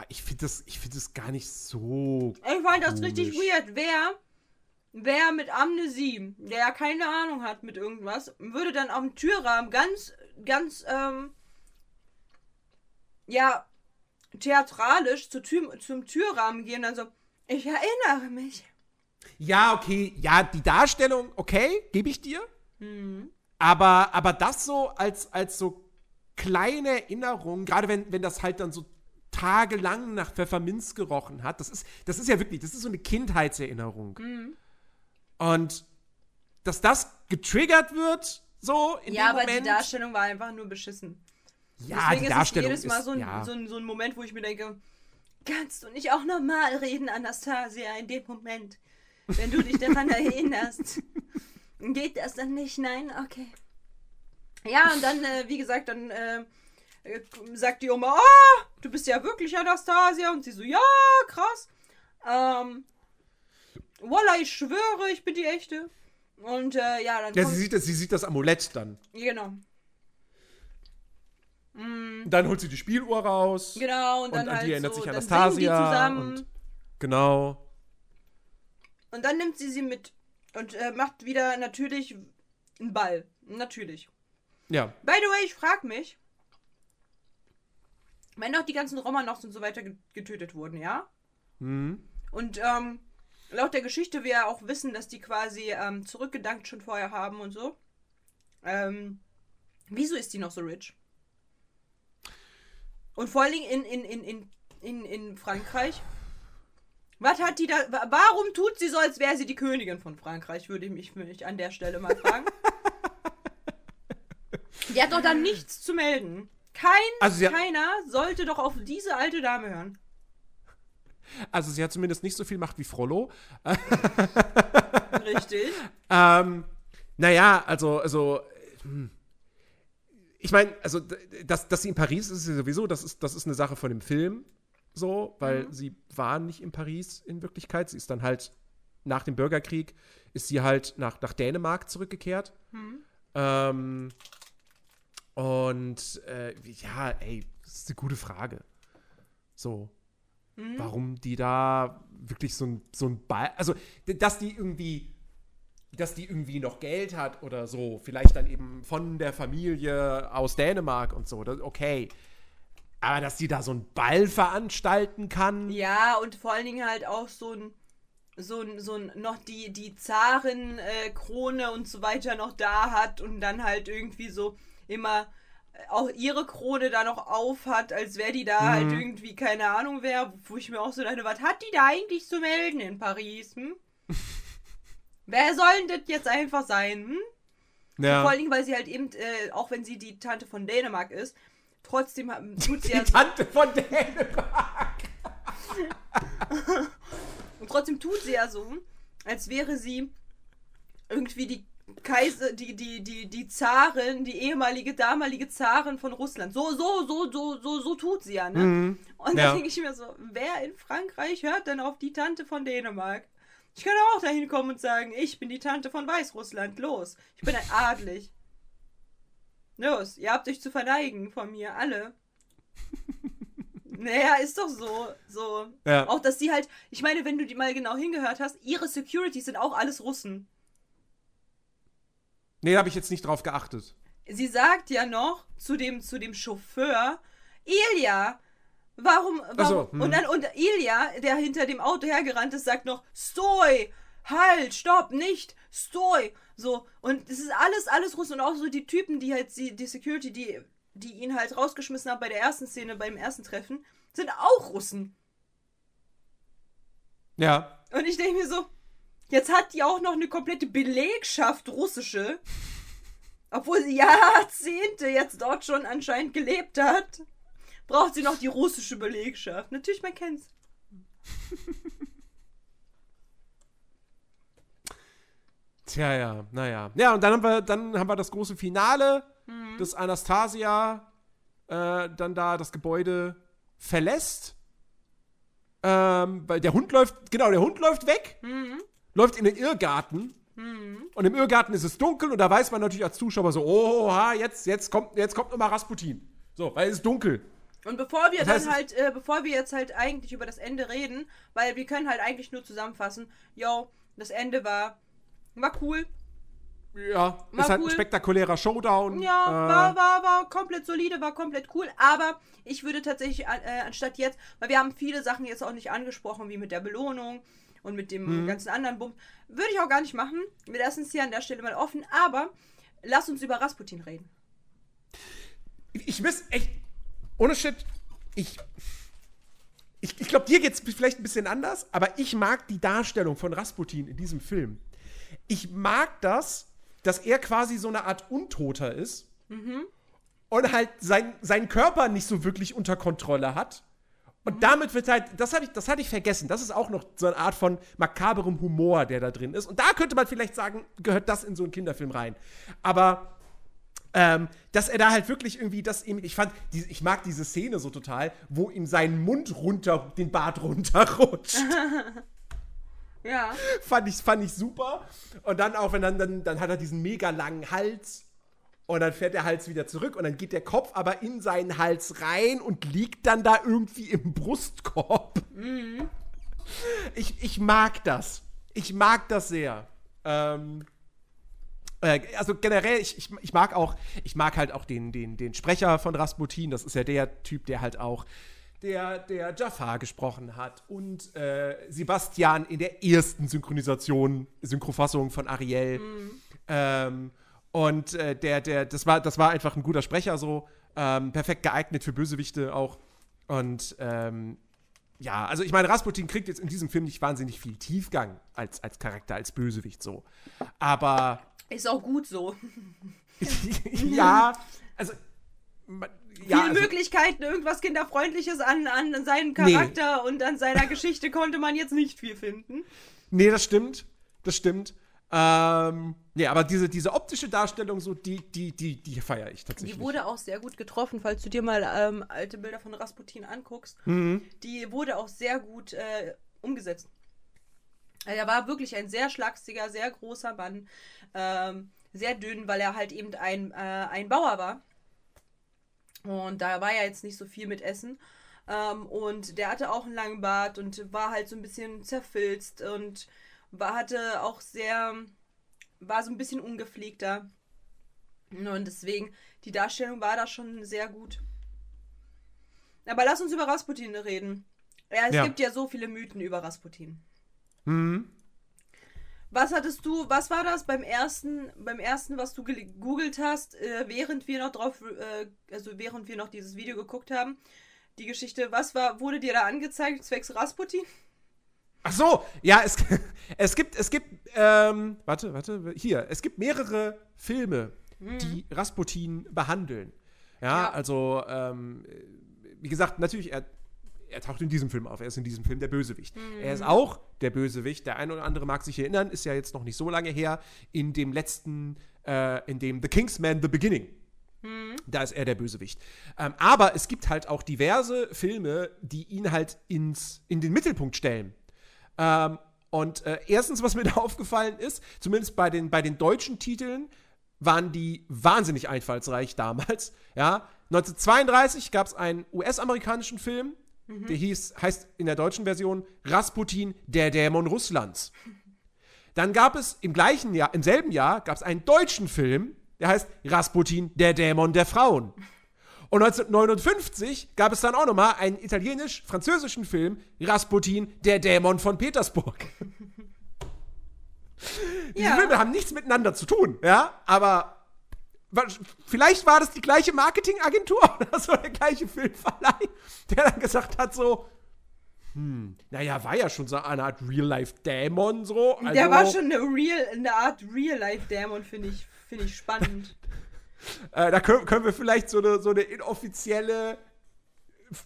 ich finde das, find das gar nicht so. Ich fand das richtig weird. Wer, wer mit Amnesie, der ja keine Ahnung hat mit irgendwas, würde dann am Türrahmen ganz, ganz, ähm, ja, theatralisch zu Tür, zum Türrahmen gehen und dann so, ich erinnere mich. Ja, okay, ja, die Darstellung, okay, gebe ich dir. Mhm. Aber, aber das so als, als so kleine Erinnerung, gerade wenn, wenn das halt dann so tagelang nach Pfefferminz gerochen hat, das ist, das ist ja wirklich, das ist so eine Kindheitserinnerung. Mhm. Und dass das getriggert wird, so in Ja, dem aber Moment, die Darstellung war einfach nur beschissen. Ja, Deswegen die Darstellung ist es jedes Mal so ein, ja. so, ein, so ein Moment, wo ich mir denke, kannst du nicht auch normal reden, Anastasia, in dem Moment? Wenn du dich daran erinnerst. Geht das dann nicht? Nein? Okay. Ja, und dann, äh, wie gesagt, dann äh, äh, sagt die Oma, oh, du bist ja wirklich Anastasia. Und sie so, ja, krass. Ähm, Voila, ich schwöre, ich bin die echte. Und äh, ja, dann. Ja, sie sieht, das, sie sieht das Amulett dann. Genau. Mm. Dann holt sie die Spieluhr raus. Genau, und dann und an halt die erinnert so, sich Anastasia. Und, genau. Und dann nimmt sie sie mit und äh, macht wieder natürlich einen Ball. Natürlich. Ja. By the way, ich frag mich, wenn auch die ganzen Romanows und so weiter getötet wurden, ja? Mhm. Und ähm, laut der Geschichte wir ja auch wissen, dass die quasi ähm, zurückgedankt schon vorher haben und so. Ähm, wieso ist die noch so rich? Und vor allen Dingen in, in, in, in, in, in Frankreich. Was hat die da. Warum tut sie so, als wäre sie die Königin von Frankreich, würde ich mich, mich an der Stelle mal fragen. die hat doch dann nichts zu melden. Kein, also keiner sollte doch auf diese alte Dame hören. Also sie hat zumindest nicht so viel Macht wie Frollo. Richtig. ähm, naja, also, also. Hm. Ich meine, also, dass, dass sie in Paris ist, ist sowieso, das ist, das ist eine Sache von dem Film so, weil mhm. sie war nicht in Paris in Wirklichkeit. Sie ist dann halt nach dem Bürgerkrieg, ist sie halt nach, nach Dänemark zurückgekehrt. Mhm. Ähm, und äh, ja, ey, das ist eine gute Frage. So. Mhm. Warum die da wirklich so ein, so ein Ball. Also, dass die irgendwie. Dass die irgendwie noch Geld hat oder so. Vielleicht dann eben von der Familie aus Dänemark und so. Das, okay. Aber dass die da so einen Ball veranstalten kann. Ja, und vor allen Dingen halt auch so ein so, so noch die, die Zaren-Krone äh, und so weiter noch da hat und dann halt irgendwie so immer auch ihre Krone da noch auf hat, als wäre die da halt mhm. halt irgendwie, keine Ahnung wer, wo ich mir auch so dachte, was hat die da eigentlich zu melden in Paris? Hm? wer soll denn das jetzt einfach sein? Hm? Ja. Vor allen Dingen, weil sie halt eben, äh, auch wenn sie die Tante von Dänemark ist, trotzdem tut sie die ja. Die Tante von Dänemark! Und trotzdem tut sie ja so, als wäre sie irgendwie die Kaiser, die, die, die, die Zarin, die ehemalige, damalige Zarin von Russland. So, so, so, so, so, so tut sie ja, ne? Mhm. Und da ja. denke ich mir so, wer in Frankreich hört denn auf die Tante von Dänemark? Ich könnte auch dahin kommen und sagen, ich bin die Tante von Weißrussland. Los, ich bin ein adlig. Los, ihr habt euch zu verneigen von mir, alle. Naja, ist doch so. so. Ja. Auch, dass die halt, ich meine, wenn du die mal genau hingehört hast, ihre Securities sind auch alles Russen. Nee, habe ich jetzt nicht drauf geachtet. Sie sagt ja noch zu dem, zu dem Chauffeur, Ilja, warum, warum? So, hm. Und dann, und Ilja, der hinter dem Auto hergerannt ist, sagt noch, Stoi, halt, stopp, nicht, Stoi. So, und es ist alles, alles Russen und auch so die Typen, die halt, die, die Security, die, die ihn halt rausgeschmissen haben bei der ersten Szene, beim ersten Treffen, sind auch Russen. Ja. Und ich denke mir so, Jetzt hat die auch noch eine komplette Belegschaft russische. Obwohl sie Jahrzehnte jetzt dort schon anscheinend gelebt hat. Braucht sie noch die russische Belegschaft. Natürlich, man kennt's. Tja, ja, naja. Ja, und dann haben wir, dann haben wir das große Finale, mhm. dass Anastasia äh, dann da das Gebäude verlässt. Ähm, weil der Hund läuft, genau, der Hund läuft weg. Mhm läuft in den Irrgarten. Mhm. Und im Irrgarten ist es dunkel und da weiß man natürlich als Zuschauer so, oha, jetzt, jetzt kommt, jetzt kommt nochmal Rasputin. So, weil es ist dunkel. Und bevor wir das heißt, dann halt, äh, bevor wir jetzt halt eigentlich über das Ende reden, weil wir können halt eigentlich nur zusammenfassen, yo, das Ende war, war cool. Ja, war ist halt cool. ein spektakulärer Showdown. Ja, äh, war, war, war komplett solide, war komplett cool. Aber ich würde tatsächlich, äh, anstatt jetzt, weil wir haben viele Sachen jetzt auch nicht angesprochen, wie mit der Belohnung, und mit dem mhm. ganzen anderen Bums. Würde ich auch gar nicht machen. Wir lassen es hier an der Stelle mal offen, aber lass uns über Rasputin reden. Ich weiß echt, ohne Shit, ich. Ich, ich glaube, dir geht es vielleicht ein bisschen anders, aber ich mag die Darstellung von Rasputin in diesem Film. Ich mag das, dass er quasi so eine Art Untoter ist mhm. und halt sein, seinen Körper nicht so wirklich unter Kontrolle hat und damit wird halt, das hatte ich, das hatte ich vergessen. Das ist auch noch so eine Art von makaberem Humor, der da drin ist. Und da könnte man vielleicht sagen, gehört das in so einen Kinderfilm rein. Aber ähm, dass er da halt wirklich irgendwie das eben, ich fand, die, ich mag diese Szene so total, wo ihm sein Mund runter, den Bart runterrutscht. ja. Fand ich, fand ich super. Und dann auch, wenn dann, dann, dann hat er diesen mega langen Hals und dann fährt der Hals wieder zurück und dann geht der Kopf aber in seinen Hals rein und liegt dann da irgendwie im Brustkorb. Mhm. Ich, ich mag das. Ich mag das sehr. Ähm, äh, also generell, ich, ich, ich mag auch, ich mag halt auch den, den, den Sprecher von Rasputin. Das ist ja der Typ, der halt auch der, der Jafar gesprochen hat und äh, Sebastian in der ersten Synchronisation, Synchrofassung von Ariel. Mhm. Ähm, und äh, der, der, das war, das war einfach ein guter Sprecher so. Ähm, perfekt geeignet für Bösewichte auch. Und ähm, ja, also ich meine, Rasputin kriegt jetzt in diesem Film nicht wahnsinnig viel Tiefgang als, als Charakter, als Bösewicht so. Aber. Ist auch gut so. ja, also. Ja, Viele also, Möglichkeiten, irgendwas Kinderfreundliches an, an seinem Charakter nee. und an seiner Geschichte konnte man jetzt nicht viel finden. Nee, das stimmt. Das stimmt. Ähm, nee, aber diese, diese optische Darstellung, so, die, die, die, die feiere ich tatsächlich. Die wurde auch sehr gut getroffen, falls du dir mal ähm, alte Bilder von Rasputin anguckst. Mhm. Die wurde auch sehr gut äh, umgesetzt. Er war wirklich ein sehr schlagsiger, sehr großer Mann. Ähm, sehr dünn, weil er halt eben ein, äh, ein Bauer war. Und da war ja jetzt nicht so viel mit Essen. Ähm, und der hatte auch einen langen Bart und war halt so ein bisschen zerfilzt und war, hatte auch sehr, war so ein bisschen ungepflegter. Und deswegen, die Darstellung war da schon sehr gut. Aber lass uns über Rasputin reden. Ja, es ja. gibt ja so viele Mythen über Rasputin. Mhm. Was hattest du, was war das beim ersten, beim ersten, was du gegoogelt hast, äh, während wir noch drauf, äh, also während wir noch dieses Video geguckt haben, die Geschichte, was war, wurde dir da angezeigt, zwecks Rasputin? Ach so, ja, es, es gibt, es gibt, ähm, warte, warte, hier, es gibt mehrere Filme, die Rasputin behandeln. Ja, Ja. also, ähm, wie gesagt, natürlich, er, er taucht in diesem Film auf. Er ist in diesem Film der Bösewicht. Er ist auch der Bösewicht. Der eine oder andere mag sich erinnern, ist ja jetzt noch nicht so lange her, in dem letzten, äh, in dem The Kingsman The Beginning. Da ist er der Bösewicht. Ähm, aber es gibt halt auch diverse Filme, die ihn halt ins, in den Mittelpunkt stellen. Ähm, und äh, erstens, was mir da aufgefallen ist, zumindest bei den, bei den deutschen Titeln, waren die wahnsinnig einfallsreich damals. Ja, 1932 gab es einen US-amerikanischen Film, der hieß, heißt in der deutschen Version Rasputin, der Dämon Russlands. Dann gab es im gleichen Jahr, im selben Jahr, gab es einen deutschen Film, der heißt Rasputin, der Dämon der Frauen. Und 1959 gab es dann auch nochmal einen italienisch-französischen Film, Rasputin, der Dämon von Petersburg. Diese Ja. Filme haben nichts miteinander zu tun, ja, aber vielleicht war das die gleiche Marketingagentur oder so der gleiche Filmverleih, der dann gesagt hat so, hm, naja, war ja schon so eine Art Real-Life-Dämon so. Also, Der war schon eine, real, eine Art Real-Life-Dämon, finde ich, finde ich spannend. Äh, da können, können wir vielleicht so eine, so eine inoffizielle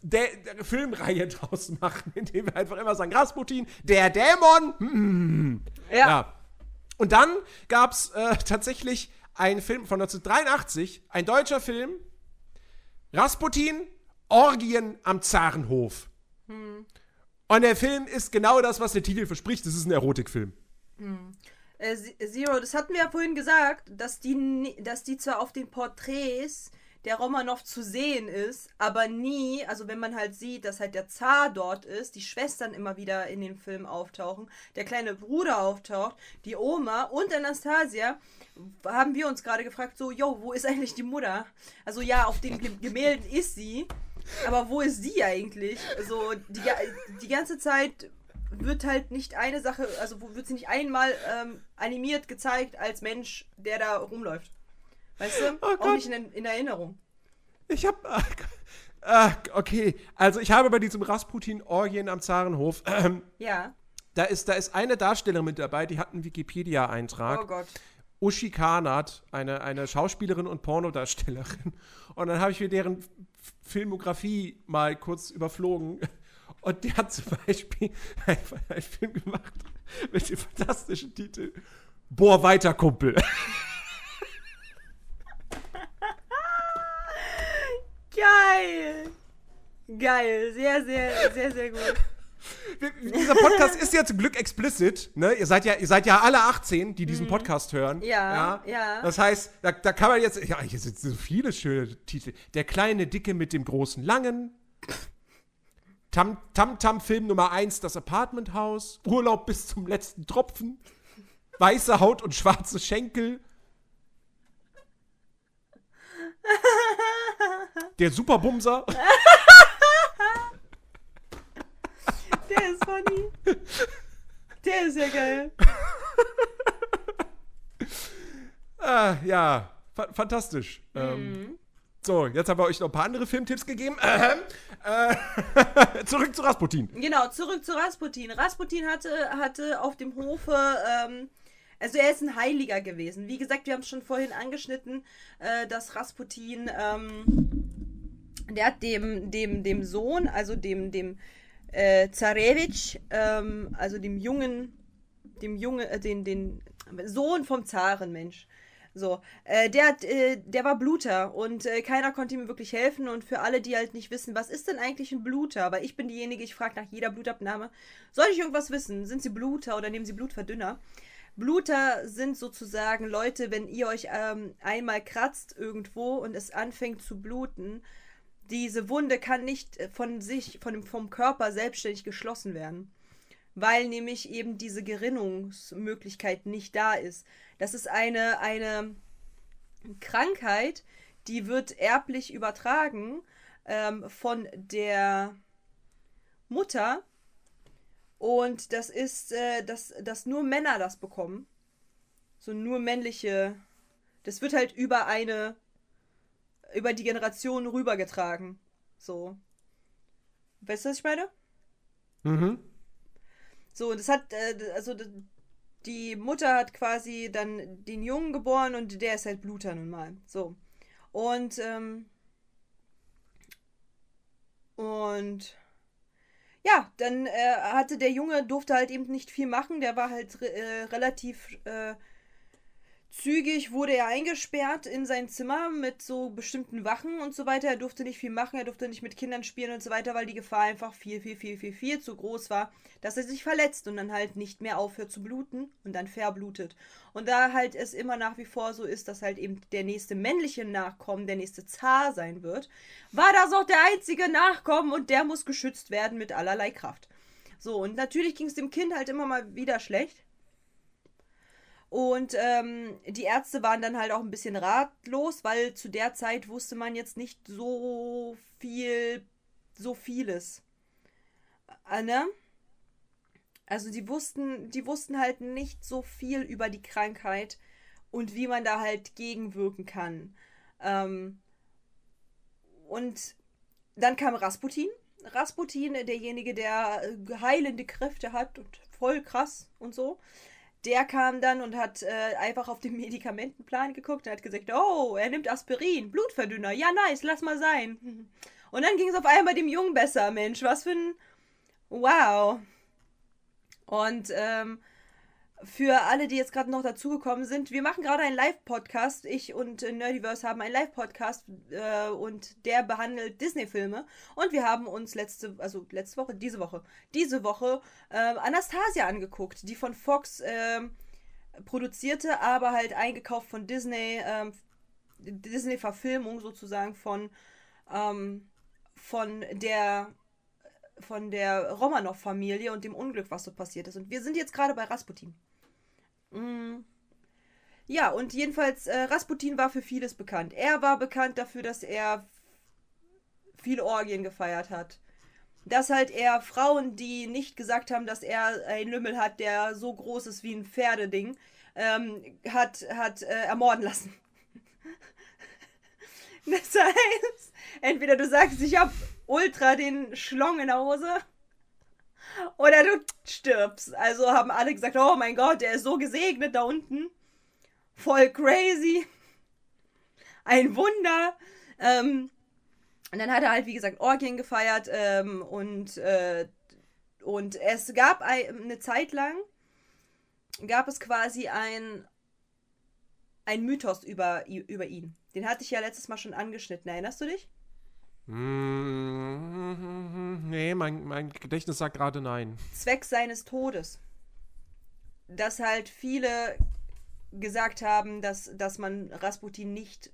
Dä Dä- Filmreihe draus machen, indem wir einfach immer sagen, Rasputin, der Dämon. hm. Ja. Ja. Und dann gab es äh, tatsächlich einen Film von 1983, ein deutscher Film, Rasputin, Orgien am Zarenhof. Und der Film ist genau das, was der Titel verspricht. Das ist ein Erotikfilm. Äh, Z- Zero, das hatten wir ja vorhin gesagt, dass die, dass die zwar auf den Porträts der Romanov zu sehen ist, aber nie, also wenn man halt sieht, dass halt der Zar dort ist, die Schwestern immer wieder in den Film auftauchen, der kleine Bruder auftaucht, die Oma und Anastasia, haben wir uns gerade gefragt, so, yo, wo ist eigentlich die Mutter? Also ja, auf den Ge- Gemälden ist sie, aber wo ist sie eigentlich? Also die, die ganze Zeit wird halt nicht eine Sache, also wo wird sie nicht einmal ähm, animiert gezeigt als Mensch, der da rumläuft. Weißt du? Oh Auch nicht in, in Erinnerung. Ich hab. Äh, okay, also ich habe bei diesem Rasputin-Orgien am Zarenhof, ähm, Ja. da, ist, da ist eine Darstellerin mit dabei, die hat einen Wikipedia-Eintrag. Oh Gott. Uschi Karnat, eine, eine Schauspielerin und Pornodarstellerin. Und dann habe ich mir deren Filmografie mal kurz überflogen. Und die hat zum Beispiel einfach einen Film gemacht mit dem fantastischen Titel Bohr weiter, Kumpel. Geil! Geil. Sehr, sehr, sehr, sehr gut. Dieser Podcast ist ja zum Glück explicit. Ne? Ihr, seid ja, ihr seid ja alle 18, die diesen Podcast hören. Mhm. Ja, ja. Das heißt, da, da kann man jetzt. Ja, hier sind so viele schöne Titel. Der kleine Dicke mit dem großen Langen. Tam Tam, Tam Film Nummer 1, das Apartment House. Urlaub bis zum letzten Tropfen. Weiße Haut und schwarze Schenkel. Der Superbumser. Der ist funny. Der ist ja geil. Ah, ja, fa fantastisch. Mhm. Ähm, so, jetzt haben wir euch noch ein paar andere Filmtipps gegeben. Ähm, äh, zurück zu Rasputin. Genau, zurück zu Rasputin. Rasputin hatte, hatte auf dem Hofe, ähm, also er ist ein Heiliger gewesen. Wie gesagt, wir haben es schon vorhin angeschnitten, äh, dass Rasputin, ähm, der hat dem, dem, dem Sohn, also dem, dem äh, Zarewitsch, ähm, also dem jungen, dem Jungen, äh, den, den Sohn vom Zaren, Mensch. So, äh, der, äh, der war Bluter und äh, keiner konnte ihm wirklich helfen. Und für alle, die halt nicht wissen, was ist denn eigentlich ein Bluter? Weil ich bin diejenige, ich frage nach jeder Blutabnahme, soll ich irgendwas wissen? Sind sie Bluter oder nehmen sie Blutverdünner? Bluter sind sozusagen Leute, wenn ihr euch ähm, einmal kratzt irgendwo und es anfängt zu bluten, diese Wunde kann nicht äh, von sich, von vom Körper selbstständig geschlossen werden. Weil nämlich eben diese Gerinnungsmöglichkeit nicht da ist. Das ist eine, eine Krankheit, die wird erblich übertragen ähm, von der Mutter Und das ist, äh, dass, dass nur Männer das bekommen. So nur männliche. Das wird halt über eine, über die Generation rübergetragen. So. Weißt du, was ich meine? Mhm. So, und das hat, äh, also die Mutter hat quasi dann den Jungen geboren und der ist halt Bluter nun mal. So. Und, ähm, und ja, dann äh, hatte der Junge, durfte halt eben nicht viel machen, der war halt äh, relativ äh, Zügig wurde er eingesperrt in sein Zimmer mit so bestimmten Wachen und so weiter. Er durfte nicht viel machen, er durfte nicht mit Kindern spielen und so weiter, weil die Gefahr einfach viel, viel, viel, viel, viel zu groß war, dass er sich verletzt und dann halt nicht mehr aufhört zu bluten und dann verblutet. Und da halt es immer nach wie vor so ist, dass halt eben der nächste männliche Nachkommen der nächste Zar sein wird, war das auch der einzige Nachkommen und der muss geschützt werden mit allerlei Kraft. So, und natürlich ging es dem Kind halt immer mal wieder schlecht. Und ähm, die Ärzte waren dann halt auch ein bisschen ratlos, weil zu der Zeit wusste man jetzt nicht so viel, so vieles. Äh, ne? Also die wussten, die wussten halt nicht so viel über die Krankheit und wie man da halt gegenwirken kann. Ähm, und dann kam Rasputin. Rasputin, derjenige, der äh, heilende Kräfte hat und voll krass und so der kam dann und hat äh, einfach auf den Medikamentenplan geguckt und hat gesagt, oh, er nimmt Aspirin, Blutverdünner, ja nice, lass mal sein. Und dann ging es auf einmal dem Jungen besser, Mensch, was für ein Wow. Und ähm, für alle, die jetzt gerade noch dazugekommen sind, wir machen gerade einen Live-Podcast. Ich und äh, Nerdiverse haben einen Live-Podcast äh, und der behandelt Disney-Filme. Und wir haben uns letzte, also letzte Woche, diese Woche, diese Woche äh, Anastasia angeguckt, die von Fox ähm, produzierte, aber halt eingekauft von Disney, ähm, Disney-Verfilmung sozusagen von, ähm, von der von der Romanov-Familie und dem Unglück, was so passiert ist. Und wir sind jetzt gerade bei Rasputin. Mm. Ja, und jedenfalls, äh, Rasputin war für vieles bekannt. Er war bekannt dafür, dass er viele Orgien gefeiert hat. Dass halt er Frauen, die nicht gesagt haben, dass er einen Lümmel hat, der so groß ist wie ein Pferdeding, ähm, hat, hat äh, ermorden lassen. das heißt, entweder du sagst, ich hab ultra den Schlong in der Hose oder du stirbst. Also haben alle gesagt, oh mein Gott, der ist so gesegnet da unten. Voll crazy. Ein Wunder. Ähm, und dann hat er halt, wie gesagt, Orgien gefeiert ähm, und, äh, und es gab eine Zeit lang, gab es quasi ein, ein Mythos über, über ihn. Den hatte ich ja letztes Mal schon angeschnitten. Erinnerst du dich? Mm, nee, mein, mein Gedächtnis sagt gerade nein. Zweck seines Todes. Dass halt viele gesagt haben, dass, dass man Rasputin nicht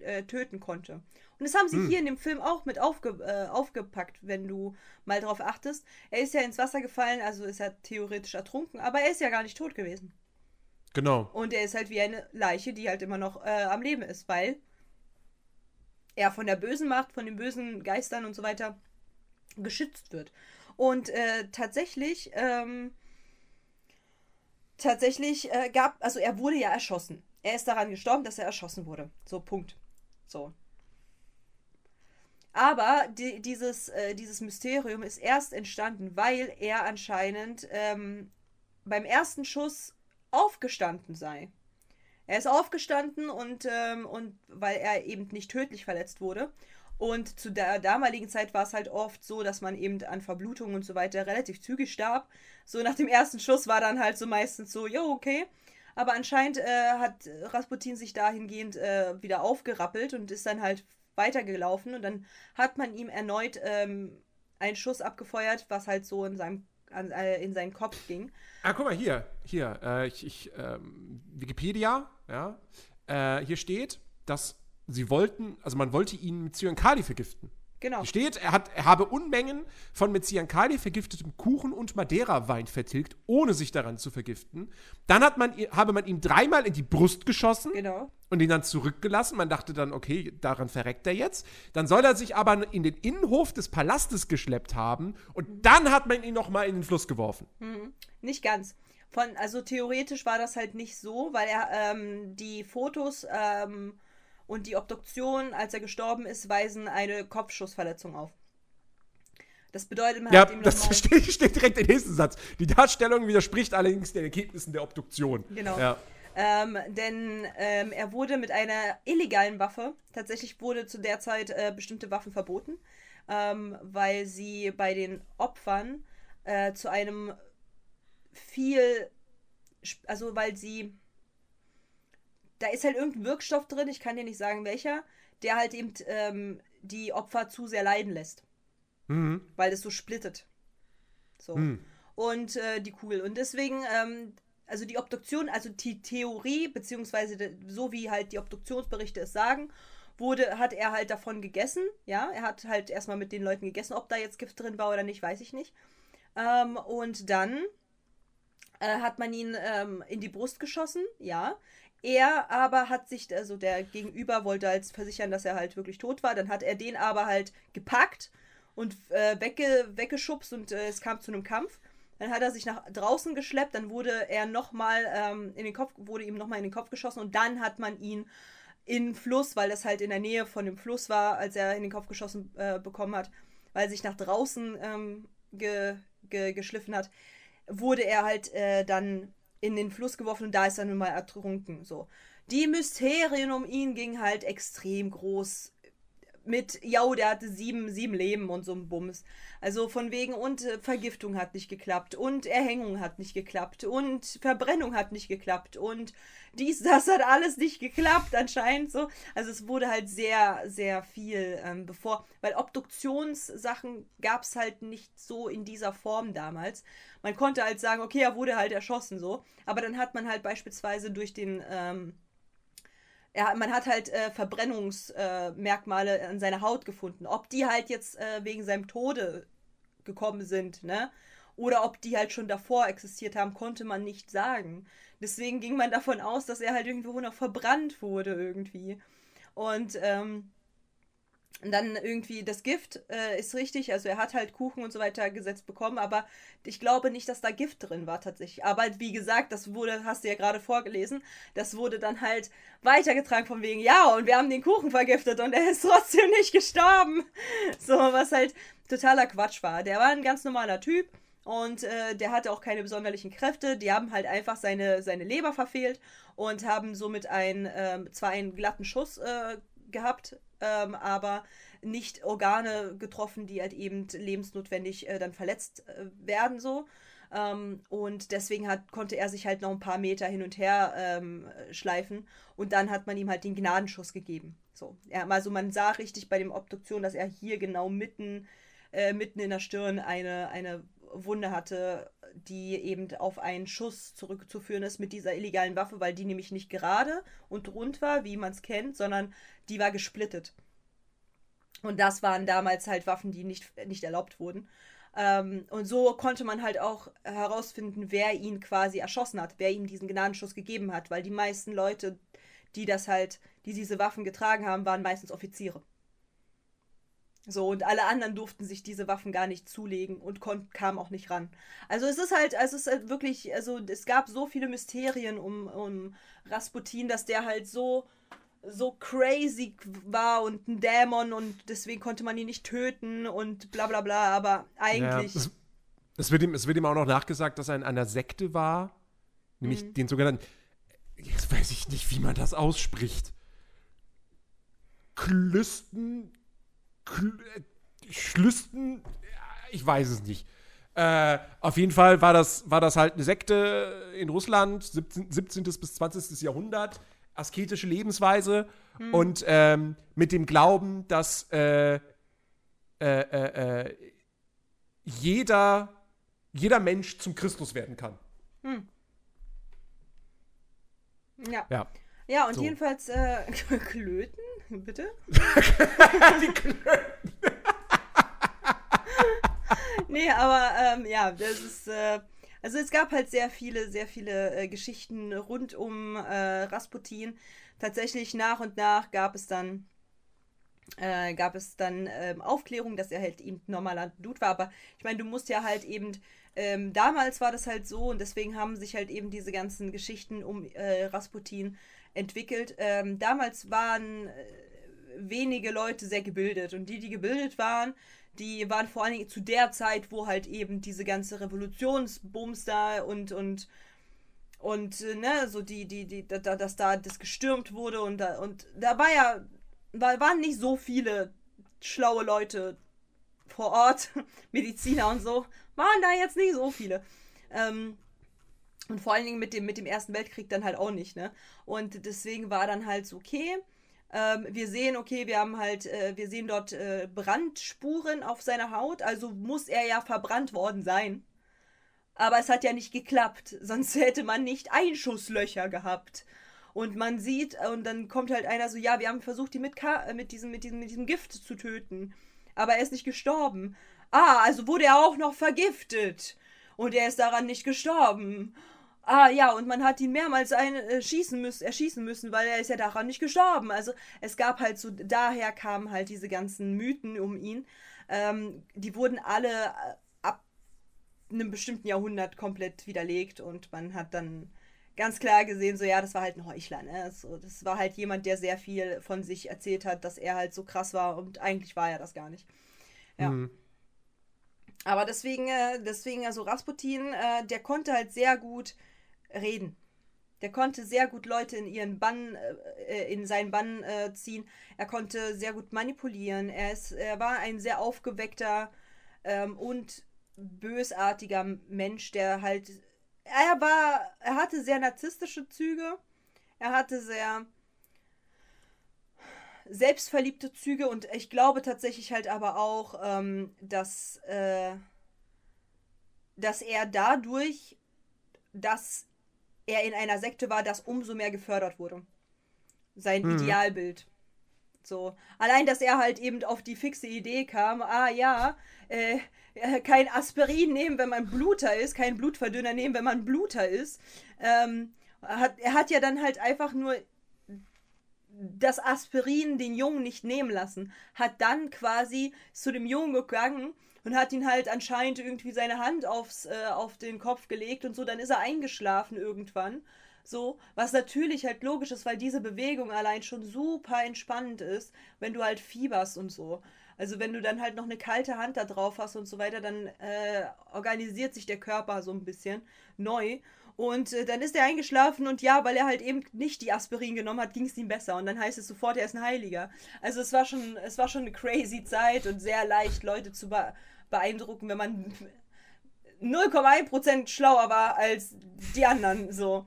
äh, töten konnte. Und das haben sie hm. hier in dem Film auch mit aufge, äh, aufgepackt, wenn du mal drauf achtest. Er ist ja ins Wasser gefallen, also ist er theoretisch ertrunken, aber er ist ja gar nicht tot gewesen. Genau. Und er ist halt wie eine Leiche, die halt immer noch äh, am Leben ist, weil er von der bösen Macht, von den bösen Geistern und so weiter geschützt wird. Und äh, tatsächlich, ähm, tatsächlich äh, gab, also er wurde ja erschossen. Er ist daran gestorben, dass er erschossen wurde. So, Punkt. So. Aber die, dieses, äh, dieses Mysterium ist erst entstanden, weil er anscheinend ähm, beim ersten Schuss aufgestanden sei. Er ist aufgestanden und, ähm, und weil er eben nicht tödlich verletzt wurde. Und zu der damaligen Zeit war es halt oft so, dass man eben an Verblutungen und so weiter relativ zügig starb. So nach dem ersten Schuss war dann halt so meistens so, jo, okay. Aber anscheinend äh, hat Rasputin sich dahingehend äh, wieder aufgerappelt und ist dann halt weitergelaufen. Und dann hat man ihm erneut ähm, einen Schuss abgefeuert, was halt so in seinem an, äh, in seinen Kopf ging. Ah, guck mal, hier, hier, äh, ich, ich ähm, Wikipedia, ja, äh, hier steht, dass sie wollten, also man wollte ihn mit Cyankali vergiften. Genau. Steht, er, hat, er habe Unmengen von mit Cyankali vergiftetem Kuchen und Madeira-Wein vertilgt, ohne sich daran zu vergiften. Dann hat man, habe man ihm dreimal in die Brust geschossen Genau. und ihn dann zurückgelassen. Man dachte dann, okay, daran verreckt er jetzt. Dann soll er sich aber in den Innenhof des Palastes geschleppt haben und dann hat man ihn nochmal in den Fluss geworfen. Nicht ganz. Von, also theoretisch war das halt nicht so, weil er ähm, die Fotos ähm, und die Obduktion, als er gestorben ist, weisen eine Kopfschussverletzung auf. Das bedeutet, man Ja, hat ihm das nochmal- steht, steht direkt im nächsten Satz. Die Darstellung widerspricht allerdings den Ergebnissen der Obduktion. Genau. Ja. Ähm, denn ähm, er wurde mit einer illegalen Waffe, tatsächlich wurde zu der Zeit äh, bestimmte Waffen verboten, ähm, weil sie bei den Opfern äh, zu einem viel, also weil sie, da ist halt irgendein Wirkstoff drin, ich kann dir nicht sagen welcher, der halt eben ähm, die Opfer zu sehr leiden lässt, Mhm. weil es so splittet. So Mhm. und äh, die Kugel. Und deswegen, ähm, also die Obduktion, also die Theorie, beziehungsweise de, so wie halt die Obduktionsberichte es sagen, wurde, hat er halt davon gegessen. Ja, er hat halt erstmal mit den Leuten gegessen. Ob da jetzt Gift drin war oder nicht, weiß ich nicht. Ähm, und dann äh, hat man ihn ähm, in die Brust geschossen, ja. Er aber hat sich, also der Gegenüber wollte halt versichern, dass er halt wirklich tot war. Dann hat er den aber halt gepackt und äh, wegge weggeschubst und äh, es kam zu einem Kampf. Dann hat er sich nach draußen geschleppt, dann wurde er nochmal ähm, in den Kopf, wurde ihm nochmal in den Kopf geschossen und dann hat man ihn in den Fluss, weil das halt in der Nähe von dem Fluss war, als er in den Kopf geschossen äh, bekommen hat, weil er sich nach draußen ähm, ge, ge, geschliffen hat, wurde er halt äh, dann in den Fluss geworfen und da ist er nun mal ertrunken. So. Die Mysterien um ihn gingen halt extrem groß mit, ja, der hatte sieben, sieben Leben und so ein Bums. Also von wegen, und äh, Vergiftung hat nicht geklappt, und Erhängung hat nicht geklappt, und Verbrennung hat nicht geklappt, und dies, das hat alles nicht geklappt anscheinend so. Also es wurde halt sehr, sehr viel ähm, bevor, weil Obduktionssachen gab es halt nicht so in dieser Form damals. Man konnte halt sagen, okay, er wurde halt erschossen so, aber dann hat man beispielsweise durch den, ähm, ja, man hat halt äh, Verbrennungsmerkmale äh, an seiner Haut gefunden. Ob die halt jetzt äh, wegen seinem Tode gekommen sind, ne? Oder ob die halt schon davor existiert haben, konnte man nicht sagen. Deswegen ging man davon aus, dass er halt irgendwo noch verbrannt wurde irgendwie. Und ähm, dann irgendwie das Gift äh, ist richtig, also er hat halt Kuchen und so weiter gesetzt bekommen, aber ich glaube nicht, dass da Gift drin war tatsächlich. Aber wie gesagt, das wurde, hast du ja gerade vorgelesen, das wurde dann halt weitergetragen von wegen, ja, und wir haben den Kuchen vergiftet und er ist trotzdem nicht gestorben. So, was halt totaler Quatsch war. Der war ein ganz normaler Typ und äh, der hatte auch keine besonderlichen Kräfte. Die haben halt einfach seine, seine Leber verfehlt und haben somit ein, ähm, zwar einen glatten Schuss äh, gehabt, ähm, aber nicht Organe getroffen, die halt eben lebensnotwendig äh, dann verletzt äh, werden so. Ähm, und deswegen hat, konnte er sich halt noch ein paar Meter hin und her ähm, schleifen und dann hat man ihm halt den Gnadenschuss gegeben. So, ja, also man sah richtig bei dem Obduktion, dass er hier genau mitten, äh, mitten in der Stirn eine, eine Wunde hatte, die eben auf einen Schuss zurückzuführen ist mit dieser illegalen Waffe, weil die nämlich nicht gerade und rund war, wie man es kennt, sondern die war gesplittet. Und das waren damals halt Waffen, die nicht, nicht erlaubt wurden. Ähm, und so konnte man halt auch herausfinden, wer ihn quasi erschossen hat, wer ihm diesen Gnadenschuss gegeben hat, weil die meisten Leute, die das halt, die diese Waffen getragen haben, waren meistens Offiziere. So, und alle anderen durften sich diese Waffen gar nicht zulegen und kamen auch nicht ran. Also es ist halt, also es ist halt wirklich, also es gab so viele Mysterien um, um Rasputin, dass der halt so, so crazy war und ein Dämon und deswegen konnte man ihn nicht töten und bla bla bla, aber eigentlich. Ja, es, es, wird ihm, es wird ihm auch noch nachgesagt, dass er in einer Sekte war, nämlich Mhm. den sogenannten, jetzt weiß ich nicht, wie man das ausspricht. Klüsten, Klü, Schlüsten, ja, ich weiß es nicht. Äh, auf jeden Fall war das, war das halt eine Sekte in Russland, 17, 17. bis 20. Jahrhundert, asketische Lebensweise und ähm, mit dem Glauben, dass äh, äh, äh, äh, jeder, jeder Mensch zum Christus werden kann. ja. Ja. Ja, und So. jedenfalls, äh, Klöten, bitte? Die Klöten. nee, aber ähm, ja, das ist. Äh, also es gab halt sehr viele, sehr viele äh, Geschichten rund um äh, Rasputin. Tatsächlich nach und nach gab es dann äh, gab es dann ähm, Aufklärung, dass er halt eben normaler Dude war. Aber ich meine, du musst ja halt eben, ähm, damals war das halt so und deswegen haben sich halt eben diese ganzen Geschichten um äh, Rasputin entwickelt. Ähm, damals waren äh, wenige Leute sehr gebildet und die, die gebildet waren, die waren vor allen Dingen zu der Zeit, wo halt eben diese ganze Revolutionsbums da und und und äh, ne, so die, die, die, da, dass da das gestürmt wurde und da, und da war ja, war, waren nicht so viele schlaue Leute vor Ort, Mediziner und so, waren da jetzt nicht so viele. Ähm, und vor allen Dingen mit dem, mit dem Ersten Weltkrieg dann halt auch nicht, ne? Und deswegen war dann halt so, okay, ähm, wir sehen, okay, wir haben halt, äh, wir sehen dort äh, Brandspuren auf seiner Haut, also muss er ja verbrannt worden sein. Aber es hat ja nicht geklappt, sonst hätte man nicht Einschusslöcher gehabt. Und man sieht, und dann kommt halt einer so, ja, wir haben versucht, die mit, Ka äh, mit, diesem, mit, diesem, mit diesem Gift zu töten. Aber er ist nicht gestorben. Ah, also wurde er auch noch vergiftet. Und er ist daran nicht gestorben. Ah ja, und man hat ihn mehrmals ein, äh, schießen müssen, erschießen müssen, weil er ist ja daran nicht gestorben. Also es gab halt so, daher kamen halt diese ganzen Mythen um ihn. Ähm, die wurden alle äh, ab einem bestimmten Jahrhundert komplett widerlegt und man hat dann ganz klar gesehen, so ja, das war halt ein Heuchler, ne? So, das war halt jemand, der sehr viel von sich erzählt hat, dass er halt so krass war und eigentlich war er das gar nicht. Ja. Mhm. Aber deswegen, äh, deswegen, also Rasputin, äh, der konnte halt sehr gut reden. Der konnte sehr gut Leute in ihren Bann, äh, in seinen Bann äh, ziehen. Er konnte sehr gut manipulieren. Er, ist, er war ein sehr aufgeweckter ähm, und bösartiger Mensch, der halt. Er war. Er hatte sehr narzisstische Züge. Er hatte sehr selbstverliebte Züge und ich glaube tatsächlich halt aber auch, ähm, dass, äh, dass er dadurch, dass er in einer Sekte war, das umso mehr gefördert wurde. Sein mhm. Idealbild. So. Allein, dass er halt eben auf die fixe Idee kam, ah ja, äh, äh, kein Aspirin nehmen, wenn man Bluter ist, kein Blutverdünner nehmen, wenn man Bluter ist. Ähm, hat, er hat ja dann halt einfach nur das Aspirin den Jungen nicht nehmen lassen. Hat dann quasi zu dem Jungen gegangen und hat ihn halt anscheinend irgendwie seine Hand aufs, äh, auf den Kopf gelegt und so, dann ist er eingeschlafen irgendwann. So, was natürlich halt logisch ist, weil diese Bewegung allein schon super entspannend ist, wenn du halt fieberst und so. Also wenn du dann halt noch eine kalte Hand da drauf hast und so weiter, dann äh, organisiert sich der Körper so ein bisschen neu. Und äh, dann ist er eingeschlafen und ja, weil er halt eben nicht die Aspirin genommen hat, ging es ihm besser. Und dann heißt es sofort, er ist ein Heiliger. Also es war schon, es war schon eine crazy Zeit und sehr leicht, Leute zu beeindrucken, wenn man 0,1% schlauer war als die anderen. So.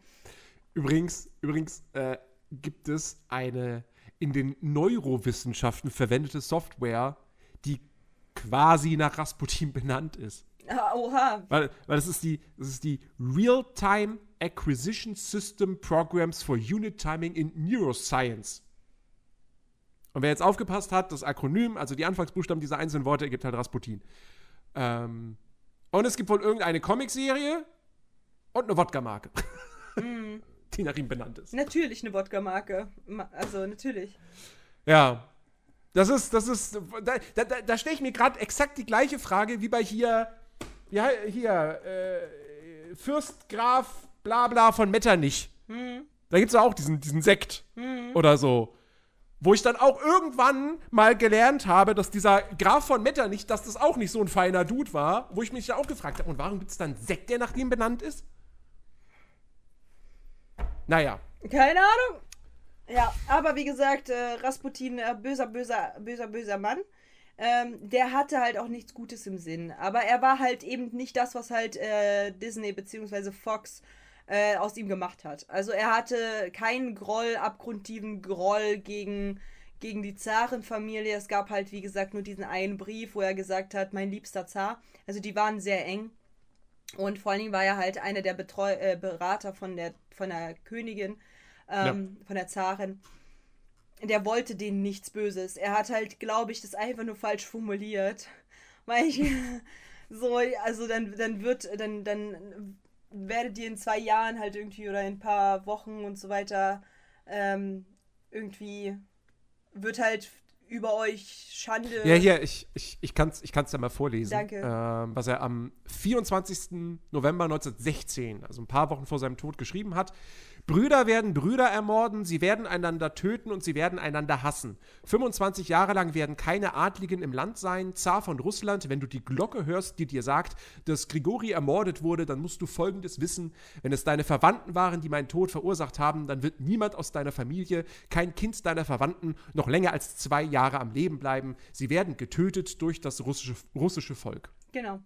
Übrigens, übrigens äh, gibt es eine in den Neurowissenschaften verwendete Software, die quasi nach Rasputin benannt ist. Ah, oha. Weil, weil das ist die, das ist die Real-Time Acquisition System Programs for Unit Timing in Neuroscience. Und wer jetzt aufgepasst hat, das Akronym, also die Anfangsbuchstaben dieser einzelnen Worte, ergibt halt Rasputin. Ähm, und es gibt wohl irgendeine Comicserie und eine Wodka-Marke, mm. die nach ihm benannt ist. Natürlich eine Wodka-Marke. Also, natürlich. Ja. Das ist, das ist, da, da, da stelle ich mir gerade exakt die gleiche Frage wie bei hier ja, hier, äh, Fürst Graf bla bla von Metternich. Mhm. Da gibt es auch diesen, diesen Sekt mhm. oder so. Wo ich dann auch irgendwann mal gelernt habe, dass dieser Graf von Metternich, dass das auch nicht so ein feiner Dude war, wo ich mich ja auch gefragt habe, und warum gibt es dann Sekt, der nach ihm benannt ist? Naja. Keine Ahnung. Ja, aber wie gesagt, äh, Rasputin, äh, böser, böser, böser, böser Mann ähm, der hatte halt auch nichts Gutes im Sinn. Aber er war halt eben nicht das, was halt äh, Disney bzw. Fox äh, aus ihm gemacht hat. Also er hatte keinen Groll, abgrundtiefen Groll gegen, gegen die Zarenfamilie. Es gab halt, wie gesagt, nur diesen einen Brief, wo er gesagt hat, mein liebster Zar. Also die waren sehr eng. Und vor allen Dingen war er halt einer der Betreu äh, Berater von der, von der Königin, ähm, ja. von der Zarin der wollte denen nichts Böses. Er hat halt, glaube ich, das einfach nur falsch formuliert. Weil ich, So, also dann, dann wird, dann, dann werdet ihr in zwei Jahren halt irgendwie oder in ein paar Wochen und so weiter ähm, irgendwie wird halt über euch Schande. Ja, hier, ich, ich, ich kann es ich kann's ja mal vorlesen. Danke. Ähm, was er am 24. November 1916, also ein paar Wochen vor seinem Tod, geschrieben hat. Brüder werden Brüder ermorden, sie werden einander töten und sie werden einander hassen. 25 Jahre lang werden keine Adligen im Land sein. Zar von Russland, wenn du die Glocke hörst, die dir sagt, dass Grigori ermordet wurde, dann musst du Folgendes wissen. Wenn es deine Verwandten waren, die meinen Tod verursacht haben, dann wird niemand aus deiner Familie, kein Kind deiner Verwandten, noch länger als zwei Jahre am Leben bleiben. Sie werden getötet durch das russische, russische Volk. Genau.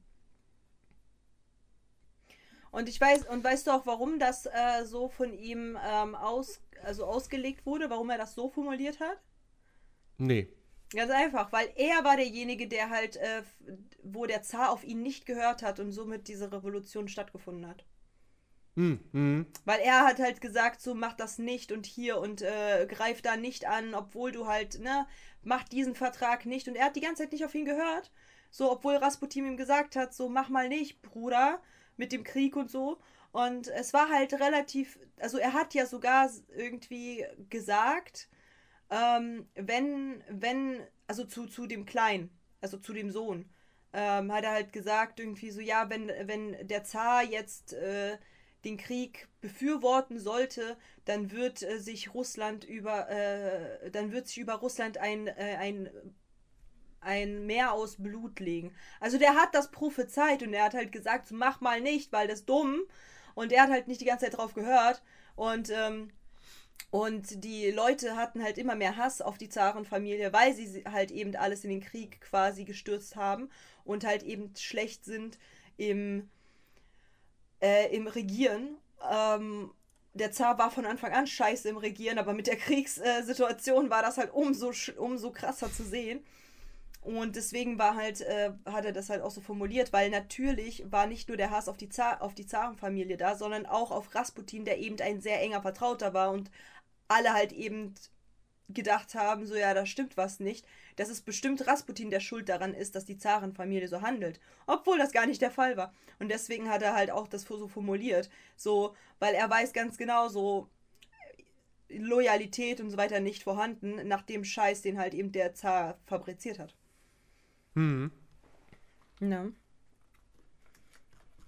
Und ich weiß, und weißt du auch, warum das äh, so von ihm ähm, aus, also ausgelegt wurde, warum er das so formuliert hat? Nee. Ganz einfach, weil er war derjenige, der halt, äh, wo der Zar auf ihn nicht gehört hat und somit diese Revolution stattgefunden hat. Hm, hm. Weil er hat halt gesagt, so mach das nicht und hier und äh, greif da nicht an, obwohl du halt, ne, mach diesen Vertrag nicht. Und er hat die ganze Zeit nicht auf ihn gehört. So, obwohl Rasputin ihm gesagt hat, so mach mal nicht, Bruder mit dem Krieg und so. Und es war halt relativ, also er hat ja sogar irgendwie gesagt, ähm, wenn, wenn, also zu, zu dem Kleinen, also zu dem Sohn, ähm, hat er halt gesagt, irgendwie so, ja, wenn, wenn der Zar jetzt äh, den Krieg befürworten sollte, dann wird äh, sich Russland über, äh, dann wird sich über Russland ein, äh, ein ein Meer aus Blut legen. Also der hat das prophezeit und er hat halt gesagt, so mach mal nicht, weil das dumm. Und er hat halt nicht die ganze Zeit drauf gehört. Und, ähm, und die Leute hatten halt immer mehr Hass auf die Zarenfamilie, weil sie halt eben alles in den Krieg quasi gestürzt haben und halt eben schlecht sind im, äh, im Regieren. Ähm, der Zar war von Anfang an scheiße im Regieren, aber mit der Kriegssituation war das halt umso, umso krasser zu sehen. Und deswegen war halt, äh, hat er das halt auch so formuliert, weil natürlich war nicht nur der Hass auf die, Zar auf die Zarenfamilie da, sondern auch auf Rasputin, der eben ein sehr enger Vertrauter war und alle halt eben gedacht haben, so ja, da stimmt was nicht, dass es bestimmt Rasputin der Schuld daran ist, dass die Zarenfamilie so handelt, obwohl das gar nicht der Fall war. Und deswegen hat er halt auch das so formuliert, so, weil er weiß ganz genau, so Loyalität und so weiter nicht vorhanden, nach dem Scheiß, den halt eben der Zar fabriziert hat. Hm. Ja.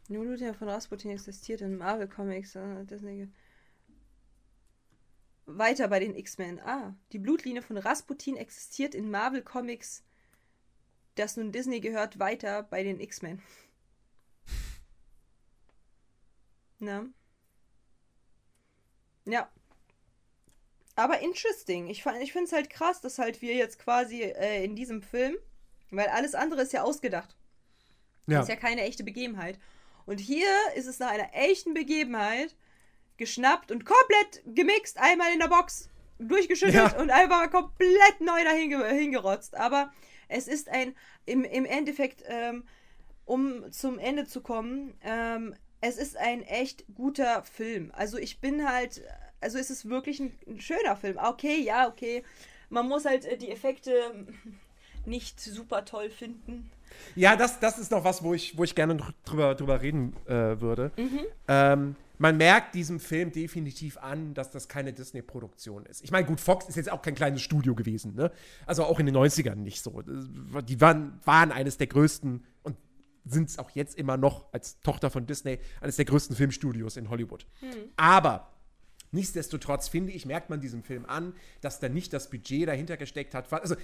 Nur Blutlinie von Rasputin existiert in Marvel Comics. Äh, Disney. Weiter bei den X-Men. Ah, die Blutlinie von Rasputin existiert in Marvel Comics, das nun Disney gehört, weiter bei den X-Men. Na? Ja. Aber interesting. Ich, ich finde es halt krass, dass halt wir jetzt quasi äh, in diesem Film weil alles andere ist ja ausgedacht. Ja. Das ist ja keine echte Begebenheit. Und hier ist es nach einer echten Begebenheit geschnappt und komplett gemixt, einmal in der Box durchgeschüttet ja. und einfach komplett neu dahin hingerotzt. Aber es ist ein, im, im Endeffekt, ähm, um zum Ende zu kommen, ähm, es ist ein echt guter Film. Also ich bin halt, also es ist wirklich ein, ein schöner Film. Okay, ja, okay. Man muss halt äh, die Effekte nicht super toll finden. Ja, das, das ist noch was, wo ich, wo ich gerne drüber, drüber reden äh, würde. Mhm. Ähm, man merkt diesem Film definitiv an, dass das keine Disney-Produktion ist. Ich meine, gut, Fox ist jetzt auch kein kleines Studio gewesen, ne? Also auch in den 90ern nicht so. Die waren, waren eines der größten und sind es auch jetzt immer noch als Tochter von Disney eines der größten Filmstudios in Hollywood. Mhm. Aber nichtsdestotrotz finde ich, merkt man diesem Film an, dass da nicht das Budget dahinter gesteckt hat. Also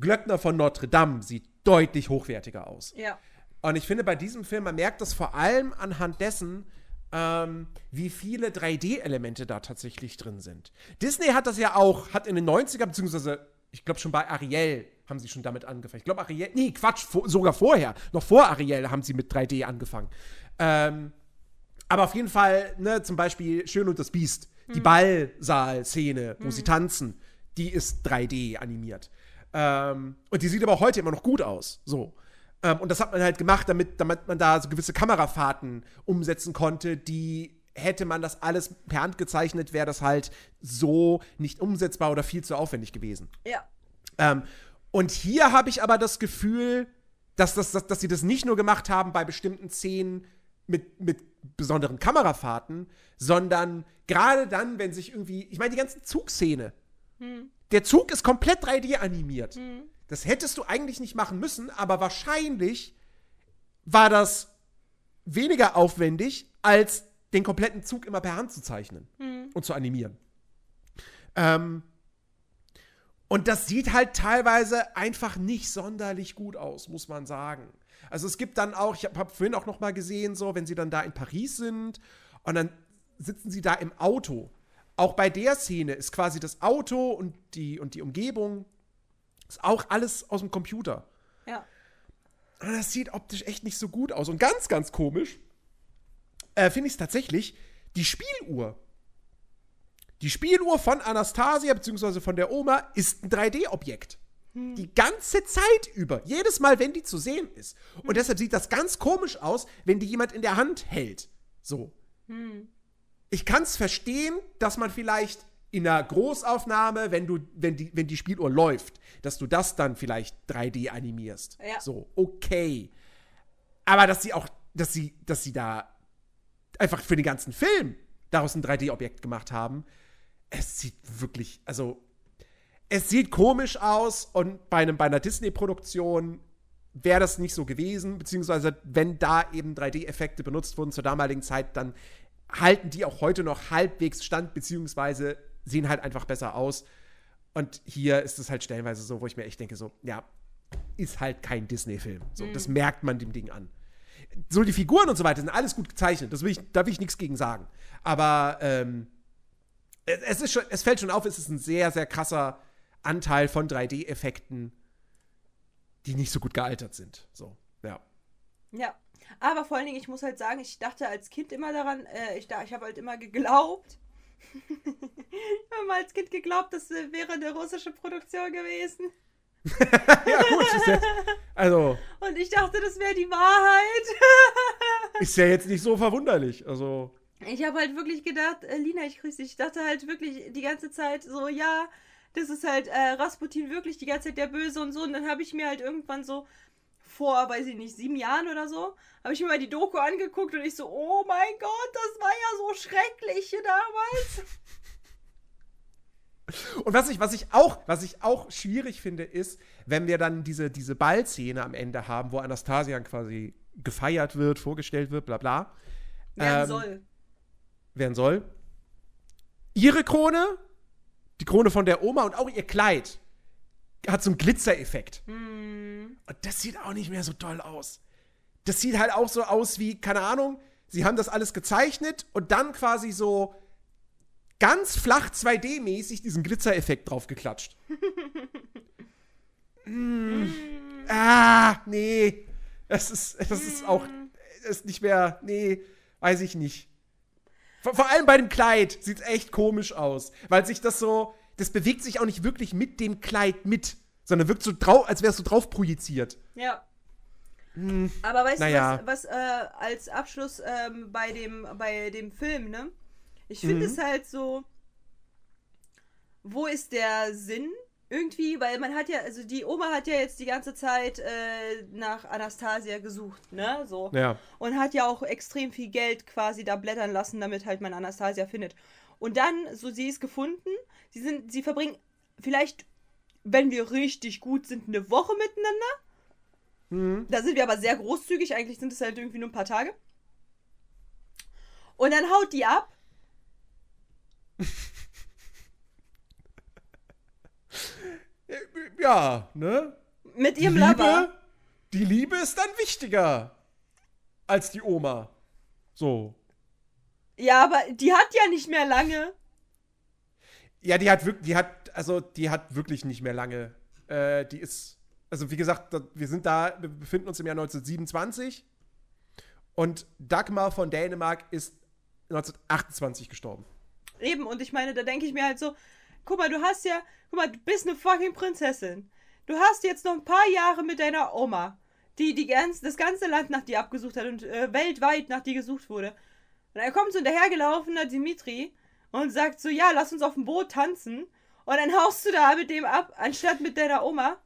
Glöckner von Notre Dame sieht deutlich hochwertiger aus. Ja. Und ich finde bei diesem Film, man merkt das vor allem anhand dessen, ähm, wie viele 3D-Elemente da tatsächlich drin sind. Disney hat das ja auch, hat in den 90er, beziehungsweise ich glaube schon bei Ariel haben sie schon damit angefangen. Ich glaube Ariel, nee, Quatsch, vor, sogar vorher, noch vor Ariel haben sie mit 3D angefangen. Ähm, aber auf jeden Fall, ne, zum Beispiel Schön und das Biest, mhm. die Ballsaal-Szene, wo mhm. sie tanzen, die ist 3D animiert. Ähm, und die sieht aber heute immer noch gut aus. So. Ähm, und das hat man halt gemacht, damit, damit man da so gewisse Kamerafahrten umsetzen konnte, die hätte man das alles per Hand gezeichnet, wäre das halt so nicht umsetzbar oder viel zu aufwendig gewesen. Ja. Ähm, und hier habe ich aber das Gefühl, dass, dass, dass, dass sie das nicht nur gemacht haben bei bestimmten Szenen mit, mit besonderen Kamerafahrten, sondern gerade dann, wenn sich irgendwie, ich meine, die ganze Zugszene. Hm. Der Zug ist komplett 3D animiert. Hm. Das hättest du eigentlich nicht machen müssen, aber wahrscheinlich war das weniger aufwendig, als den kompletten Zug immer per Hand zu zeichnen hm. und zu animieren. Ähm, und das sieht halt teilweise einfach nicht sonderlich gut aus, muss man sagen. Also es gibt dann auch, ich habe hab vorhin auch noch mal gesehen, so wenn sie dann da in Paris sind und dann sitzen sie da im Auto. Auch bei der Szene ist quasi das Auto und die, und die Umgebung ist auch alles aus dem Computer. Ja. Und das sieht optisch echt nicht so gut aus. Und ganz, ganz komisch äh, finde ich es tatsächlich, die Spieluhr die Spieluhr von Anastasia bzw. von der Oma ist ein 3D-Objekt. Hm. Die ganze Zeit über. Jedes Mal, wenn die zu sehen ist. Und hm. deshalb sieht das ganz komisch aus, wenn die jemand in der Hand hält. So. Hm. Ich kann es verstehen, dass man vielleicht in einer Großaufnahme, wenn du, wenn die, wenn die Spieluhr läuft, dass du das dann vielleicht 3D animierst. Ja. So, okay. Aber dass sie auch, dass sie, dass sie da einfach für den ganzen Film daraus ein 3D-Objekt gemacht haben, es sieht wirklich, also es sieht komisch aus und bei, einem, bei einer Disney-Produktion wäre das nicht so gewesen, beziehungsweise wenn da eben 3D-Effekte benutzt wurden zur damaligen Zeit, dann halten die auch heute noch halbwegs stand, beziehungsweise sehen halt einfach besser aus. Und hier ist es halt stellenweise so, wo ich mir echt denke, so, ja, ist halt kein Disney-Film. So, mhm. Das merkt man dem Ding an. So, die Figuren und so weiter sind alles gut gezeichnet. Das will ich, da will ich nichts gegen sagen. Aber ähm, es, ist schon, es fällt schon auf, es ist ein sehr, sehr krasser Anteil von 3D-Effekten, die nicht so gut gealtert sind. So, ja. Ja. Aber vor allen Dingen, ich muss halt sagen, ich dachte als Kind immer daran, äh, ich, ich habe halt immer geglaubt, ich habe mal als Kind geglaubt, das äh, wäre eine russische Produktion gewesen. ja, gut. Ja, also. Und ich dachte, das wäre die Wahrheit. ist ja jetzt nicht so verwunderlich. Also. Ich habe halt wirklich gedacht, äh, Lina, ich grüße dich. Ich dachte halt wirklich die ganze Zeit so, ja, das ist halt äh, Rasputin wirklich die ganze Zeit der Böse und so. Und dann habe ich mir halt irgendwann so vor, weiß ich nicht, sieben Jahren oder so, habe ich mir mal die Doku angeguckt und ich so, oh mein Gott, das war ja so schrecklich damals. Und was ich, was ich auch, was ich auch schwierig finde, ist, wenn wir dann diese, diese Ballszene am Ende haben, wo Anastasia quasi gefeiert wird, vorgestellt wird, bla bla. Werden ähm, soll werden soll. Ihre Krone, die Krone von der Oma und auch ihr Kleid hat so einen Glitzereffekt. Mm. Und das sieht auch nicht mehr so toll aus. Das sieht halt auch so aus wie, keine Ahnung, sie haben das alles gezeichnet und dann quasi so ganz flach 2D-mäßig diesen Glitzereffekt draufgeklatscht. mm. Ah, nee. Das ist, das ist auch, das ist nicht mehr, nee, weiß ich nicht. Vor, vor allem bei dem Kleid sieht es echt komisch aus, weil sich das so, das bewegt sich auch nicht wirklich mit dem Kleid mit, sondern wirkt so drauf, als wärst du drauf projiziert. Ja. Hm, Aber weißt naja. du, was, was äh, als Abschluss ähm, bei, dem, bei dem Film, ne? Ich finde mhm. es halt so, wo ist der Sinn irgendwie, weil man hat ja, also die Oma hat ja jetzt die ganze Zeit äh, nach Anastasia gesucht, ne? So. Ja. Und hat ja auch extrem viel Geld quasi da blättern lassen, damit halt man Anastasia findet. Und dann, so sie ist gefunden, sie sind, sie verbringen vielleicht, wenn wir richtig gut sind, eine Woche miteinander. Mhm. Da sind wir aber sehr großzügig, eigentlich sind es halt irgendwie nur ein paar Tage. Und dann haut die ab Ja, ne? Mit ihrem Liebe, Lover. Die Liebe ist dann wichtiger als die Oma. So. Ja, aber die hat ja nicht mehr lange. Ja, die hat wirklich, die hat, also die hat wirklich nicht mehr lange. Äh, die ist, also wie gesagt, wir sind da, wir befinden uns im Jahr 1927 und Dagmar von Dänemark ist 1928 gestorben. Eben, und ich meine, da denke ich mir halt so, guck mal, du hast ja, guck mal, du bist eine fucking Prinzessin. Du hast jetzt noch ein paar Jahre mit deiner Oma, die, die ganz, das ganze Land nach dir abgesucht hat und äh, weltweit nach dir gesucht wurde. Und dann kommt so ein dahergelaufener Dimitri und sagt so, ja, lass uns auf dem Boot tanzen. Und dann haust du da mit dem ab, anstatt mit deiner Oma.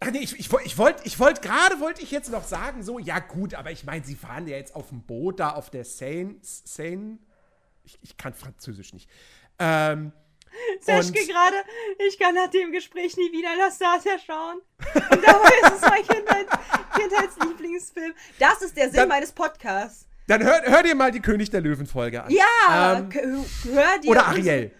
Ach nee, ich, ich, ich wollte ich wollt, gerade wollte ich jetzt noch sagen, so, ja gut, aber ich meine, sie fahren ja jetzt auf dem Boot da auf der Seine. Seine ich, ich kann Französisch nicht. Ähm, Seschke gerade, ich kann nach dem Gespräch nie wieder Anastasia schauen. Und dabei ist es mein Kindheit, Kindheitslieblingsfilm. Das ist der Sinn dann, meines Podcasts. Dann hör, hör, dir mal die König der Löwen-Folge an. Ja, ähm, hör dir. Oder Ariel.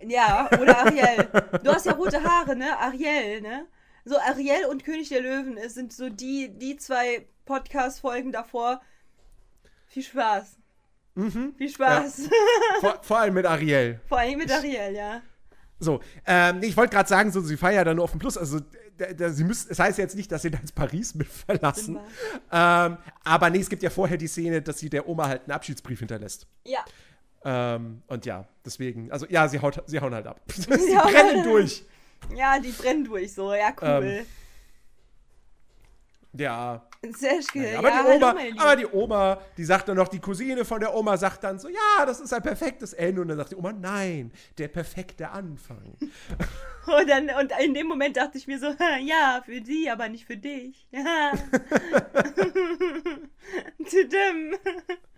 Ja, oder Ariel. Du hast ja rote Haare, ne? Ariel, ne? So, Ariel und König der Löwen sind so die, die zwei Podcast-Folgen davor. Viel Spaß. Mhm. Viel Spaß. Ja. Vor, vor, allem mit Ariel. Vor allem mit Ariel, ja. So, ähm, ich wollte gerade sagen, so, sie feiern ja dann nur auf dem Plus. Also, da, da, sie müssen, es das heißt jetzt nicht, dass sie dann Paris mit verlassen. Ähm, aber nee, es gibt ja vorher die Szene, dass sie der Oma halt einen Abschiedsbrief hinterlässt. Ja. Ähm, und ja, deswegen, also ja, sie, haut, sie hauen halt ab. sie brennen durch. Ja, die brennen durch so, ja, cool. Ähm, ja. Sehr schön. Ja, aber, ja, die Oma, aber die Oma, die sagt dann noch, die Cousine von der Oma sagt dann so, ja, das ist ein perfektes Ende. Und dann sagt die Oma, nein, der perfekte Anfang. und, dann, und in dem Moment dachte ich mir so, ja, für sie, aber nicht für dich. Tudum.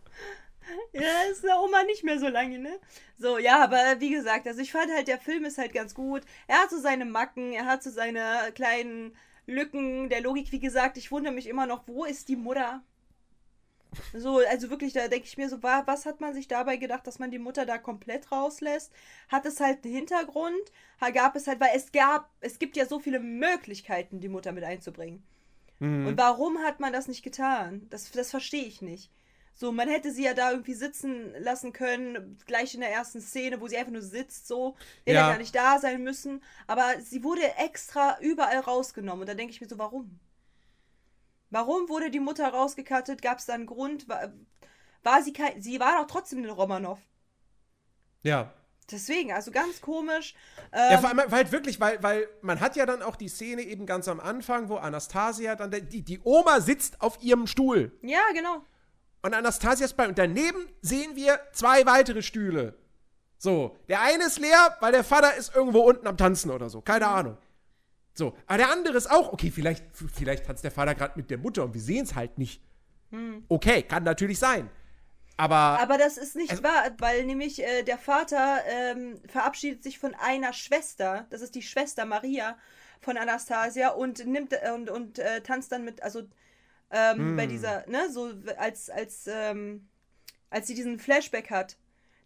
Ja, ist der Oma nicht mehr so lange, ne? So, ja, aber wie gesagt, also ich fand halt, der Film ist halt ganz gut. Er hat so seine Macken, er hat so seine kleinen Lücken der Logik. Wie gesagt, ich wundere mich immer noch, wo ist die Mutter? So, also wirklich, da denke ich mir so, was hat man sich dabei gedacht, dass man die Mutter da komplett rauslässt? Hat es halt einen Hintergrund? Gab es halt, weil es gab, es gibt ja so viele Möglichkeiten, die Mutter mit einzubringen. Mhm. Und warum hat man das nicht getan? Das, das verstehe ich nicht. So, man hätte sie ja da irgendwie sitzen lassen können, gleich in der ersten Szene, wo sie einfach nur sitzt, so. Hätte ja. gar nicht da sein müssen. Aber sie wurde extra überall rausgenommen. Und da denke ich mir so, warum? Warum wurde die Mutter rausgekattet? Gab es da einen Grund? War, war sie kein. Sie war doch trotzdem eine Romanov. Ja. Deswegen, also ganz komisch. Ähm, ja, vor allem, weil halt wirklich, weil, weil man hat ja dann auch die Szene eben ganz am Anfang, wo Anastasia dann, die, die Oma sitzt auf ihrem Stuhl. Ja, genau und Anastasias bei. Und daneben sehen wir zwei weitere Stühle. So, der eine ist leer, weil der Vater ist irgendwo unten am Tanzen oder so. Keine. Ahnung. So, aber der andere ist auch, okay, vielleicht, vielleicht tanzt der Vater gerade mit der Mutter und wir sehen es halt nicht. Mhm. Okay, kann natürlich sein. Aber. Aber das ist nicht also, wahr, weil nämlich äh, der Vater ähm, verabschiedet sich von einer Schwester. Das ist die Schwester Maria von Anastasia und nimmt äh, und, und äh, tanzt dann mit, also ähm, mm. bei dieser, ne, so als, als, ähm, als sie diesen Flashback hat.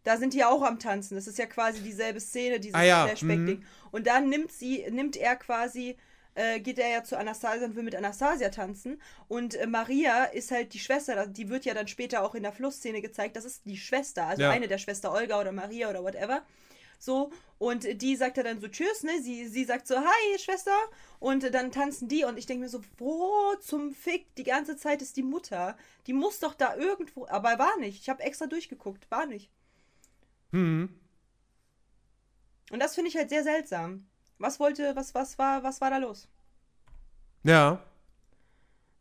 Da sind die auch am Tanzen. Das ist ja quasi dieselbe Szene, dieses ah, ja. Flashback-Ding. Mm. Und dann nimmt sie, nimmt er quasi, äh, geht er ja zu Anastasia und will mit Anastasia tanzen. Und äh, Maria ist halt die Schwester, die wird ja dann später auch in der Flussszene gezeigt. Das ist die Schwester, also ja. eine der Schwester Olga oder Maria oder whatever. So, und die sagt ja dann so Tschüss, ne? Sie, sie sagt so, hi, Schwester. Und dann tanzen die und ich denke mir so, wo zum Fick die ganze Zeit ist die Mutter? Die muss doch da irgendwo. Aber war nicht. Ich habe extra durchgeguckt. War nicht. Hm. Und das finde ich halt sehr seltsam. Was wollte, was, was war, was war da los? Ja.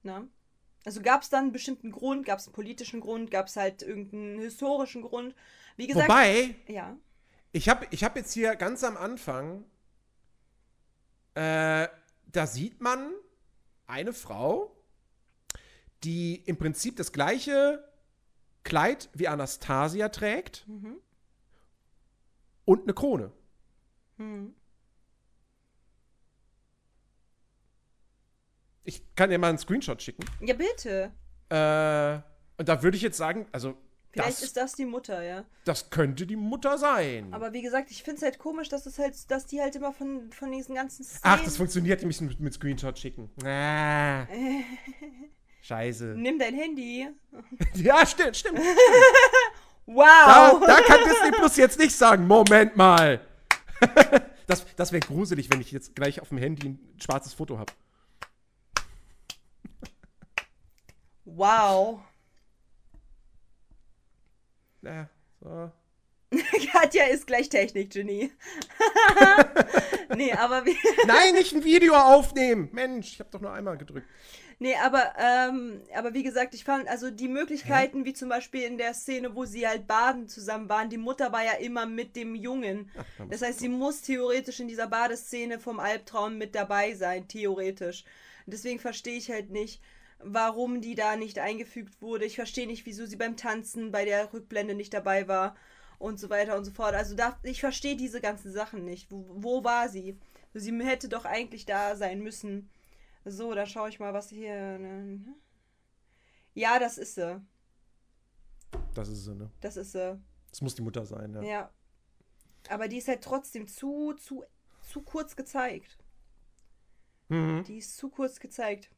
Na? Also gab es dann einen bestimmten Grund, gab es einen politischen Grund, gab es halt irgendeinen historischen Grund. Wie gesagt. Wobei. Ja. Ich habe ich hab jetzt hier ganz am Anfang, äh, da sieht man eine Frau, die im Prinzip das gleiche Kleid wie Anastasia trägt mhm. und eine Krone. Mhm. Ich kann dir mal einen Screenshot schicken. Ja, bitte. Äh, und da würde ich jetzt sagen, also Vielleicht das, ist das die Mutter, ja. Das könnte die Mutter sein. Aber wie gesagt, ich finde es halt komisch, dass es halt, dass die halt immer von, von diesen ganzen Szenen Ach, das funktioniert nämlich mit, mit Screenshot schicken. Ah. Scheiße. Nimm dein Handy. ja, stimmt, stimmt. wow. Da, da kann Disney Plus jetzt nicht sagen, Moment mal. das das wäre gruselig, wenn ich jetzt gleich auf dem Handy ein schwarzes Foto habe. Wow. Ja, so. Katja ist gleich Technik-Genie. nee, aber wie. Nein, nicht ein Video aufnehmen. Mensch, ich habe doch nur einmal gedrückt. Nee, aber, ähm, aber wie gesagt, ich fand, also die Möglichkeiten, wie zum Beispiel in der Szene, wo sie halt baden zusammen waren, die Mutter war ja immer mit dem Jungen. Das heißt, sie muss theoretisch in dieser Badeszene vom Albtraum mit dabei sein, theoretisch. Deswegen verstehe ich halt nicht, warum die da nicht eingefügt wurde. Ich verstehe nicht, wieso sie beim Tanzen bei der Rückblende nicht dabei war und so weiter und so fort. Also da, ich verstehe diese ganzen Sachen nicht. Wo, wo war sie? Sie hätte doch eigentlich da sein müssen. So, da schaue ich mal, was hier. ne? Ja, das ist sie. Das ist sie, ne? Das ist sie. Das muss die Mutter sein, ja. Ja. Aber die ist halt trotzdem zu, zu, zu kurz gezeigt. Mhm. Die ist zu kurz gezeigt.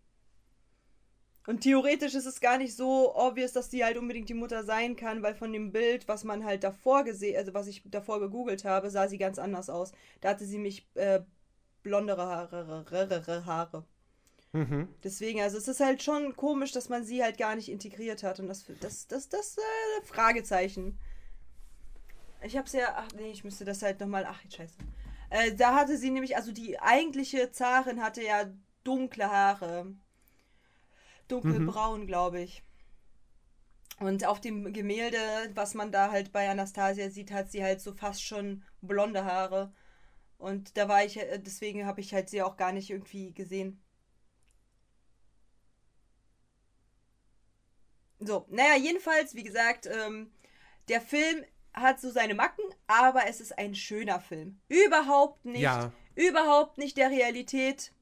Und theoretisch ist es gar nicht so obvious, dass die halt unbedingt die Mutter sein kann, weil von dem Bild, was man halt davor gesehen, also was ich davor gegoogelt habe, sah sie ganz anders aus. Da hatte sie mich äh, blondere Haare. Haare. Mhm. Deswegen, also es ist halt schon komisch, dass man sie halt gar nicht integriert hat. Und das, das, das, das, äh, Fragezeichen. Ich hab's ja, ach nee, ich müsste das halt nochmal, ach, scheiße. Äh, da hatte sie nämlich, also die eigentliche Zarin hatte ja dunkle Haare. Dunkelbraun, glaube ich. Und auf dem Gemälde, was man da halt bei Anastasia sieht, hat sie halt so fast schon blonde Haare. Und da war ich, äh, deswegen habe ich halt sie auch gar nicht irgendwie gesehen. So, naja, jedenfalls, wie gesagt, ähm, der Film hat so seine Macken, aber es ist ein schöner Film. Überhaupt nicht, Ja. überhaupt nicht der Realität.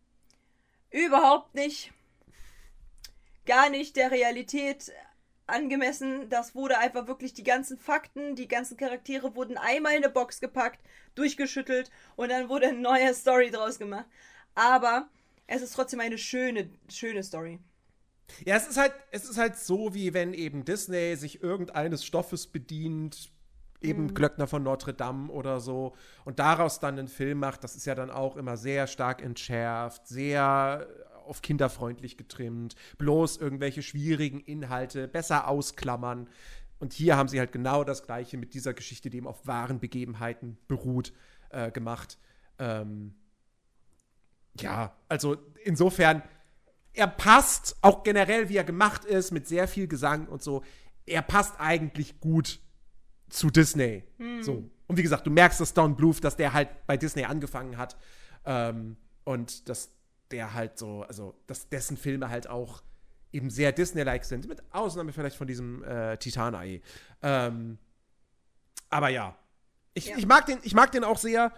Überhaupt nicht. Gar nicht der Realität angemessen. Das wurde einfach wirklich die ganzen Fakten, die ganzen Charaktere wurden einmal in eine Box gepackt, durchgeschüttelt und dann wurde eine neue Story draus gemacht. Aber es ist trotzdem eine schöne, schöne Story. Ja, es ist halt, es ist halt so, wie wenn eben Disney sich irgendeines Stoffes bedient, eben Glöckner von Notre Dame oder so, und daraus dann einen Film macht. Das ist ja dann auch immer sehr stark entschärft, sehr auf kinderfreundlich getrimmt, bloß irgendwelche schwierigen Inhalte besser ausklammern. Und hier haben sie halt genau das Gleiche mit dieser Geschichte, die eben auf wahren Begebenheiten beruht, äh, gemacht. Ähm, ja, also insofern, er passt auch generell, wie er gemacht ist, mit sehr viel Gesang und so. Er passt eigentlich gut zu Disney. So. Und wie gesagt, du merkst, dass Don Bluth, dass der halt bei Disney angefangen hat. Ähm, und dass der halt so, also, dass dessen Filme halt auch eben sehr Disney-like sind. Mit Ausnahme vielleicht von diesem äh, Titanei. Ähm, aber ja. Ich, Ja. Ich, mag den, ich mag den auch sehr.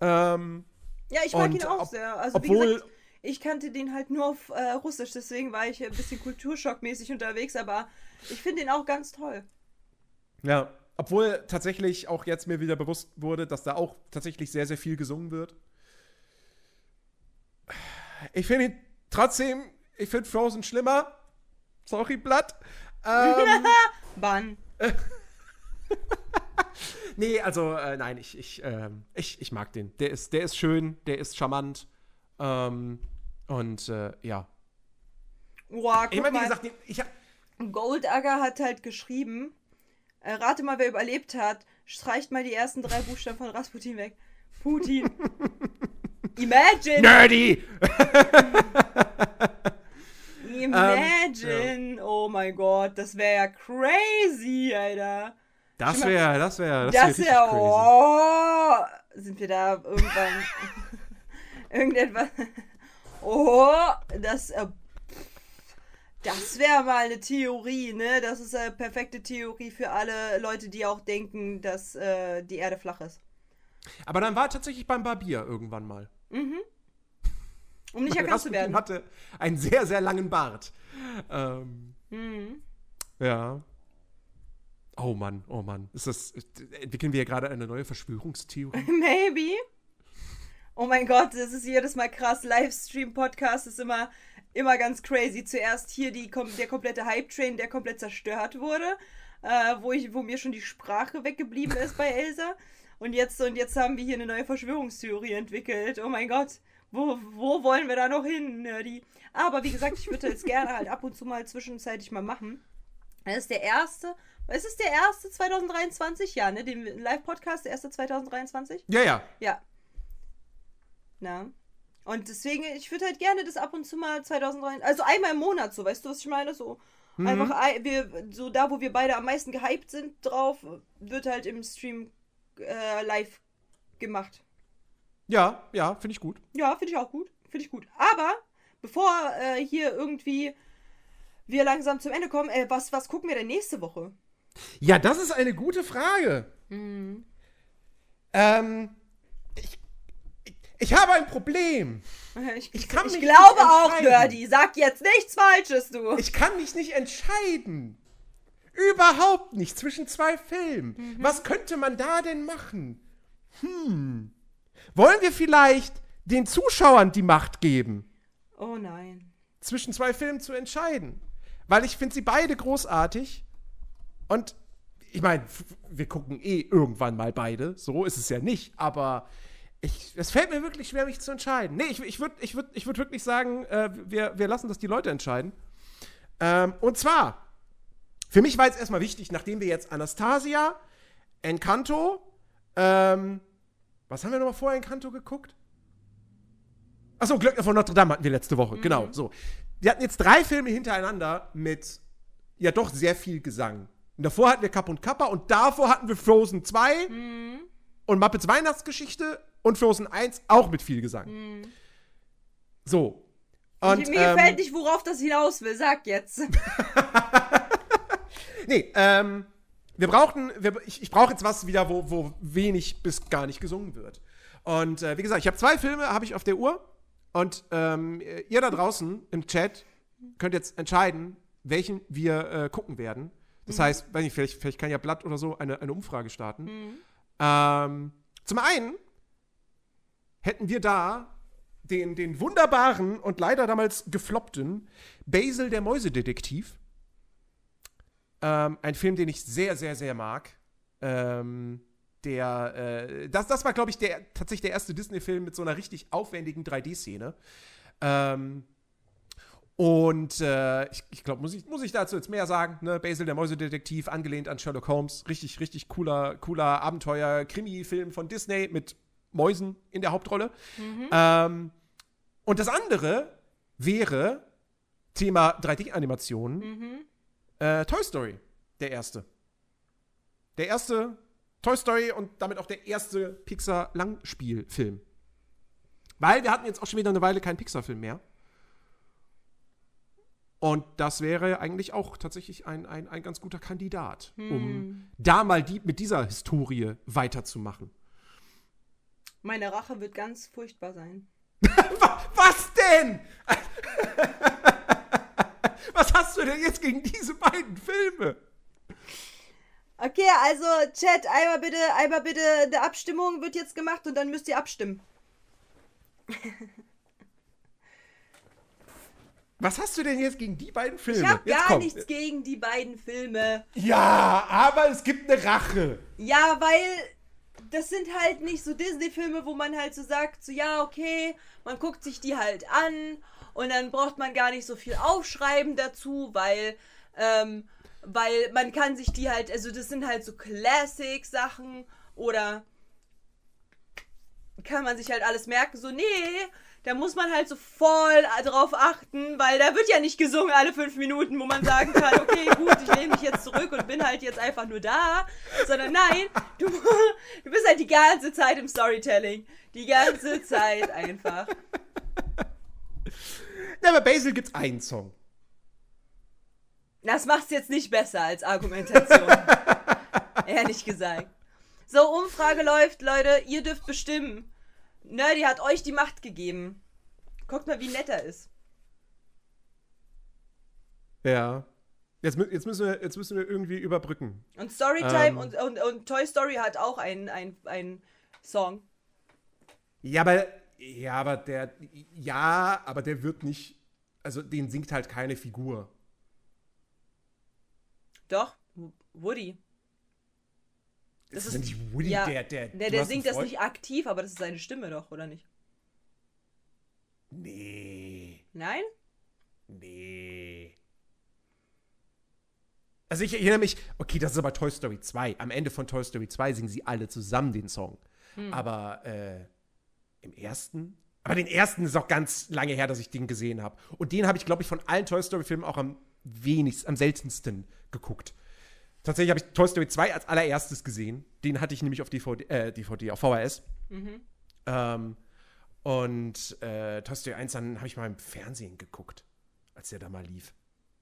Ähm, Ja, ich mag ihn auch ob- sehr. Also wie obwohl- gesagt, ich kannte den halt nur auf äh, Russisch, deswegen war ich ein bisschen kulturschockmäßig unterwegs, aber ich finde ihn auch ganz toll. Ja, obwohl tatsächlich auch jetzt mir wieder bewusst wurde, dass da auch tatsächlich sehr, sehr viel gesungen wird. Ich finde ihn trotzdem, ich finde Frozen schlimmer. Sorry, Blatt. Ähm, Bann. nee, also äh, nein, ich, ich, ähm, ich, ich mag den. Der ist, der ist schön, der ist charmant. Ähm, und äh, ja. Wow, Ich meine, wie gesagt, ich hab, Goldagger hat halt geschrieben, äh, rate mal, wer überlebt hat, streicht mal die ersten drei Buchstaben von Rasputin weg. Putin. Imagine! Nerdy! Imagine! Oh mein Gott, das wäre ja crazy, Alter. Das wäre, das wäre, das Das wäre ja, richtig crazy. oh, sind wir da irgendwann, irgendetwas, oh, das, äh, das wäre mal eine Theorie, ne? Das ist eine perfekte Theorie für alle Leute, die auch denken, dass äh, die Erde flach ist. Aber dann war tatsächlich beim Barbier irgendwann mal. Um nicht erkannt zu werden. hatte einen sehr, sehr langen Bart. Ähm, Mhm. ja. Oh Mann, oh Mann. Ist das, entwickeln wir hier gerade eine neue Verschwörungstheorie? Maybe. Oh mein Gott, das ist jedes Mal krass. Livestream-Podcast ist immer, immer ganz crazy. Zuerst hier die, der komplette Hype-Train, der komplett zerstört wurde, äh, wo, ich, wo mir schon die Sprache weggeblieben ist bei Elsa. Und jetzt, und jetzt haben wir hier eine neue Verschwörungstheorie entwickelt. Oh mein Gott. Wo, wo wollen wir da noch hin, Nerdy? Aber wie gesagt, ich würde jetzt gerne halt ab und zu mal zwischenzeitlich mal machen. Das ist der erste. Es ist der erste 2023, ja, ne? Den Live-Podcast, der erste 2023? Ja, ja. Ja. Na. Und deswegen, ich würde halt gerne das ab und zu mal 2003, also einmal im Monat so, weißt du, was ich meine? So Mhm. einfach, ein- wir, so da, wo wir beide am meisten gehypt sind drauf, wird halt im Stream äh, live gemacht. Ja, ja, finde ich gut. Ja, finde ich auch gut. Finde ich gut. Aber bevor äh, hier irgendwie wir langsam zum Ende kommen, äh, was, was gucken wir denn nächste Woche? Ja, das ist eine gute Frage. Mhm. Ähm, ich, ich, ich habe ein Problem. Ich, Ich kann ich mich glaube nicht auch. Nerdy. Sag jetzt nichts Falsches, du. Ich kann mich nicht entscheiden. Überhaupt nicht zwischen zwei Filmen. Mhm. Was könnte man da denn machen? Hm. Wollen wir vielleicht den Zuschauern die Macht geben, oh nein. zwischen zwei Filmen zu entscheiden? Weil ich finde sie beide großartig. Und ich meine, wir gucken eh irgendwann mal beide. So ist es ja nicht. Aber ich, es fällt mir wirklich schwer, mich zu entscheiden. Nee, ich, ich würde ich würd, ich würd wirklich sagen, äh, wir, wir lassen das die Leute entscheiden. Ähm, und zwar, für mich war jetzt erstmal wichtig, nachdem wir jetzt Anastasia, Encanto, ähm, was haben wir nochmal vorher Encanto geguckt? Achso, Glöckner von Notre Dame hatten wir letzte Woche, genau, so. Wir hatten jetzt drei Filme hintereinander mit, ja doch, sehr viel Gesang. Und davor hatten wir Kapp und Kappa und davor hatten wir Frozen 2 und Muppets Weihnachtsgeschichte und Frozen 1 auch mit viel Gesang. So. Und, Ich, mir ähm, gefällt nicht, worauf das hinaus will. Sag jetzt. Nee, ähm, wir brauchten, wir, ich, ich brauche jetzt was wieder, wo, wo wenig bis gar nicht gesungen wird. Und äh, wie gesagt, ich habe zwei Filme, habe ich auf der Uhr. Und ähm, ihr da draußen im Chat könnt jetzt entscheiden, welchen wir äh, gucken werden. Das heißt, weiß nicht, vielleicht, vielleicht kann ja Blatt oder so eine, eine Umfrage starten. Ähm, zum einen hätten wir da den, den wunderbaren und leider damals gefloppten Basil der Mäusedetektiv. Ähm, ein Film, den ich sehr, sehr, sehr mag. Ähm, der, äh, das, das war, glaube ich, der, tatsächlich der erste Disney-Film mit so einer richtig aufwendigen 3D-Szene. Ähm, und äh, ich, ich glaube, muss ich, muss ich dazu jetzt mehr sagen? Ne? Basil, der Mäusedetektiv, angelehnt an Sherlock Holmes. Richtig, richtig cooler, cooler Abenteuer-Krimi-Film von Disney mit Mäusen in der Hauptrolle. Ähm, und das andere wäre Thema 3D-Animationen. Äh, Toy Story, der erste. Der erste Toy Story und damit auch der erste Pixar-Langspielfilm. Weil wir hatten jetzt auch schon wieder eine Weile keinen Pixar-Film mehr. Und das wäre eigentlich auch tatsächlich ein, ein, ein ganz guter Kandidat, um da mal die, mit dieser Historie weiterzumachen. Meine Rache wird ganz furchtbar sein. Wa- Was denn? Was hast du denn jetzt gegen diese beiden Filme? Okay, also Chat, einmal bitte, einmal bitte, eine Abstimmung wird jetzt gemacht und dann müsst ihr abstimmen. Was hast du denn jetzt gegen die beiden Filme? Ich habe gar komm. nichts gegen die beiden Filme. Ja, aber es gibt eine Rache. Ja, weil das sind halt nicht so Disney-Filme, wo man halt so sagt, so ja, okay, man guckt sich die halt an und dann braucht man gar nicht so viel aufschreiben dazu, weil, ähm, weil man kann sich die halt, also das sind halt so Classic-Sachen oder kann man sich halt alles merken, so nee, da muss man halt so voll drauf achten, weil da wird ja nicht gesungen alle fünf Minuten, wo man sagen kann, okay, gut, ich lehne mich jetzt zurück und bin halt jetzt einfach nur da, sondern nein, du, du bist halt die ganze Zeit im Storytelling, die ganze Zeit einfach. Ja, bei Basil gibt's einen Song. Das macht's jetzt nicht besser als Argumentation. Ehrlich gesagt. So, Umfrage läuft, Leute, ihr dürft bestimmen. Nerdy hat euch die Macht gegeben. Guckt mal, wie nett er ist. Ja. Jetzt, jetzt, müssen wir, jetzt müssen wir irgendwie überbrücken. Und Storytime Ähm. und, und, und Toy Story hat auch einen ein Song. Ja, aber, ja, aber der, ja, aber der wird nicht, also den singt halt keine Figur. Doch, Woody. Das, ist ist- nicht Woody, ja, der, der, du der singt das nicht aktiv, aber das ist seine Stimme doch, oder nicht? Nee, Nein? nee. Also ich erinnere mich, okay, das ist aber Toy Story 2. Am Ende von Toy Story 2 singen sie alle zusammen den Song. Hm. Aber äh, im ersten, Aber den ersten ist auch ganz lange her, dass ich den gesehen habe. Und den habe ich, glaube ich, von allen Toy Story-Filmen auch am wenigsten, am seltensten geguckt. Tatsächlich habe ich Toy Story 2 als allererstes gesehen. Den hatte ich nämlich auf DVD, äh, DVD auf VHS. Mhm. Ähm, und äh, Toy Story 1 dann habe ich mal im Fernsehen geguckt, als der da mal lief.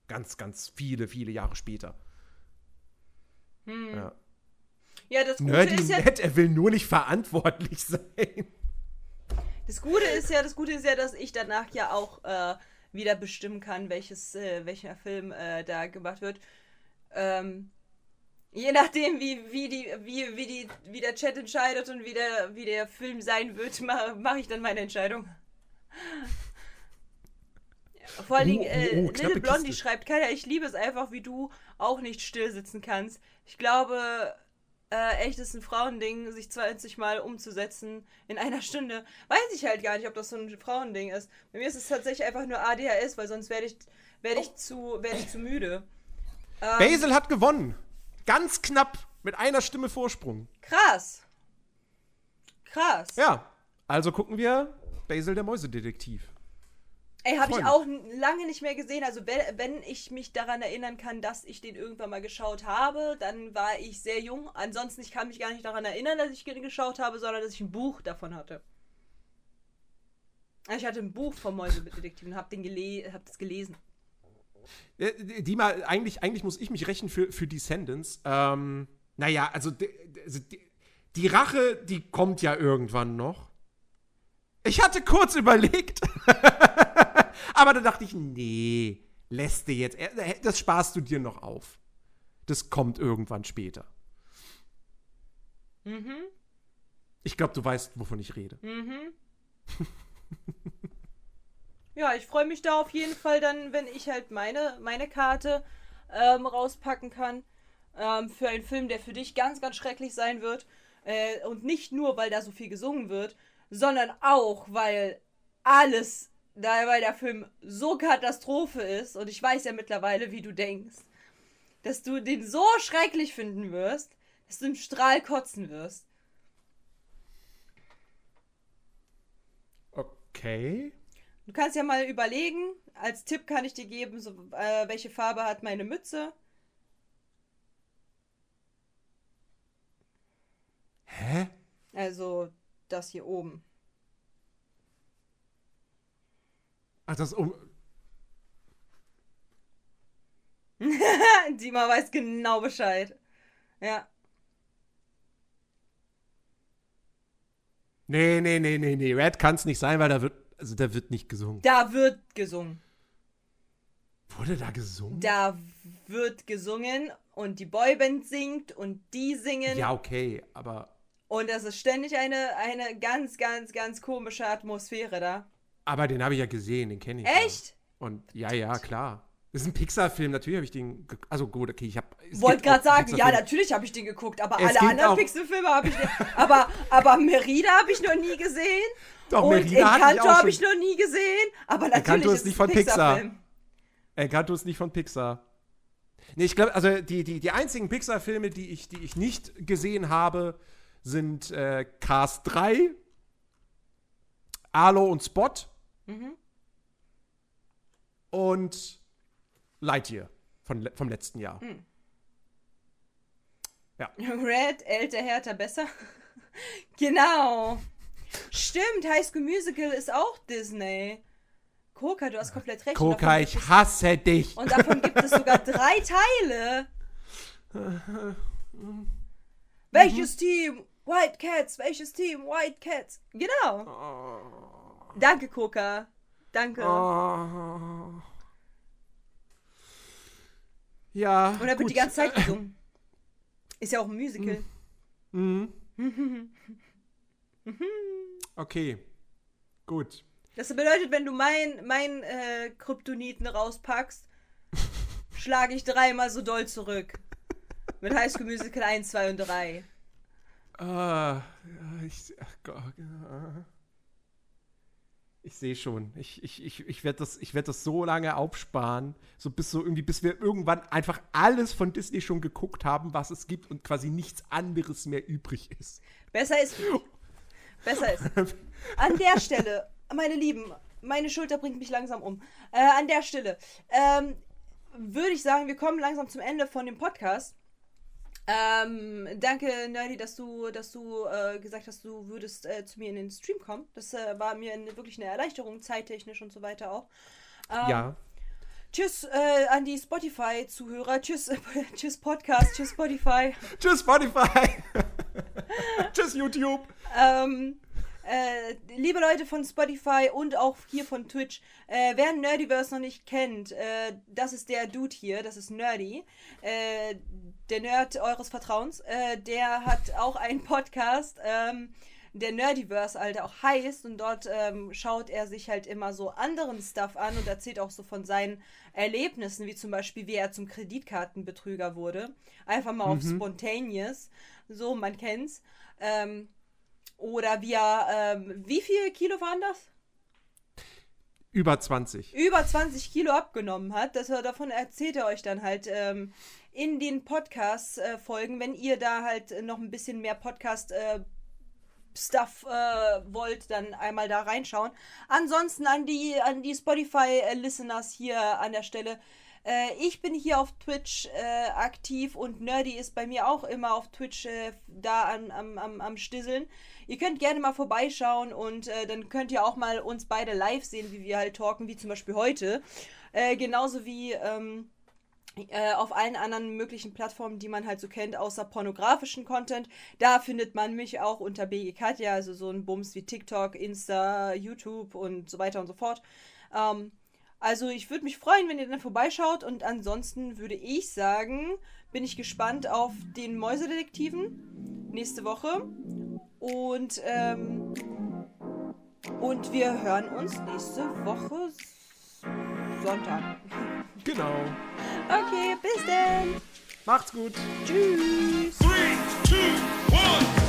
Ganz, ganz viele, viele Jahre später. Hm. Ja. ja, das Gute Nerdy ist ja. Nett, er will nur nicht verantwortlich sein. Das Gute ist ja, das Gute ist ja, dass ich danach ja auch äh, wieder bestimmen kann, welches, äh, welcher Film äh, da gemacht wird. Ähm, je nachdem, wie, wie, die, wie, wie, die, wie der Chat entscheidet und wie der, wie der Film sein wird, mache mach ich dann meine Entscheidung. Vor allen Dingen, äh, oh, oh, Little Blondie schreibt, Kaya, ich liebe es einfach, wie du auch nicht still sitzen kannst. Ich glaube, äh, echt ist ein Frauending, sich 20 Mal umzusetzen in einer Stunde. Weiß ich halt gar nicht, ob das so ein Frauending ist. Bei mir ist es tatsächlich einfach nur ADHS, weil sonst werde ich, werd ich, zu, werd ich zu müde. Ähm, Basil hat gewonnen. Ganz knapp mit einer Stimme Vorsprung. Krass. Krass. Ja, also gucken wir Basil der Mäusedetektiv. Ey, habe ich auch lange nicht mehr gesehen. Also wenn, wenn, ich mich daran erinnern kann, dass ich den irgendwann mal geschaut habe, dann war ich sehr jung. Ansonsten, ich kann mich gar nicht daran erinnern, dass ich den geschaut habe, sondern dass ich ein Buch davon hatte. Also ich hatte ein Buch vom Mäusedetektiv und habe gele hab das gelesen. Die mal, eigentlich, eigentlich muss ich mich rächen für, für Descendants. Ähm, naja, also die, also die, die Rache, die kommt ja irgendwann noch. Ich hatte kurz überlegt. Aber da dachte ich, nee, lässt dir jetzt. Äh, das sparst du dir noch auf. Das kommt irgendwann später. Mhm. Ich glaube, du weißt, wovon ich rede. Mhm. ja, ich freue mich da auf jeden Fall dann, wenn ich halt meine, meine Karte ähm, rauspacken kann. Ähm, für einen Film, der für dich ganz, ganz schrecklich sein wird. Äh, und nicht nur, weil da so viel gesungen wird, sondern auch, weil alles weil der Film so Katastrophe ist und ich weiß ja mittlerweile, wie du denkst, dass du den so schrecklich finden wirst, dass du im Strahl kotzen wirst. Okay. Du kannst ja mal überlegen, als Tipp kann ich dir geben, so, äh, welche Farbe hat meine Mütze. Hä? Also das hier oben. Ach, das um. Dima weiß genau Bescheid. Ja. Nee, nee, nee, nee, nee. Red kann es nicht sein, weil da wird. Also da wird nicht gesungen. Da wird gesungen. Wurde da gesungen? Da wird gesungen und die Boyband singt und die singen. Ja, okay, aber. Und das ist ständig eine, eine ganz, ganz, ganz komische Atmosphäre da. Aber den habe ich ja gesehen, den kenne ich. Echt? Ja. Und ja, ja, klar. Das ist ein Pixar-Film, natürlich habe ich den. Also gut, okay, ich habe. Wollte gerade sagen, ja, natürlich habe ich den geguckt, aber es alle anderen Pixar-Filme habe ich nicht. aber, aber Merida habe ich noch nie gesehen. Doch, und Merida Encanto habe ich noch nie gesehen. Aber natürlich Encanto ist, ist nicht von Pixar. Pixar. Encanto ist nicht von Pixar. Nee, ich glaube, also die, die, die einzigen Pixar-Filme, die ich, die ich nicht gesehen habe, sind äh, Cars 3, Arlo und Spot Mhm. Und Lightyear von, vom letzten Jahr. Mhm. Ja. Red, älter, härter, besser. genau. Stimmt, High School Musical ist auch Disney. Koka, du hast komplett recht. Koka, ich hasse dich. Und davon gibt es sogar drei Teile. Welches Team? White Cats. Welches Team? White Cats. Genau. Oh. Danke, Koka. Danke. Oh. Ja. Und er wird die ganze Zeit gesungen. Ist ja auch ein Musical. Mhm. okay. Gut. Das bedeutet, wenn du mein, mein äh, Kryptoniten rauspackst, schlage ich dreimal so doll zurück. Mit High School Musical 1, 2 und 3. Ah, ich. Ah. Ich sehe schon. Ich, ich, ich, ich werde das, werd das so lange aufsparen, so bis so irgendwie, bis wir irgendwann einfach alles von Disney schon geguckt haben, was es gibt und quasi nichts anderes mehr übrig ist. Besser ist. Besser ist. An der Stelle meine Lieben, meine Schulter bringt mich langsam um. Äh, an der Stelle ähm, würde ich sagen, wir kommen langsam zum Ende von dem Podcast. Ähm, danke, Nerdy, dass du, dass du äh, gesagt hast, du würdest äh, zu mir in den Stream kommen. Das äh, war mir eine, wirklich eine Erleichterung, zeittechnisch und so weiter auch. Ähm, ja. Tschüss äh, an die Spotify-Zuhörer. Tschüss, tschüss Podcast, tschüss Spotify. Tschüss Spotify. tschüss YouTube. Ähm, äh, liebe Leute von Spotify und auch hier von Twitch, äh, wer Nerdiverse noch nicht kennt, äh, das ist der Dude hier, das ist Nerdy, äh, der Nerd eures Vertrauens. Äh, der hat auch einen Podcast, ähm, der Nerdiverse, Alter, auch heißt. Und dort ähm, schaut er sich halt immer so anderen Stuff an und erzählt auch so von seinen Erlebnissen, wie zum Beispiel, wie er zum Kreditkartenbetrüger wurde. Einfach mal auf Mhm. Spontaneous. So, man kennt's. Ähm, oder wie er, ähm, wie viel Kilo waren das? Über 20. Über 20 Kilo abgenommen hat. Das, davon erzählt er euch dann halt ähm, in den Podcast-Folgen, wenn ihr da halt noch ein bisschen mehr Podcast- äh, Stuff äh, wollt, dann einmal da reinschauen. Ansonsten an die, an die Spotify-Listeners hier an der Stelle. Äh, ich bin hier auf Twitch äh, aktiv und Nerdy ist bei mir auch immer auf Twitch äh, da am, am, am, am Stisseln. Ihr könnt gerne mal vorbeischauen und äh, dann könnt ihr auch mal uns beide live sehen, wie wir halt talken, wie zum Beispiel heute. Äh, genauso wie ähm, äh, auf allen anderen möglichen Plattformen, die man halt so kennt, außer pornografischen Content. Da findet man mich auch unter BG Katja, also so ein Bums wie TikTok, Insta, YouTube und so weiter und so fort. Ähm, also ich würde mich freuen, wenn ihr dann vorbeischaut und ansonsten würde ich sagen, bin ich gespannt auf den Mäusedetektiven nächste Woche und ähm, und wir hören uns nächste Woche Sonntag. Genau. Okay, bis dann. Macht's gut. Tschüss. Three, two, one.